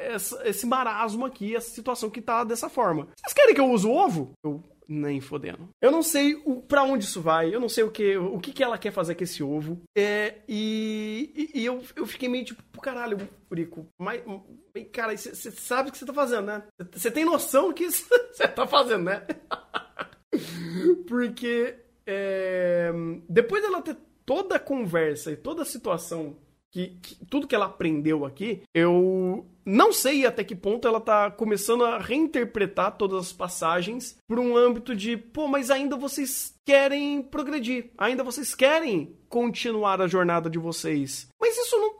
essa, esse marasmo aqui, essa situação que tá dessa forma. Vocês querem que eu use o ovo? Eu nem fodendo. Eu não sei o, pra onde isso vai, eu não sei o que, o que, que ela quer fazer com esse ovo. É, e, e, eu, eu fiquei meio tipo, caralho, Rico, mas, cara, você sabe o que você tá fazendo, né? Você tem noção do que você tá fazendo, né? Porque é, depois dela ter toda a conversa e toda a situação, que, que, tudo que ela aprendeu aqui, eu não sei até que ponto ela tá começando a reinterpretar todas as passagens por um âmbito de, pô, mas ainda vocês querem progredir, ainda vocês querem continuar a jornada de vocês. Mas isso não,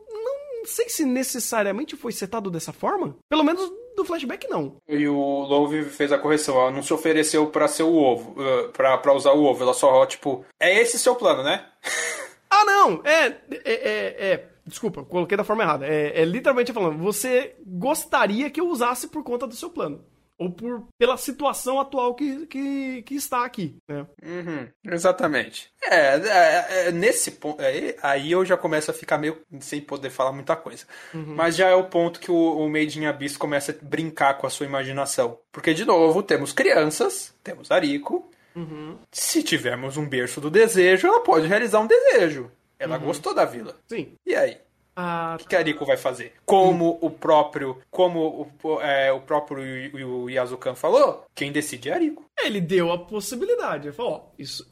não sei se necessariamente foi setado dessa forma. Pelo menos do flashback, não. E o Love fez a correção, ela não se ofereceu para ser o ovo, uh, pra, pra usar o ovo, ela só, tipo, é esse seu plano, né? ah, não! É, é, é, é. desculpa, coloquei da forma errada. É, é literalmente falando, você gostaria que eu usasse por conta do seu plano ou por, pela situação atual que, que, que está aqui, né? Uhum, exatamente. É, é, é nesse ponto, é, aí eu já começo a ficar meio sem poder falar muita coisa. Uhum. Mas já é o ponto que o, o Made in Abyss começa a brincar com a sua imaginação. Porque, de novo, temos crianças, temos Arico. Uhum. Se tivermos um berço do desejo, ela pode realizar um desejo. Ela uhum. gostou da vila. Sim. E aí? Ah, o que, a Rico vai fazer? Como hum. o próprio, como o, é, o próprio o Yazukan falou, quem decide é a Rico. Ele deu a possibilidade. Ele falou, ó, isso.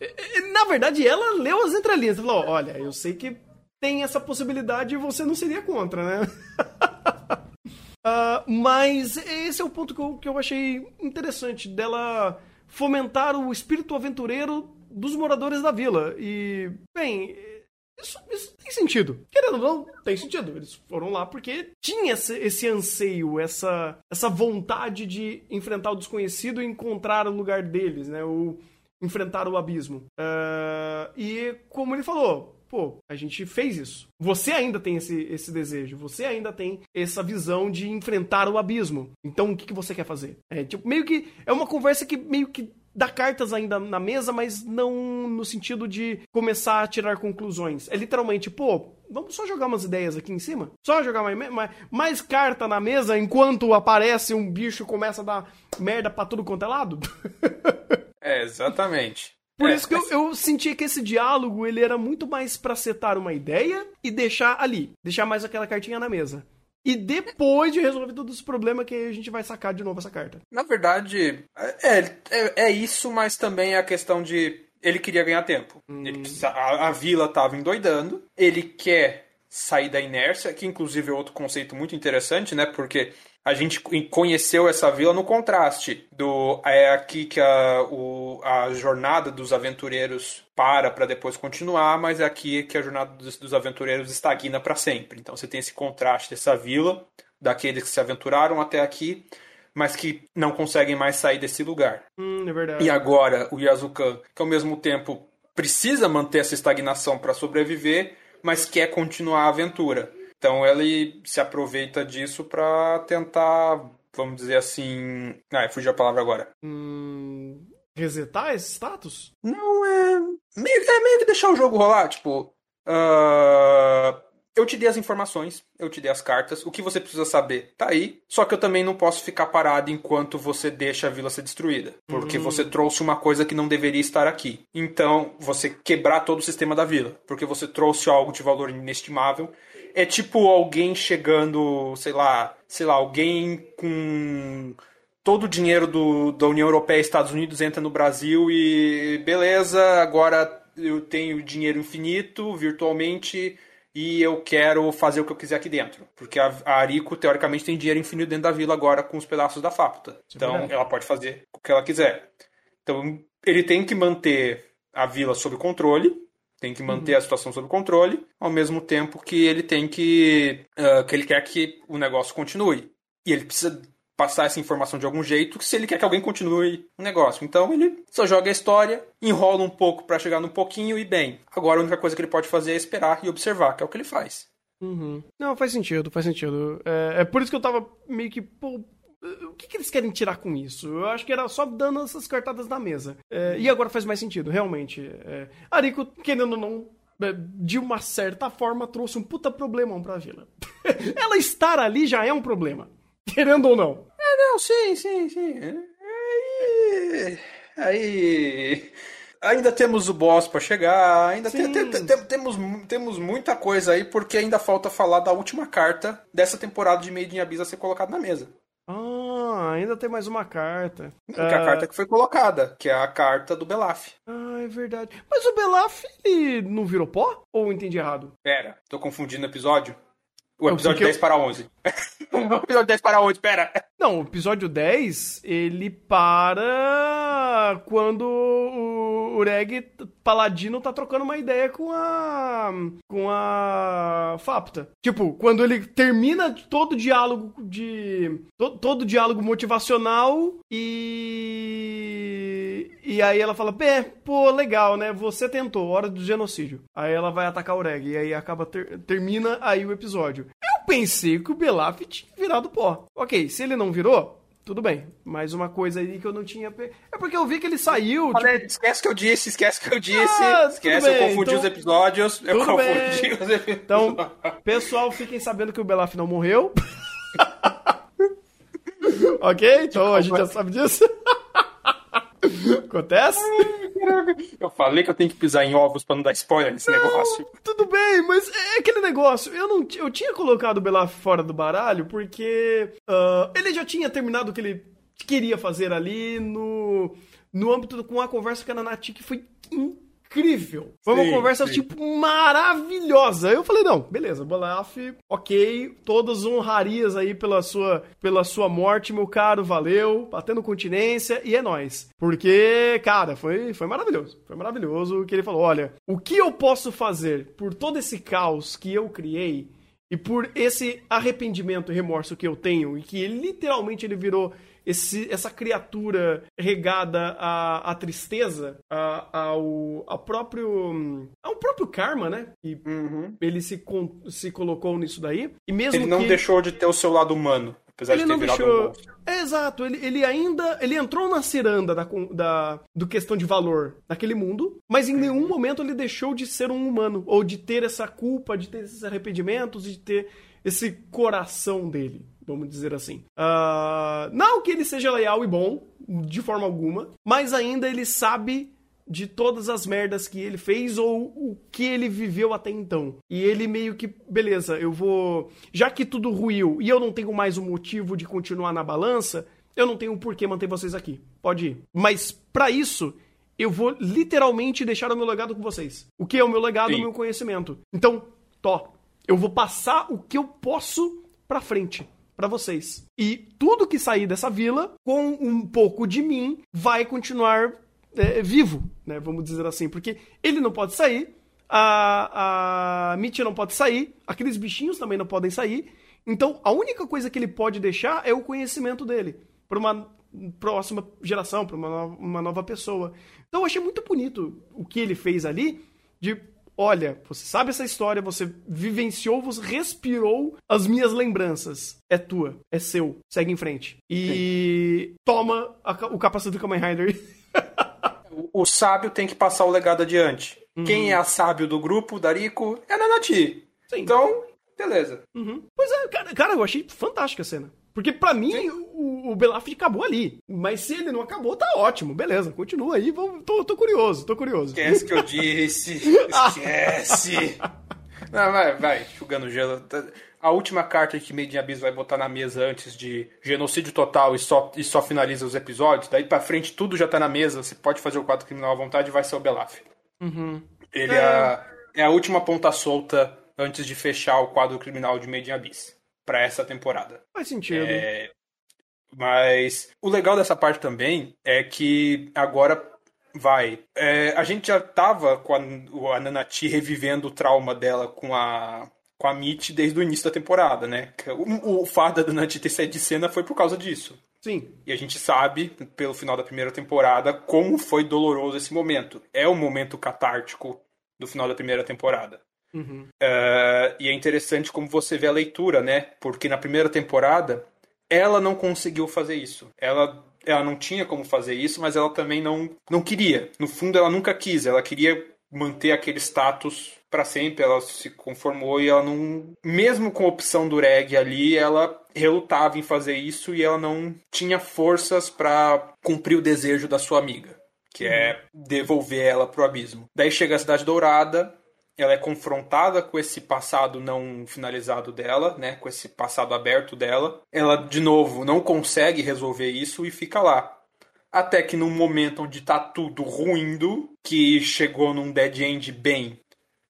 Na verdade, ela leu as entrelinhas. Ele falou, olha, eu sei que tem essa possibilidade e você não seria contra, né? uh, mas esse é o ponto que eu, que eu achei interessante dela fomentar o espírito aventureiro dos moradores da vila. E, bem, isso, isso, tem sentido. Querendo ou não, tem sentido. Eles foram lá porque tinha esse, esse, anseio, essa, essa vontade de enfrentar o desconhecido e encontrar o lugar deles, né? O, enfrentar o abismo. Uh, e como ele falou, pô, a gente fez isso. Você ainda tem esse, esse desejo, você ainda tem essa visão de enfrentar o abismo. Então o que, que você quer fazer? É tipo, meio que. É uma conversa que meio que dá cartas ainda na mesa, mas não no sentido de começar a tirar conclusões. É literalmente, pô, vamos só jogar umas ideias aqui em cima? Só jogar mais, mais, mais carta na mesa enquanto aparece um bicho e começa a dar merda pra tudo quanto é lado? é, exatamente. Por é, isso que eu, eu senti que esse diálogo ele era muito mais para setar uma ideia e deixar ali, deixar mais aquela cartinha na mesa. E depois de resolver todos os problemas que a gente vai sacar de novo essa carta. Na verdade, é, é, é isso, mas também é a questão de. Ele queria ganhar tempo. Hum. Ele, a, a vila tava endoidando. Ele quer sair da inércia, que inclusive é outro conceito muito interessante, né? Porque a gente conheceu essa vila no contraste do é aqui que a, o, a jornada dos aventureiros para para depois continuar, mas é aqui que a jornada dos, dos aventureiros estagna para sempre. Então você tem esse contraste dessa vila, daqueles que se aventuraram até aqui, mas que não conseguem mais sair desse lugar. Hum, é verdade. E agora o Yazukan, que ao mesmo tempo precisa manter essa estagnação para sobreviver, mas quer continuar a aventura. Então ele se aproveita disso para tentar, vamos dizer assim. Ah, fugiu a palavra agora. Hum, resetar esse status? Não, é. Meio, é meio que deixar o jogo rolar. Tipo. Uh, eu te dei as informações, eu te dei as cartas, o que você precisa saber tá aí. Só que eu também não posso ficar parado enquanto você deixa a vila ser destruída. Porque uhum. você trouxe uma coisa que não deveria estar aqui. Então, você quebrar todo o sistema da vila. Porque você trouxe algo de valor inestimável é tipo alguém chegando, sei lá, sei lá, alguém com todo o dinheiro do, da União Europeia e Estados Unidos entra no Brasil e beleza, agora eu tenho dinheiro infinito virtualmente e eu quero fazer o que eu quiser aqui dentro. Porque a, a Arico, teoricamente, tem dinheiro infinito dentro da vila agora com os pedaços da Fapta. É então, é ela pode fazer o que ela quiser. Então, ele tem que manter a vila sob controle, tem que manter uhum. a situação sob controle, ao mesmo tempo que ele tem que. Uh, que ele quer que o negócio continue. E ele precisa passar essa informação de algum jeito se ele quer que alguém continue o negócio. Então ele só joga a história, enrola um pouco para chegar no pouquinho e bem. Agora a única coisa que ele pode fazer é esperar e observar, que é o que ele faz. Uhum. Não, faz sentido, faz sentido. É, é, por isso que eu tava meio que. Pô, o que, que, eles querem tirar com isso? Eu acho que era só dando essas cartadas na mesa. É, e agora faz mais sentido, realmente. É, Arico, querendo ou não, é, de uma certa forma, trouxe um puta problemão pra vila. Ela estar ali já é um problema. Querendo ou não. É, não, sim, sim, sim. Aí. Aí. Ainda temos o boss para chegar, ainda tem, tem, tem, temos, temos muita coisa aí, porque ainda falta falar da última carta dessa temporada de Made in Abyss a ser colocada na mesa. Ah, ainda tem mais uma carta. Que é a carta que foi colocada, que é a carta do Belaf. Ah, é verdade. Mas o Belaf, ele não virou pó? Ou entendi errado? Pera, tô confundindo o episódio. O episódio 10 eu... para 11. o episódio 10 para 11, pera. Não, o episódio 10, ele para quando o Ureg Paladino tá trocando uma ideia com a. com a. Fapta. Tipo, quando ele termina todo o diálogo de. todo, todo o diálogo motivacional e E, e aí ela fala, pô, legal, né? Você tentou, hora do genocídio. Aí ela vai atacar o Reg, e aí acaba, ter, termina aí o episódio. Eu pensei que o Belaf tinha virado pó. Ok, se ele não virou, tudo bem. Mais uma coisa aí que eu não tinha. É porque eu vi que ele saiu. Falei, tipo... Esquece que eu disse, esquece que eu disse. Ah, esquece, eu confundi então... os episódios. Eu confundi bem. os episódios. Então, pessoal, fiquem sabendo que o Belaf não morreu. ok? Então a gente já sabe disso. Acontece? Eu falei que eu tenho que pisar em ovos pra não dar spoiler nesse não, negócio. Tudo bem, mas é aquele negócio. Eu não eu tinha colocado o Belaf fora do baralho porque uh, ele já tinha terminado o que ele queria fazer ali no, no âmbito com a conversa com a Nanati, que foi incrível incrível. Foi sim, uma conversa, sim. tipo, maravilhosa. Eu falei, não, beleza, Bolaf, ok, todas honrarias aí pela sua, pela sua morte, meu caro, valeu, batendo continência, e é nós. Porque, cara, foi, foi maravilhoso. Foi maravilhoso que ele falou, olha, o que eu posso fazer por todo esse caos que eu criei e por esse arrependimento e remorso que eu tenho, e que literalmente ele virou esse, essa criatura regada à, à tristeza, ao próprio ao próprio karma, né? E uhum. ele se, se colocou nisso daí. E mesmo ele não que... deixou de ter o seu lado humano. Apesar ele de ter não deixou. Um é, exato, ele, ele ainda. Ele entrou na ciranda da, da, do questão de valor naquele mundo, mas em nenhum momento ele deixou de ser um humano, ou de ter essa culpa, de ter esses arrependimentos, de ter esse coração dele vamos dizer assim. Uh, não que ele seja leal e bom, de forma alguma, mas ainda ele sabe de todas as merdas que ele fez ou o que ele viveu até então. E ele meio que, beleza, eu vou. Já que tudo ruiu e eu não tenho mais um motivo de continuar na balança, eu não tenho por que manter vocês aqui. Pode ir. Mas para isso, eu vou literalmente deixar o meu legado com vocês. O que é o meu legado, Sim. o meu conhecimento. Então, tó, eu vou passar o que eu posso pra frente para vocês. E tudo que sair dessa vila, com um pouco de mim, vai continuar é, vivo, né? Vamos dizer assim, porque ele não pode sair, a, a não pode sair, aqueles bichinhos também não podem sair. Então, a única coisa que ele pode deixar é o conhecimento dele para uma próxima geração, para uma, uma nova pessoa. Então, eu achei muito bonito o que ele fez ali de olha, você sabe essa história, você vivenciou, você respirou as minhas lembranças. É tua, é seu, segue em frente. E Sim. toma a, o capacete do Kamen Rider. o, o, sábio tem que passar o legado adiante. Uhum. Quem é a sábio do grupo, Dariko, é a Nanati. Sim. Então, beleza. Uhum. Pois é, cara, cara, eu achei fantástica a cena. Porque para mim, o, o Belaf acabou ali. Mas se ele não acabou, tá ótimo. Beleza, continua aí. Vou, tô, tô curioso, tô curioso. Esquece que eu disse. Esquece. não, vai, vai, jogando gelo. A última carta que Made in Abyss vai botar na mesa antes de genocídio total e só, e só finaliza os episódios, daí pra frente tudo já tá na mesa, você pode fazer o quadro criminal à vontade, vai ser o Belaf. Uhum. Ele é... É, a, é a última ponta solta antes de fechar o quadro criminal de Made in Abyss para essa temporada. Faz sentido. É, mas o legal dessa parte também é que agora vai. É, a gente já tava com a, a Nanati revivendo o trauma dela com a com a Mitch desde o início da temporada, né? O, o fato da Nanati ter saído de cena foi por causa disso. Sim. E a gente sabe, pelo final da primeira temporada, como foi doloroso esse momento. É o momento catártico do final da primeira temporada. Uhum. Uh, e é interessante como você vê a leitura, né? Porque na primeira temporada ela não conseguiu fazer isso. Ela, ela não tinha como fazer isso, mas ela também não, não queria. No fundo, ela nunca quis. Ela queria manter aquele status para sempre. Ela se conformou e ela não. Mesmo com a opção do reggae ali, ela relutava em fazer isso e ela não tinha forças para cumprir o desejo da sua amiga. Que é devolver ela pro abismo. Daí chega a Cidade Dourada, ela é confrontada com esse passado não finalizado dela, né, com esse passado aberto dela. Ela de novo não consegue resolver isso e fica lá. Até que num momento onde tá tudo ruindo, que chegou num dead end bem,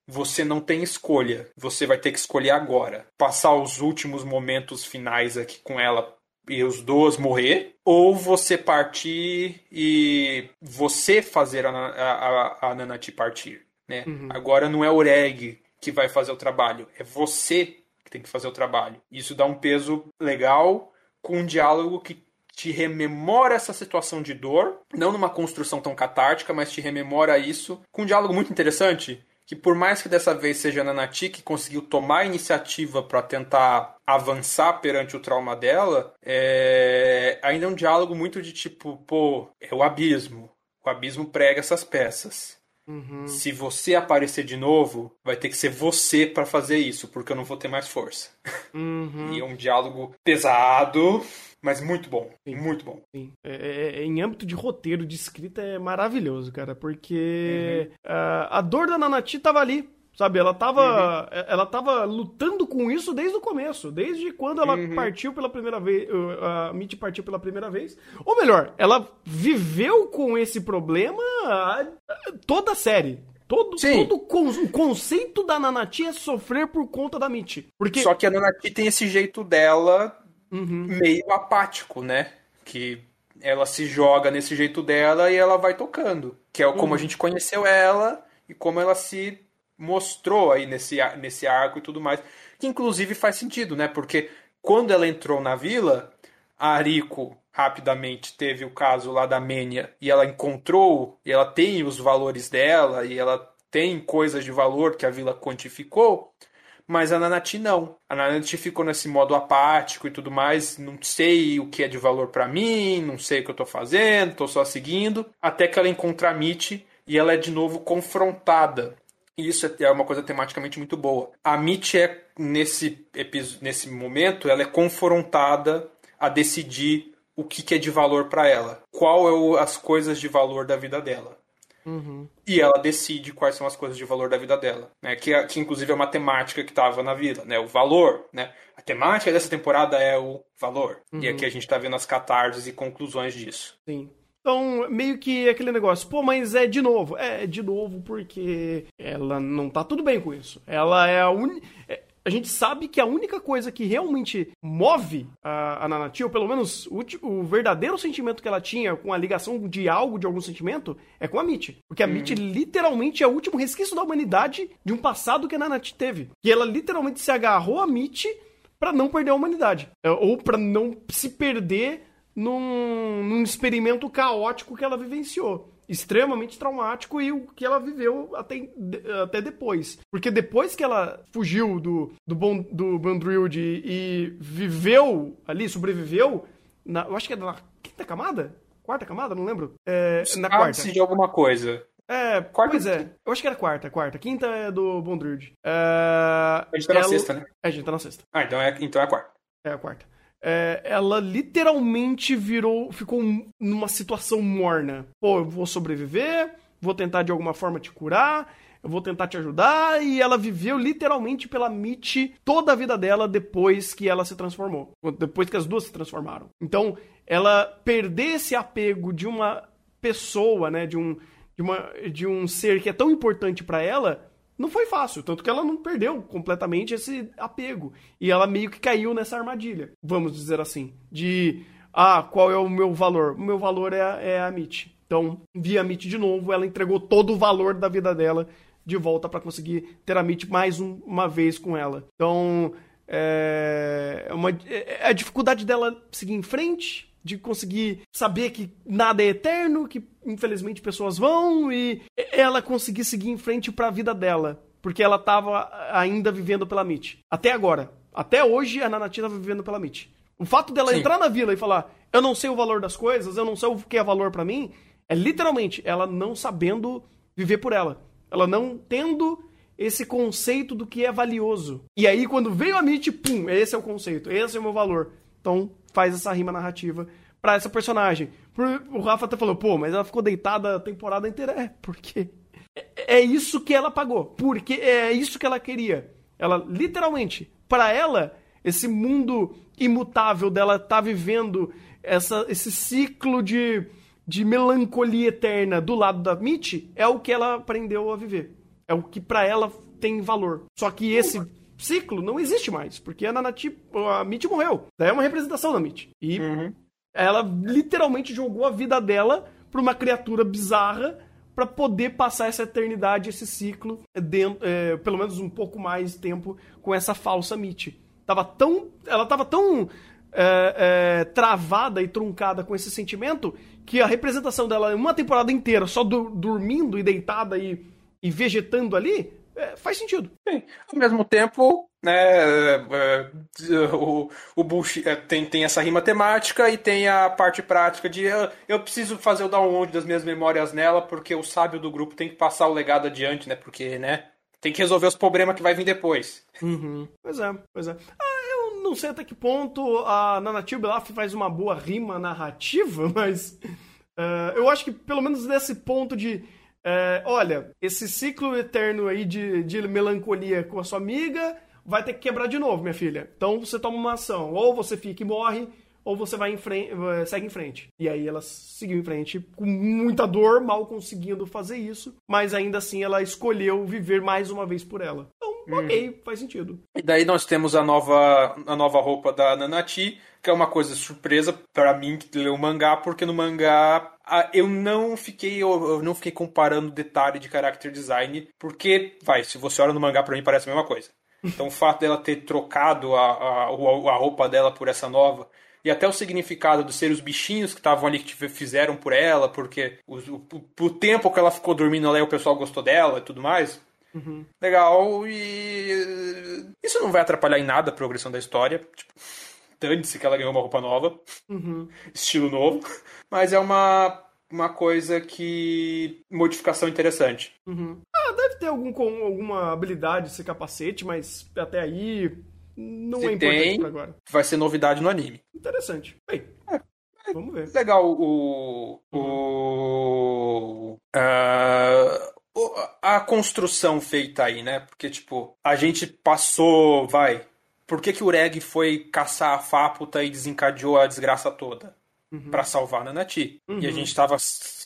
você não tem escolha. Você vai ter que escolher agora. Passar os últimos momentos finais aqui com ela e os dois morrer, ou você partir e você fazer a, a, a Nanati partir né? Uhum. Agora não é o reg que vai fazer o trabalho, é você que tem que fazer o trabalho. Isso dá um peso legal com um diálogo que te rememora essa situação de dor, não numa construção tão catártica, mas te rememora isso com um diálogo muito interessante que por mais que dessa vez seja a Nanati que conseguiu tomar a iniciativa para tentar avançar perante o trauma dela, é... ainda é um diálogo muito de tipo, pô, é o abismo. O abismo prega essas peças. Uhum. Se você aparecer de novo, vai ter que ser você para fazer isso, porque eu não vou ter mais força. Uhum. e é um diálogo pesado, mas muito bom. Sim. Muito bom. Sim. É, é, é, em âmbito de roteiro, de escrita, é maravilhoso, cara. Porque uhum. uh, a dor da Nanati tava ali. Sabe, ela tava, uhum. ela tava lutando com isso desde o começo, desde quando ela uhum. partiu pela primeira vez, a Mitty partiu pela primeira vez. Ou melhor, ela viveu com esse problema toda a série. Todo, todo o conceito da Nanati é sofrer por conta da Mitty. Porque... Só que a Nanati tem esse jeito dela uhum. meio apático, né? Que ela se joga nesse jeito dela e ela vai tocando. Que é como uhum. a gente conheceu ela e como ela se mostrou aí nesse, nesse arco e tudo mais. Que inclusive faz sentido, né? Porque quando ela entrou na vila, a Ariko rapidamente teve o caso lá da Menia e ela encontrou, e ela tem os valores dela e ela tem coisas de valor que a vila quantificou. Mas a Nanati não. A Nanati ficou nesse modo apático e tudo mais. Não sei o que é de valor para mim, não sei o que eu tô fazendo, tô só seguindo. Até que ela encontra a Mitty e ela é de novo confrontada. E isso é, é uma coisa tematicamente muito boa. A Mitty é, nesse, nesse momento, ela é confrontada a decidir o que, que é de valor para ela. Qual é o, as coisas de valor da vida dela. Uhum. E ela decide quais são as coisas de valor da vida dela, né? Que, que inclusive é uma temática que estava na vida, né? O valor, né? A temática dessa temporada é o valor. Uhum. E aqui a gente está vendo as catarses e conclusões disso. Sim. Então, meio que aquele negócio, pô, mas é de novo. É, de novo porque ela não tá tudo bem com isso. Ela é a única. É, a gente sabe que a única coisa que realmente move a, a Nanati, ou pelo menos o, o, verdadeiro sentimento que ela tinha com a ligação de algo, de algum sentimento, é com a Mitty. Porque a uhum. Mitty literalmente é o último resquício da humanidade de um passado que a Nanati teve. E ela literalmente se agarrou a Mitty para não perder a humanidade. É, ou para não se perder num, num experimento caótico que ela vivenciou extremamente traumático e o que ela viveu até, até depois. Porque depois que ela fugiu do, do, bon, do Bandrild e viveu ali, sobreviveu, na, eu acho que é na quinta camada? Quarta camada? Não lembro. É, na quarta. de alguma coisa. É, quarta pois é. Eu acho que era quarta, quarta. Quinta é do Bondruid. É, a gente tá ela... na sexta, né? É, a gente tá na sexta. Ah, então é, então é a quarta. É a quarta é, ela literalmente virou, ficou numa situação morna. Pô, eu vou sobreviver, vou tentar de alguma forma te curar, eu vou tentar te ajudar, e ela viveu literalmente pela Mitch toda a vida dela depois que ela se transformou, depois que as duas se transformaram. Então, ela perder esse apego de uma pessoa, né, de um, de uma, de um ser que é tão importante para ela, não foi fácil, tanto que ela não perdeu completamente esse apego. E ela meio que caiu nessa armadilha, vamos dizer assim, de ah, qual é o meu valor? O meu valor é, é a Mitch. Então, via a Mitch de novo, ela entregou todo o valor da vida dela de volta para conseguir ter a Mitch mais um, uma vez com ela. Então, é, é uma, é, é a dificuldade dela seguir em frente, de conseguir saber que nada é eterno, que infelizmente pessoas vão e ela conseguir seguir em frente para a vida dela, porque ela estava ainda vivendo pela Mitch. Até agora, até hoje a Nanati estava vivendo pela Mitch. O fato dela Sim. entrar na vila e falar: "Eu não sei o valor das coisas, eu não sei o que é valor para mim", é literalmente ela não sabendo viver por ela. Ela não tendo esse conceito do que é valioso. E aí, quando veio a Mitch, pum, esse é o conceito, esse é o meu valor. Então, faz essa rima narrativa para essa personagem. O Rafa até falou, pô, mas ela ficou deitada a temporada inteira. É, porque é, é isso que ela pagou. Porque é isso que ela queria. Ela, literalmente, para ela, esse mundo imutável dela tá vivendo essa, esse ciclo de, de melancolia eterna do lado da Mitch é o que ela aprendeu a viver. É o que para ela tem valor. Só que esse ciclo não existe mais, porque a Nanati, a Mitch morreu. É uma representação da Mitch. E uhum. Ela literalmente jogou a vida dela pra uma criatura bizarra para poder passar essa eternidade, esse ciclo, dentro, é, pelo menos um pouco mais tempo com essa falsa Mitch. Tava tão, ela tava tão é, é, travada e truncada com esse sentimento que a representação dela uma temporada inteira só do, dormindo e deitada e, e vegetando ali é, faz sentido. Sim. Ao mesmo tempo, né, é, é, o, o Bush é, tem, tem essa rima temática e tem a parte prática de eu, eu, preciso fazer o download das minhas memórias nela porque o sábio do grupo tem que passar o legado adiante, né? Porque, né? Tem que resolver os problemas que vai vir depois. Uhum. Pois é, pois é. Ah, eu não sei até que ponto a Nanatil Belaf faz uma boa rima narrativa, mas uh, eu acho que pelo menos nesse ponto de uh, olha, esse ciclo eterno aí de, de melancolia com a sua amiga vai ter que quebrar de novo, minha filha. Então você toma uma ação, ou você fica e morre, ou você vai em frente, eh, segue em frente. E aí ela seguiu em frente com muita dor, mal conseguindo fazer isso, mas ainda assim ela escolheu viver mais uma vez por ela. Então, hum. ok, faz sentido. E daí nós temos a nova, a nova roupa da Nanati, que é uma coisa surpresa para mim que leu o mangá, porque no mangá eu não fiquei eu não fiquei comparando detalhe de character design, porque vai, se você olha no mangá para mim parece a mesma coisa. Então o fato dela ter trocado a, a, a roupa dela por essa nova e até o significado de ser os bichinhos que estavam ali que fizeram por ela, porque o, o, o, tempo que ela ficou dormindo lá o pessoal gostou dela e tudo mais. Uhum. Legal, e isso não vai atrapalhar em nada a progressão da história. Tipo, dane-se que ela ganhou uma roupa nova, uhum. estilo novo, mas é uma, uma coisa que. modificação interessante. Uhum. Ah, deve ter algum, alguma habilidade ser capacete, mas até aí não Se é importante tem, agora. Vai ser novidade no anime. Interessante. Bem, é, é vamos ver. Legal o. o uh, a construção feita aí, né? Porque, tipo, a gente passou. Vai. Por que, que o Reg foi caçar a Fáputa e desencadeou a desgraça toda? Uhum. para salvar a Nanati. Uhum. E a uhum. gente tava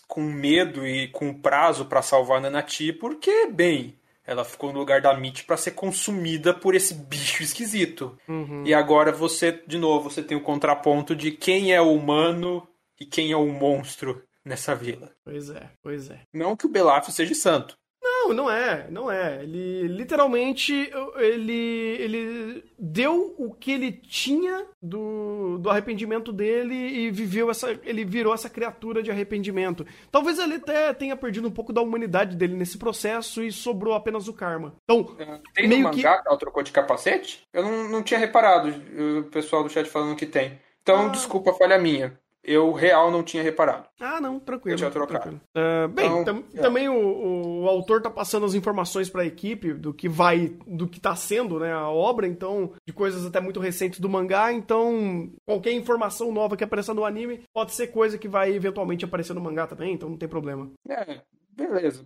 com medo e com prazo para salvar a Nanati, porque, bem, ela ficou no lugar da Mitch para ser consumida por esse bicho esquisito. Uhum. E agora você, de novo, você tem o contraponto de quem é o humano e quem é o monstro nessa vila. Pois é, pois é. Não que o Belaf seja santo. Não, não é, não é. Ele literalmente ele, ele deu o que ele tinha do, do arrependimento dele e viveu essa. Ele virou essa criatura de arrependimento. Talvez ele até tenha perdido um pouco da humanidade dele nesse processo e sobrou apenas o karma. Então, é, tem meio no mangá que... que ela trocou de capacete? Eu não, não tinha reparado o pessoal do chat falando que tem. Então, ah. desculpa, falha minha eu real não tinha reparado. Ah, não, tranquilo. Eu tinha trocado. Uh, bem, então, tam, é. também o, o, autor tá passando as informações para a equipe do que vai, do que tá sendo, né, a obra, então, de coisas até muito recentes do mangá, então, qualquer informação nova que apareça no anime pode ser coisa que vai eventualmente aparecer no mangá também, então não tem problema. É, beleza.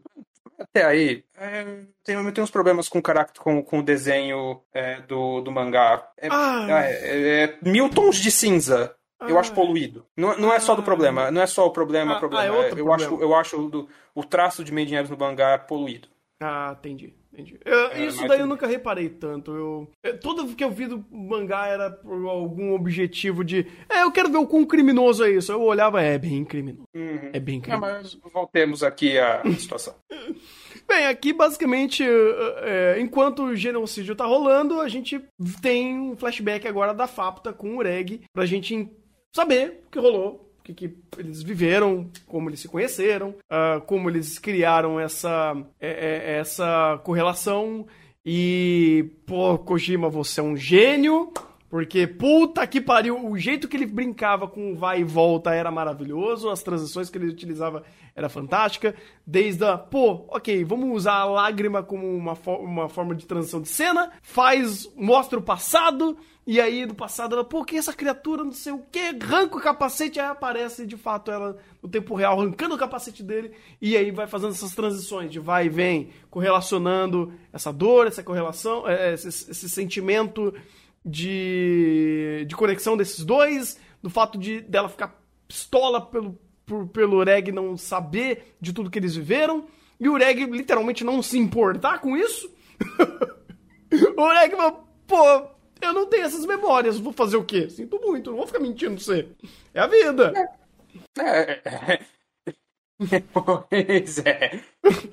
Até aí, é, tem, tem uns problemas com o caráter, com, com o desenho é, do, do mangá. É, ah. É, é, mil tons de cinza eu acho ah. poluído. Não, não é só do problema. Não é só o problema. Ah, problema. Ah, é eu, problema. acho, eu acho do, o traço de Made in no mangá poluído. Ah, entendi. entendi. Eu, é, isso daí eu nunca reparei tanto. Eu, eu, tudo que eu vi do mangá era por algum objetivo de. É, eu quero ver o quão criminoso é isso. Eu olhava, é bem criminoso. Uhum. É bem criminoso. mas voltemos aqui à situação. Bem, aqui basicamente, é, enquanto o genocídio tá rolando, a gente tem um flashback agora da Fapta com o Reg pra gente saber o que rolou, o que, que eles viveram, como eles se conheceram, uh, como eles criaram essa, é, é, essa correlação. E, pô, Kojima, você é um gênio. Porque, puta que pariu, o jeito que ele brincava com vai e volta era maravilhoso, as transições que ele utilizava era fantástica, desde a, pô, ok, vamos usar a lágrima como uma, uma forma de transição de cena, faz, mostra o passado, e aí do passado ela, pô, que essa criatura, não sei o que, arranca o capacete, aí aparece de fato ela no tempo real arrancando o capacete dele, e aí vai fazendo essas transições de vai e vem, correlacionando essa dor, essa correlação, é, esse, esse sentimento de, de conexão desses dois, do fato de dela ficar pistola pelo por, pelo Reg não saber de tudo que eles viveram, e o Reg literalmente não se importar com isso. o Reg pô, eu não tenho essas memórias, vou fazer o quê? Sinto muito, não vou ficar mentindo pra você. É a vida. É. é. pois é.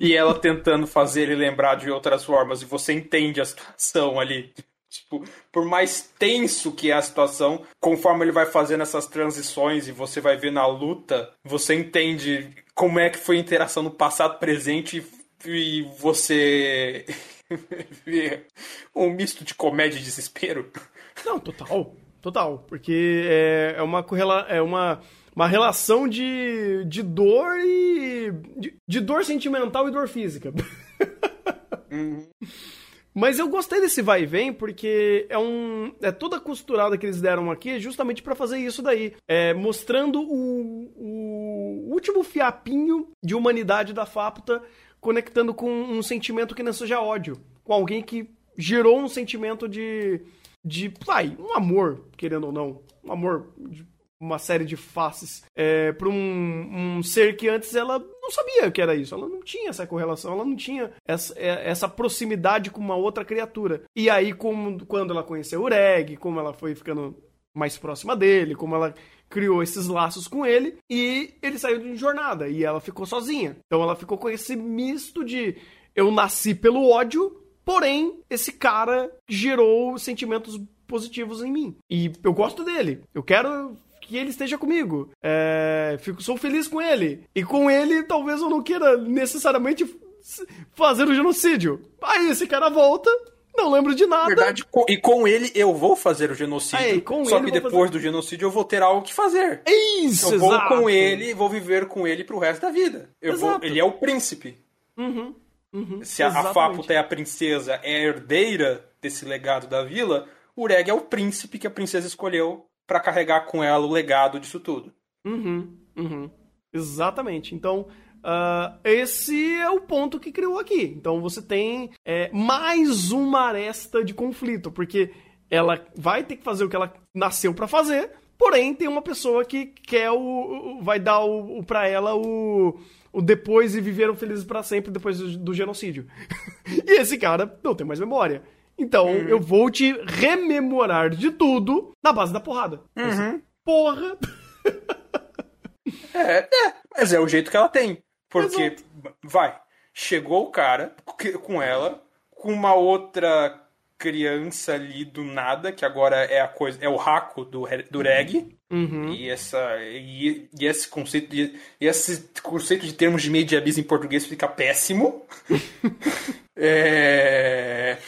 E ela tentando fazer ele lembrar de outras formas, e você entende a situação ali. Tipo, por mais tenso que é a situação, conforme ele vai fazendo essas transições e você vai ver na luta, você entende como é que foi a interação no passado, presente e você vê um misto de comédia e desespero. Não, total, total, porque é, é uma correla, é uma uma relação de, de dor e de, de dor sentimental e dor física. Uhum. Mas eu gostei desse vai e vem porque é um é toda a costurada que eles deram aqui justamente para fazer isso daí, é, mostrando o, o último fiapinho de humanidade da Fapta conectando com um sentimento que não seja ódio, com alguém que gerou um sentimento de de, vai, um amor, querendo ou não, um amor de uma série de faces é, para um, um, ser que antes ela não sabia que era isso. Ela não tinha essa correlação, ela não tinha essa, é, essa proximidade com uma outra criatura. E aí, como, quando ela conheceu o Reg, como ela foi ficando mais próxima dele, como ela criou esses laços com ele e ele saiu de jornada e ela ficou sozinha. Então ela ficou com esse misto de eu nasci pelo ódio, porém esse cara gerou sentimentos positivos em mim. E eu gosto dele. Eu quero que ele esteja comigo. É, fico, sou feliz com ele. E com ele, talvez eu não queira necessariamente fazer o genocídio. Aí esse cara volta, não lembro de nada. Verdade, e com ele eu vou fazer o genocídio. Aí, só que depois fazer... do genocídio eu vou ter algo que fazer. Isso, Eu vou exato. com ele e vou viver com ele pro resto da vida. Eu vou, ele é o príncipe. Uhum, uhum, Se a, a Faputa é a princesa, é a herdeira desse legado da vila, o Reg é o príncipe que a princesa escolheu para carregar com ela o legado disso tudo. Uhum, uhum. Exatamente. Então, uh, esse é o ponto que criou aqui. Então, você tem é, mais uma aresta de conflito, porque ela vai ter que fazer o que ela nasceu para fazer, porém, tem uma pessoa que quer o. o vai dar o, o para ela o o depois e viveram felizes para sempre depois do, do genocídio. e esse cara não tem mais memória. Então, uhum. eu vou te rememorar de tudo na base da porrada. Uhum. Porra! é, é, mas é o jeito que ela tem. Porque, Exato. vai, chegou o cara com ela, com uma outra criança ali do nada, que agora é a coisa, é o raco do, do reg. Uhum. E, essa, e, e, esse conceito e, e, esse conceito de termos de mediabis em português fica péssimo. é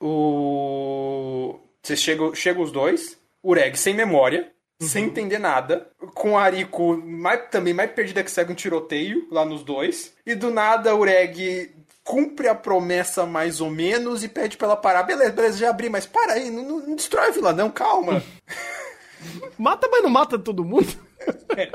o. Você chega, chega os dois, o Reg sem memória, uhum. sem entender nada, com a Ariko mais, também mais perdida que segue um tiroteio lá nos dois, e do nada o Reg cumpre a promessa mais ou menos e pede pra ela parar. Beleza, beleza, já abri, mas para aí, não, não destrói a vila, não, calma. mata, mas não mata todo mundo. É.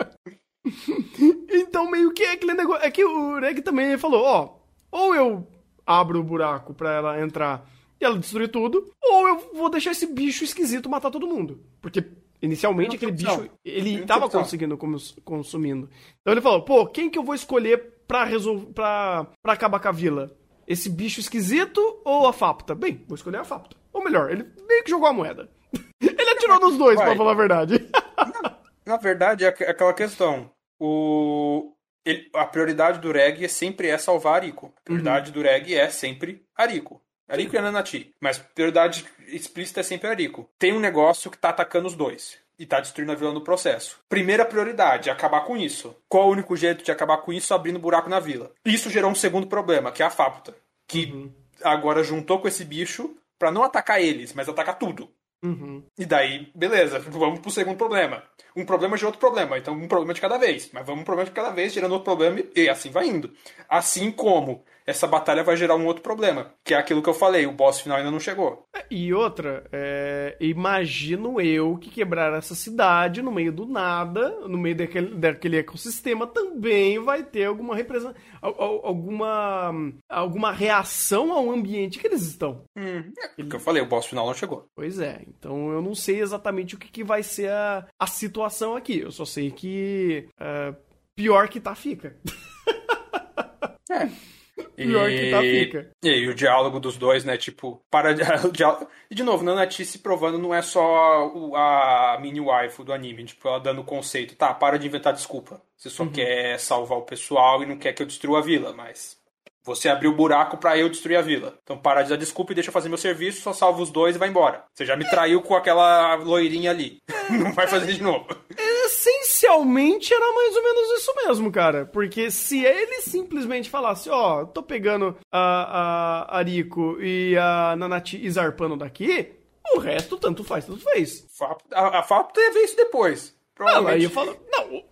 então, meio que é aquele negócio. É que o Reg também falou: ó, ou eu abro o buraco pra ela entrar e ela destruir tudo, ou eu vou deixar esse bicho esquisito matar todo mundo. Porque inicialmente aquele bicho, ele tava conseguindo consumindo. Então ele falou, pô, quem que eu vou escolher pra, resolver, pra, pra acabar com a vila? Esse bicho esquisito ou a Fapta? Bem, vou escolher a Fapta. Ou melhor, ele meio que jogou a moeda. ele atirou nos dois, Vai. pra falar a verdade. na, na verdade, é aquela questão. O, ele, a prioridade do Reg é sempre é salvar Ariko. A prioridade uhum. do Reg é sempre Ariko. Ariko e Ananati. Mas prioridade explícita é sempre Ariko. Tem um negócio que tá atacando os dois. E tá destruindo a vila no processo. Primeira prioridade, acabar com isso. Qual o único jeito de acabar com isso? Abrindo buraco na vila. Isso gerou um segundo problema, que é a Fáputa. Que uhum. agora juntou com esse bicho para não atacar eles, mas atacar tudo. Uhum. E daí, beleza, vamos pro segundo problema. Um problema de outro problema, então um problema de cada vez. Mas vamos um problema de cada vez, gerando outro problema e assim vai indo. Assim como essa batalha vai gerar um outro problema, que é aquilo que eu falei, o boss final ainda não chegou. É, e outra, é, imagino eu que quebrar essa cidade no meio do nada, no meio daquele, daquele ecossistema, também vai ter alguma representação, alguma, alguma reação ao ambiente que eles estão. Hum, é o que eu falei, o boss final não chegou. Pois é, então eu não sei exatamente o que, que vai ser a, a situação aqui, eu só sei que uh, pior que tá fica. É. Pior e... que tá, fica. E, e, o diálogo dos dois, né? Tipo, para o diálogo... E de novo, Nanati se provando não é só a mini waifu do anime, tipo, ela dando o conceito, tá, para de inventar desculpa. Você só uhum. quer salvar o pessoal e não quer que eu destrua a vila, mas Você abriu o buraco para eu destruir a vila. Então para de dar desculpa e deixa eu fazer meu serviço, só salvo os dois e vai embora. Você já me traiu com aquela loirinha ali. Não vai fazer de novo. Essencialmente era mais ou menos isso mesmo, cara. Porque se ele simplesmente falasse, ó, oh, tô pegando a, a Ariko e a Nanati e zarpando daqui, o resto tanto faz, tanto fez. A, a Fato teve isso depois. Provavelmente. Aí eu falo, não,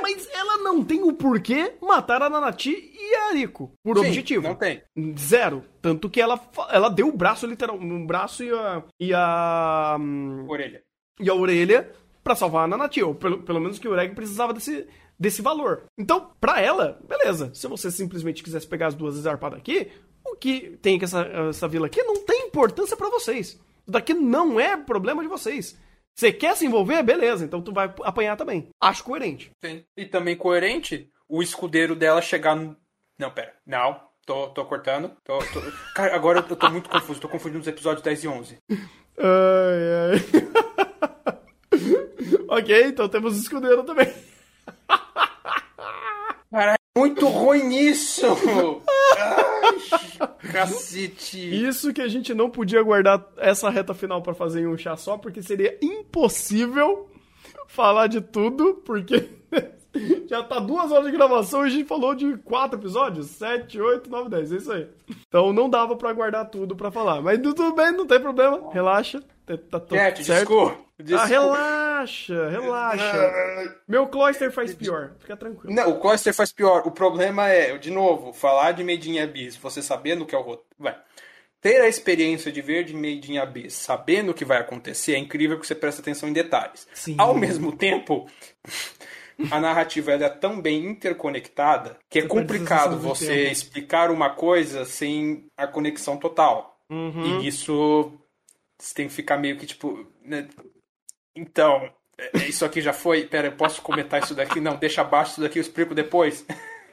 mas ela não tem o porquê matar a Nanati e a Ariko. Por Sim, objetivo. Não tem. Zero. Tanto que ela, ela deu o braço, literalmente. O braço e a. E a. Orelha. E a orelha para salvar a Nanati. Ou pelo, pelo menos que o Ureg precisava desse, desse valor. Então, pra ela, beleza. Se você simplesmente quisesse pegar as duas e zarpar daqui, o que tem que essa, essa vila aqui não tem importância para vocês. Isso daqui não é problema de vocês. Você quer se envolver? Beleza, então tu vai apanhar também. Acho coerente. Sim. E também coerente o escudeiro dela chegar no... Não, pera. Não, tô, tô cortando. Tô, tô... Cara, agora eu tô muito confuso. Tô confundindo os episódios 10 e 11. Ai, ai. ok, então temos escudeiro também. Caralho, muito ruim isso! Cacete! Isso que a gente não podia guardar essa reta final para fazer em um chá só, porque seria impossível falar de tudo, porque já tá duas horas de gravação e a gente falou de quatro episódios, sete, oito, nove, dez, é isso aí. Então não dava para guardar tudo para falar, mas tudo bem, não tem problema, relaxa, tá, tá tudo Cat, certo. Desculpa. Desculpa. Ah, relaxa, relaxa. Meu Cloyster faz pior, fica tranquilo. Não, o Cloyster faz pior. O problema é, de novo, falar de Made in Abyss, você sabendo que é o roteiro. Vai. Ter a experiência de ver de Made in Abyss, sabendo o que vai acontecer, é incrível que você presta atenção em detalhes. Sim. Ao mesmo tempo, a narrativa é tão bem interconectada que é complicado você explicar uma coisa sem a conexão total. Uhum. E isso você tem que ficar meio que tipo. Né? Então, é, é, isso aqui já foi. Pera, eu posso comentar isso daqui? Não, deixa abaixo isso daqui, eu explico depois.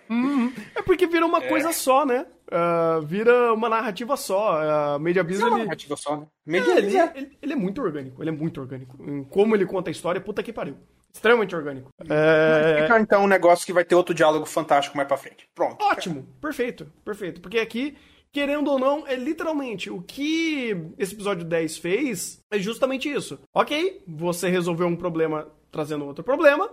Uhum. É porque vira uma é. coisa só, né? Uh, vira uma narrativa só. Uh, Media Business. É uma ele... narrativa só, né? Media é, ele, é, ele, ele, é muito orgânico. Ele é muito orgânico. Em como ele conta a história, puta que pariu. Extremamente orgânico. É... Fica então um negócio que vai ter outro diálogo fantástico mais pra frente. Pronto. Ótimo. Perfeito. Perfeito. Porque aqui querendo ou não, é literalmente o que esse episódio 10 fez é justamente isso. Ok, você resolveu um problema trazendo outro problema.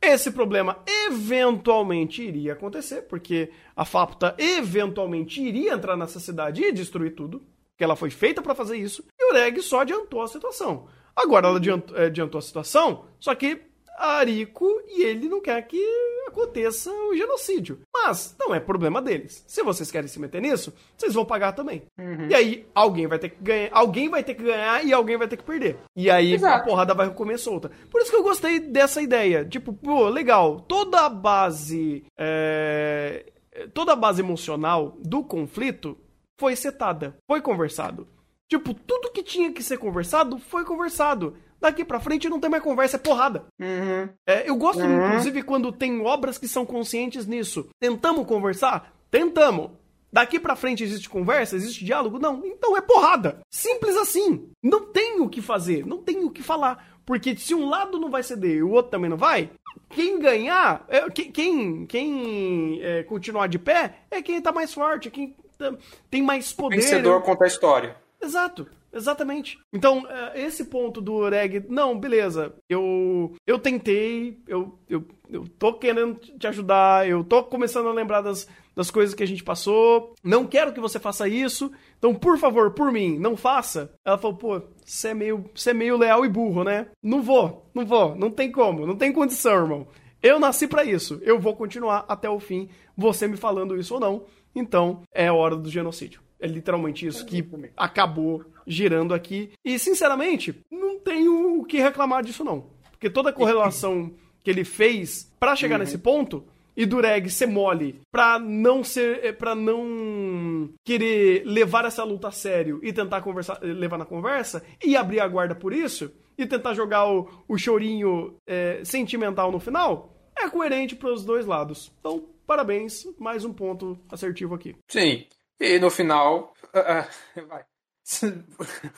Esse problema eventualmente iria acontecer, porque a FAPTA eventualmente iria entrar nessa cidade e destruir tudo, que ela foi feita para fazer isso, e o Reg só adiantou a situação. Agora ela adiantou, adiantou a situação, só que a Ariko e ele não quer que aconteça o genocídio. Mas não é problema deles. Se vocês querem se meter nisso, vocês vão pagar também. Uhum. E aí alguém vai ter que ganhar, alguém vai ter que ganhar e alguém vai ter que perder. E aí Exato. a porrada vai comer solta. Por isso que eu gostei dessa ideia. Tipo, pô, legal. Toda a base, é... toda a base emocional do conflito foi setada, foi conversado. Tipo, tudo que tinha que ser conversado foi conversado. Daqui pra frente não tem mais conversa, é porrada. Uhum. É, eu gosto, uhum. inclusive, quando tem obras que são conscientes nisso. Tentamos conversar? Tentamos. Daqui pra frente existe conversa? Existe diálogo? Não. Então é porrada. Simples assim. Não tem o que fazer, não tem o que falar. Porque se um lado não vai ceder e o outro também não vai, quem ganhar, é, quem, quem, quem é, continuar de pé é quem tá mais forte, quem tá, tem mais poder. O vencedor conta a história. Exato. Exatamente. Então, é, esse ponto do reg, não, beleza, eu eu tentei, eu, eu, eu tô querendo te ajudar, eu tô começando a lembrar das, das coisas que a gente passou, não quero que você faça isso, então, por favor, por mim, não faça. Ela falou, pô, você é meio, você é meio leal e burro, né? Não vou, não vou, não tem como, não tem condição, irmão. Eu nasci para isso, eu vou continuar até o fim, você me falando isso ou não, então é hora do genocídio. É literalmente isso que acabou girando aqui. E, sinceramente, não tenho o que reclamar disso, não. Porque toda a correlação que ele fez para chegar uhum. nesse ponto e Dureg ser mole pra não ser. Eh, para não querer levar essa luta a sério e tentar conversar, eh, levar na conversa e abrir a guarda por isso e tentar jogar o, o chorinho é, sentimental no final, é coerente pros dois lados. Então, parabéns, mais um ponto assertivo aqui. Sim. E no final, uh, vai.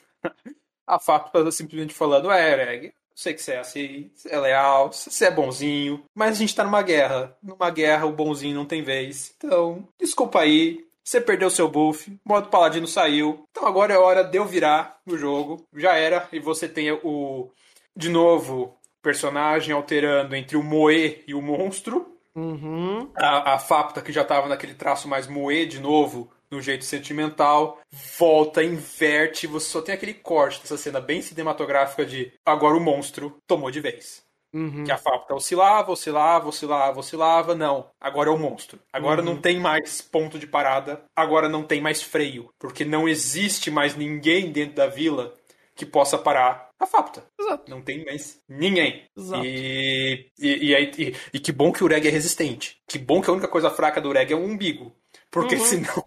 a Fato simplesmente falando, é, Ereg, sei que você é assim, você é leal, você é bonzinho, mas a gente tá numa guerra. Numa guerra o bonzinho não tem vez. Então, desculpa aí, você perdeu seu buff, o modo paladino saiu. Então agora é hora de eu virar o jogo. Já era. E você tem o. De novo, personagem alterando entre o Moe e o monstro. Uhum. A, a Fapta, que já tava naquele traço mais Moe de novo, no jeito sentimental, volta, inverte, você só tem aquele corte dessa cena bem cinematográfica de agora o monstro tomou de vez. Uhum. Que a Fapta oscilava, oscilava, oscilava, oscilava. Não, agora é o monstro. Agora Uhum. não tem mais ponto de parada, agora não tem mais freio. Porque não existe mais ninguém dentro da vila que possa parar a Fapta. Exato. Não tem mais ninguém. Exato. E, e, e, aí- e- que bom que o Ureg é resistente. Que bom que a única coisa fraca do Ureg é o umbigo. Porque Uhum. senão,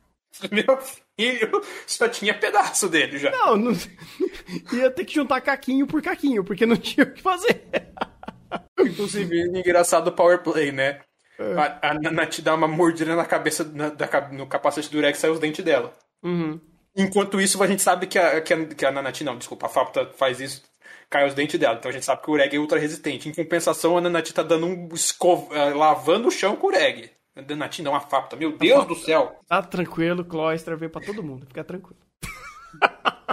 meu filho, só tinha pedaço dele já. Não, não, ia ter que juntar caquinho por caquinho, porque não tinha o que fazer. Inclusive, engraçado o power play, né? É. A, a dá uma mordida na cabeça, na- da no capacete do Ureg e sai os dentes dela. Uhum. Enquanto isso, a gente sabe que a, que a, que a Nanati, não, desculpa, a Fapta faz isso, cai os dentes dela. Então a gente sabe que o Ureg é ultra resistente. Em compensação, a Nanati tá dando um escov... eh, lavando o chão com o Ureg. A Nanati não, a Fapta. Meu Deus do céu! Tá tranquilo, Cloyster veio pra todo mundo, fica tranquilo.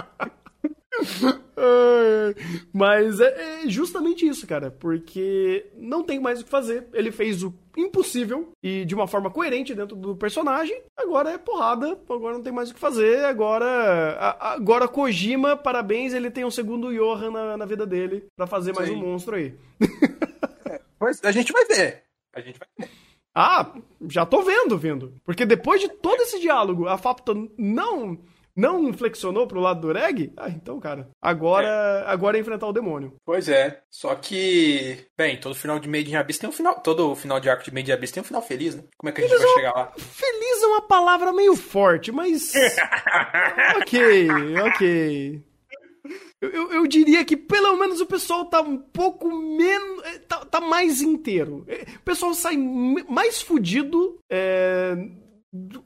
Mas é, é justamente isso, cara, porque não tem mais o que fazer. Ele fez o impossível e de uma forma coerente dentro do personagem. Agora é porrada, agora não tem mais o que fazer. Agora, a- agora Kojima, parabéns, ele tem um segundo Johan na, na vida dele pra fazer mais Sim. um monstro aí. Mas a gente vai ver. A gente vai ver. Ah, já tô vendo, vendo. Porque depois de todo esse diálogo, a Fapta não não flexionou pro lado do Reg? Ah, então, cara, agora agora é enfrentar o demônio. Pois é. Só que, bem, todo final de Made in Abyss tem um final. Todo final de arco de Made in Abyss tem um final feliz, né? Como é que a gente vai chegar lá? Feliz é uma palavra meio forte, mas ok, ok. Eu, eu, eu diria que pelo menos o pessoal tá um pouco menos. eh, Tá, tá mais inteiro. Eh, O pessoal sai mais fudido é,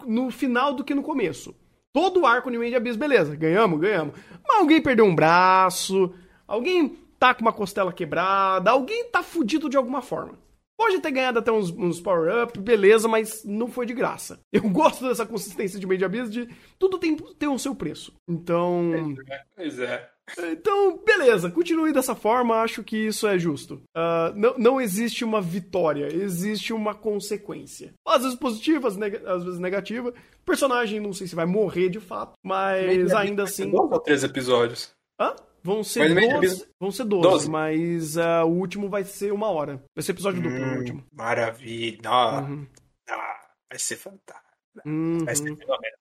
no final do que no começo. Todo o arco New Age Abyss, beleza, ganhamos, ganhamos. Mas alguém perdeu um braço, alguém tá com uma costela quebrada, alguém tá fudido de alguma forma. Pode ter ganhado até uns, uns power-up, beleza, mas não foi de graça. Eu gosto dessa consistência de Made Abyss de tudo tem, tem o seu preço. Então. Pois é. Então, beleza, continue dessa forma, acho que isso é justo. Ah, não, não existe uma vitória, existe uma consequência. Às vezes positiva, às, vezes negativa. Personagem não sei se vai morrer de fato, mas ainda assim. Dois ou três episódios. Hã? Vão ser Mas meio 12, vão ser 12, 12. mas ah, o último vai ser uma hora. Vai ser episódio duplo o último. Maravilha. Uhum. ah, vai ser fantástico. Uhum. Vai ser fenomenal.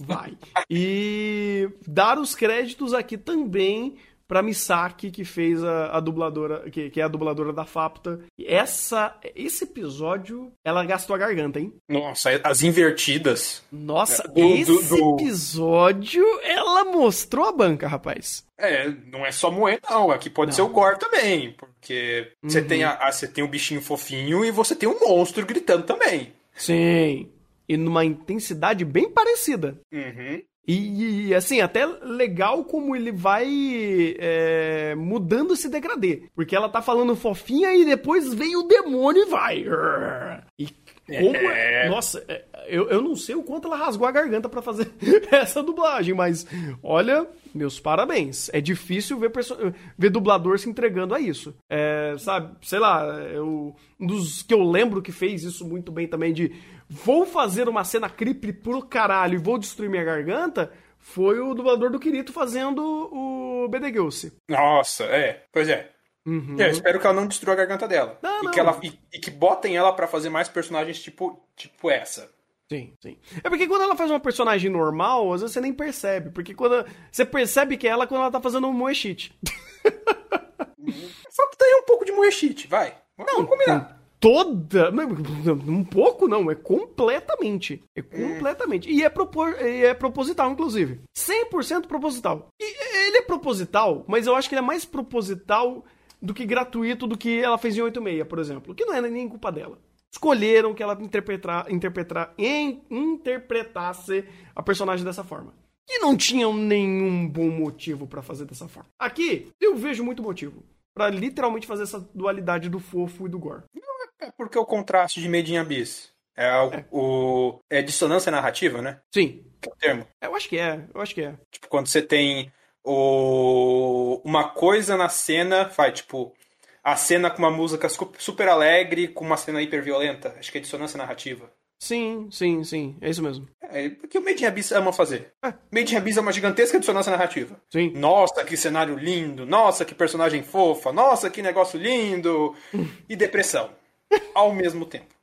Vai. E dar os créditos aqui também pra Misaki, que fez a, a dubladora, que, que é a dubladora da Fapta. Essa, esse episódio, ela gastou a garganta, hein? Nossa, as invertidas. Nossa, Do- esse do- do- episódio, ela mostrou a banca, rapaz. É, não é só moer, não. Aqui pode Não. ser o gore também. Porque você Uhum. tem, a, a- você tem o bichinho fofinho e você tem um monstro gritando também. Sim. E numa intensidade bem parecida. Uhum. E, e, assim, até legal como ele vai é, mudando esse degradê. Porque ela tá falando fofinha e depois vem o demônio e vai. E como. é- É. Nossa, é, eu, eu não sei o quanto ela rasgou a garganta pra fazer essa dublagem, mas olha, meus parabéns. É difícil ver, ver dublador se entregando a isso. É, sabe, sei lá, eu, um dos que eu lembro que fez isso muito bem também de vou fazer uma cena creepy pro caralho e vou destruir minha garganta, foi o dublador do Kirito fazendo o Bedeguelse. Nossa, é. Pois é. Uhum. Eu espero que ela não destrua a garganta dela. Não, e, não. Que ela, e, e que botem ela pra fazer mais personagens tipo, tipo essa. Sim, sim. É porque quando ela faz uma personagem normal, às vezes você nem percebe. Porque quando você percebe que é ela quando ela tá fazendo um moeshit. Só que daí um pouco de moechite, vai. Vamos combinar. Toda. não, Um pouco não, é completamente. É completamente. E é, propor, é proposital, inclusive. 100% proposital. E ele é proposital, mas eu acho que ele é mais proposital do que gratuito do que ela fez em 86, por exemplo. Que não é nem culpa dela. Escolheram que ela interpretar, interpretar, em- interpretasse a personagem dessa forma. E não tinham nenhum bom motivo pra fazer dessa forma. Aqui, eu vejo muito motivo. Pra literalmente fazer essa dualidade do fofo e do gore. É porque o contraste de Made in Abyss. É o, é. o é dissonância narrativa, né? Sim. Que é o termo. Eu acho que é, eu acho que é. Tipo, quando você tem o uma coisa na cena, vai tipo a cena com uma música super alegre com uma cena hiper violenta. Acho que é dissonância narrativa. Sim, sim, sim. É isso mesmo. É, porque o Made in Abyss ama fazer. É. Made in Abyss é uma gigantesca dissonância narrativa. Sim. Nossa, que cenário lindo. Nossa, que personagem fofa. Nossa, que negócio lindo. e depressão. Ao mesmo tempo.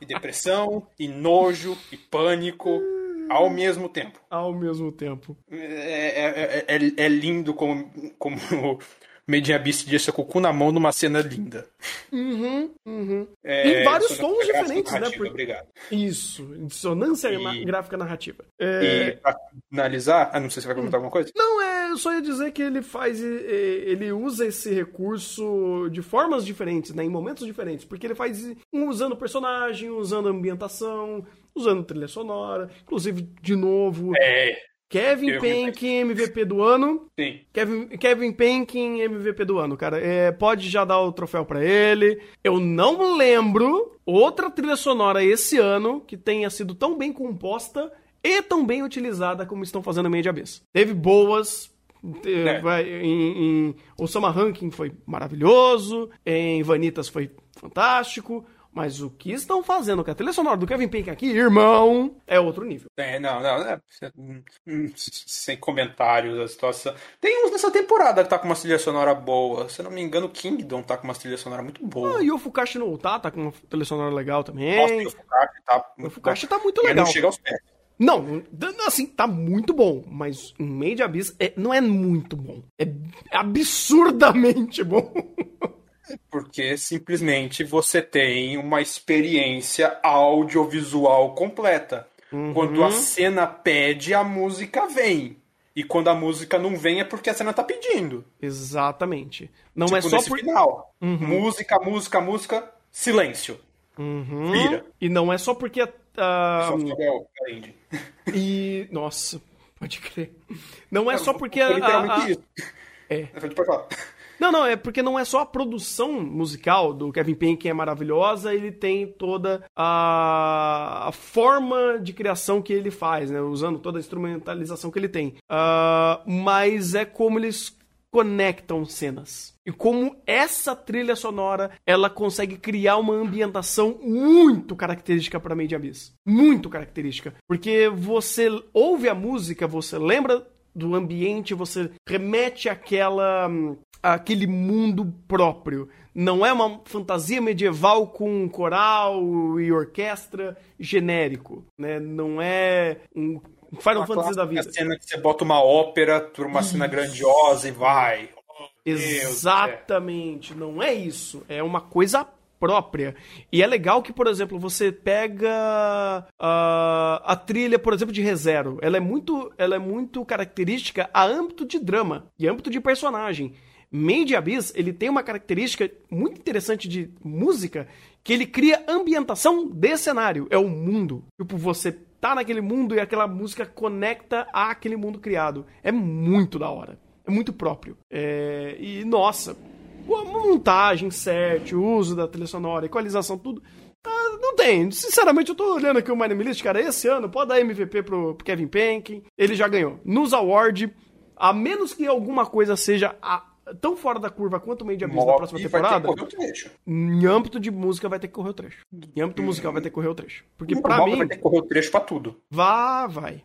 E depressão, e nojo, e pânico. Ao mesmo tempo. Ao mesmo tempo. É, é, é, é lindo como, como In Abyss deixa com o cu na mão numa cena linda. Uhum, uhum. É, em vários tons diferentes, né? Por... Obrigado. Isso, dissonância e... gráfica narrativa. É... E pra finalizar, ah, não sei se você vai comentar hum. alguma coisa. Não, é, eu só ia dizer que ele faz, ele usa esse recurso de formas diferentes, né? Em momentos diferentes, porque ele faz usando personagem, usando ambientação, usando trilha sonora, inclusive, de novo... É Kevin Penkin, MVP do ano. Sim. Kevin, Kevin Penkin, MVP do ano, cara. É, pode já dar o troféu para ele. Eu não lembro outra trilha sonora esse ano que tenha sido tão bem composta e tão bem utilizada como estão fazendo a Meia de Abyss. Teve boas, é. Em, em Osama Ranking foi maravilhoso, em Vanitas foi fantástico, mas o que estão fazendo com a trilha sonora do Kevin Pink aqui, irmão, é outro nível. É, não, não, é, sem comentários a situação. Tem uns nessa temporada que tá com uma trilha sonora boa. Se eu não me engano, Kingdom tá com uma trilha sonora muito boa. Ah, e o Fukashi no tá, tá com uma trilha sonora legal também. Nossa, o Fukashi tá. O Fukashi tá muito legal. não chega aos pés. Não, assim, tá muito bom, mas Made Abyss é, não é muito bom. É absurdamente bom. Porque simplesmente você tem uma experiência audiovisual completa. Uhum. Quando a cena pede, a música vem. E quando a música não vem é porque a cena tá pedindo. Exatamente. Não tipo, é só por final. Uhum. Música, música, música, silêncio. Uhum. Vira. E não é só porque a. Uh... e. Nossa, pode crer. Não é só porque a. Literalmente a... isso. É. Não, não, é porque não é só a produção musical do Kevin Payne que é maravilhosa, ele tem toda a, a forma de criação que ele faz, né? Usando toda a instrumentalização que ele tem. Uh, mas é como eles conectam cenas. E como essa trilha sonora, ela consegue criar uma ambientação muito característica para Made Abyss. Muito característica. Porque você ouve a música, você lembra do ambiente, você remete àquela aquele mundo próprio. Não é uma fantasia medieval com coral e orquestra genérico, né? Não é um Final uma Fantasy da vida. cena que você bota uma ópera por uma cena grandiosa e vai. Oh, Exatamente, não é isso. É uma coisa própria. E é legal que, por exemplo, você pega a, a trilha, por exemplo, de ReZero. Ela é muito, ela é muito característica a âmbito de drama e âmbito de personagem. Made Abyss, ele tem uma característica muito interessante de música, que ele cria ambientação de cenário, é o mundo. Tipo, você tá naquele mundo e aquela música conecta àquele mundo criado. É muito da hora. É muito próprio. É... E, nossa, a montagem, set, o uso da trilha sonora, equalização, tudo. Ah, não tem. Sinceramente, eu tô olhando aqui o Name List, cara, esse ano pode dar MVP pro, pro Kevin Penkin. Ele já ganhou. Nos Award, a menos que alguma coisa seja a tão fora da curva quanto o meio de Abyss na próxima temporada, em âmbito de música vai ter que correr o trecho. Em âmbito hum. musical vai ter que correr o trecho. Porque para mim... vai ter que correr o trecho pra tudo. Vá, vai.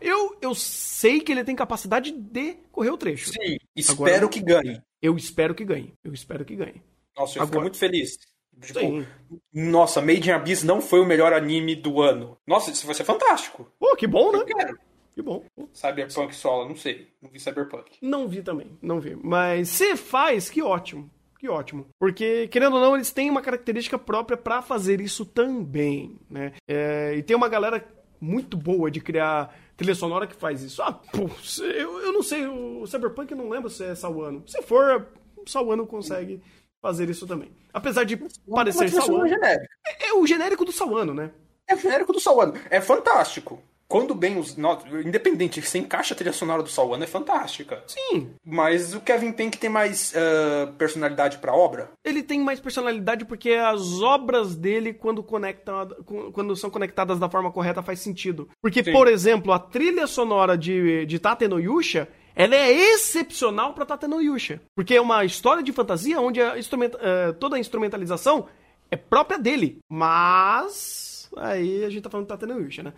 Eu, eu sei que ele tem capacidade de correr o trecho. Sim, espero Agora, que ganhe. Eu espero que ganhe. Eu espero que ganhe. Nossa, eu Agora, fico muito feliz. Tipo, Sim. nossa, Made in Abyss não foi o melhor anime do ano. Nossa, isso vai ser fantástico. Pô, que bom, né? Eu quero. Que bom. Cyberpunk solo, não sei. Não vi Cyberpunk. Não vi também, não vi. Mas se faz, que ótimo. Que ótimo. Porque, querendo ou não, eles têm uma característica própria para fazer isso também, né? É, e tem uma galera muito boa de criar trilha sonora que faz isso. Ah, pô, eu, eu não sei, o Cyberpunk eu não lembro se é Sawano. Se for, Sawano consegue fazer isso também. Apesar de não, parecer Sawano. É, é, o genérico do Sawano, né? É o genérico do Sawano. É fantástico quando bem os. Independente, se encaixa a trilha sonora do Salwana é fantástica. Sim. Mas o Kevin Pink tem mais uh, personalidade pra obra? Ele tem mais personalidade porque as obras dele, quando, conectam, quando são conectadas da forma correta, faz sentido. Porque, Sim. por exemplo, a trilha sonora de, de Tate no Yusha ela é excepcional para Tate no Yusha. Porque é uma história de fantasia onde a uh, toda a instrumentalização é própria dele. Mas. Aí a gente tá falando Tate no Yusha, né?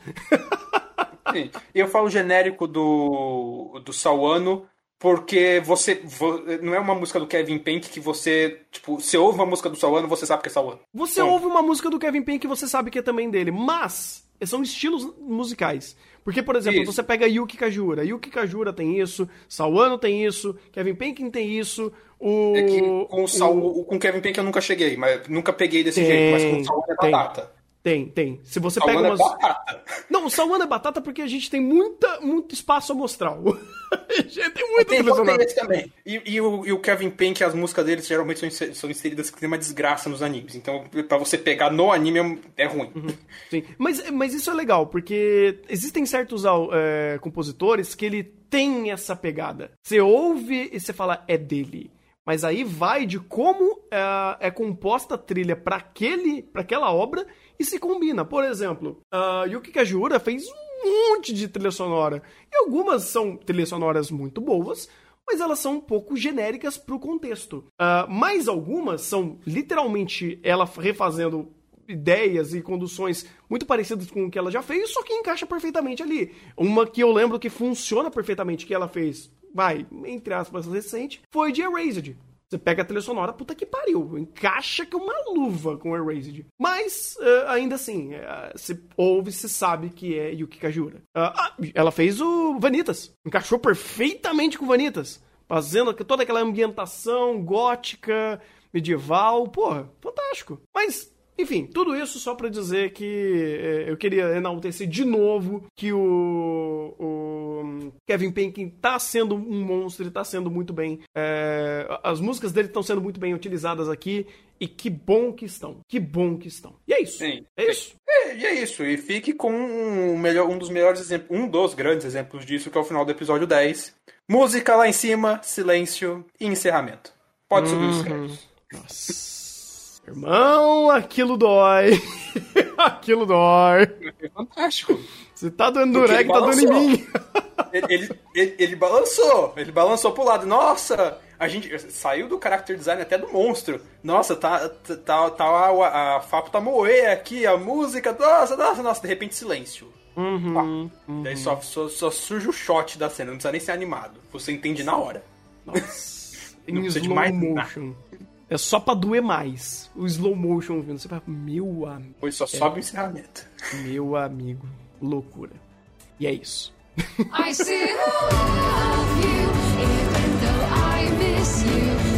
Sim. Eu falo genérico do, do Sawano porque você não é uma música do Kevin Pink que você, tipo, você ouve uma música do Sawano, você sabe que é Sawano. Você Bom. ouve uma música do Kevin Pink e você sabe que é também dele, mas são estilos musicais. Porque, por exemplo, isso. você pega Yuki Kajura, Yuki Kajura tem isso, Sawano tem isso, Kevin Pink tem isso, o... É que com o, Sal, o... com Kevin Pink eu nunca cheguei, mas nunca peguei desse tem, jeito, mas com o Sawano é batata. Tem, tem. Se você pega umas. É batata. Não, o salmão é batata porque a gente tem muita, muito espaço amostral. a gente tem muito tem, tem também. E, e, o, e o Kevin Pink, as músicas dele geralmente são, são inseridas que tem uma desgraça nos animes. Então, pra você pegar no anime é ruim. Uhum, sim. Mas, mas isso é legal, porque existem certos é, compositores que ele tem essa pegada. Você ouve e você fala, é dele. Mas aí vai de como é, é composta a trilha para aquela obra e se combina. Por exemplo, uh, Yuki Kajiura fez um monte de trilha sonora. E algumas são trilhas sonoras muito boas, mas elas são um pouco genéricas para o contexto. Uh, mais algumas são literalmente ela refazendo ideias e conduções muito parecidas com o que ela já fez, só que encaixa perfeitamente ali. Uma que eu lembro que funciona perfeitamente, que ela fez, vai, entre aspas, recente, foi de Erased. Você pega a trilha sonora, puta que pariu, encaixa que uma luva com Erased. Mas, uh, ainda assim, uh, se ouve, se sabe que é Yuki Kajura. Uh, ela fez o Vanitas, encaixou perfeitamente com Vanitas, fazendo toda aquela ambientação gótica, medieval, porra, fantástico. Mas enfim, tudo isso só para dizer que é, eu queria enaltecer de novo que o, o Kevin Pink tá sendo um monstro, ele tá sendo muito bem. É, as músicas dele estão sendo muito bem utilizadas aqui. E que bom que estão. Que bom que estão. E é isso. Sim. É isso. É, e é isso. E fique com um, melhor, um dos melhores exemplos, um dos grandes exemplos disso, que é o final do episódio 10. Música lá em cima, silêncio e encerramento. Pode subir os uhum. créditos. Nossa. Irmão, aquilo dói. aquilo dói. É fantástico. Você tá dando durek, tá dando em mim. ele, ele, ele, ele, balançou. Ele balançou pro lado. Nossa, a gente saiu do character design até do monstro. Nossa, tá, tá, tá a, a Fapo tá moer aqui, a música. Nossa, nossa, nossa. De repente, silêncio. Uhum, uhum. Daí só, só, só, surge o shot da cena, não precisa nem ser animado. Você entende na hora. Nossa. não precisa de mais motion. Nada. É só pra doer mais. O slow motion vindo. Você fala, meu amigo. Pois só é, sobe o encerramento. Meu amigo. Loucura. E é isso. I you, even though I miss you.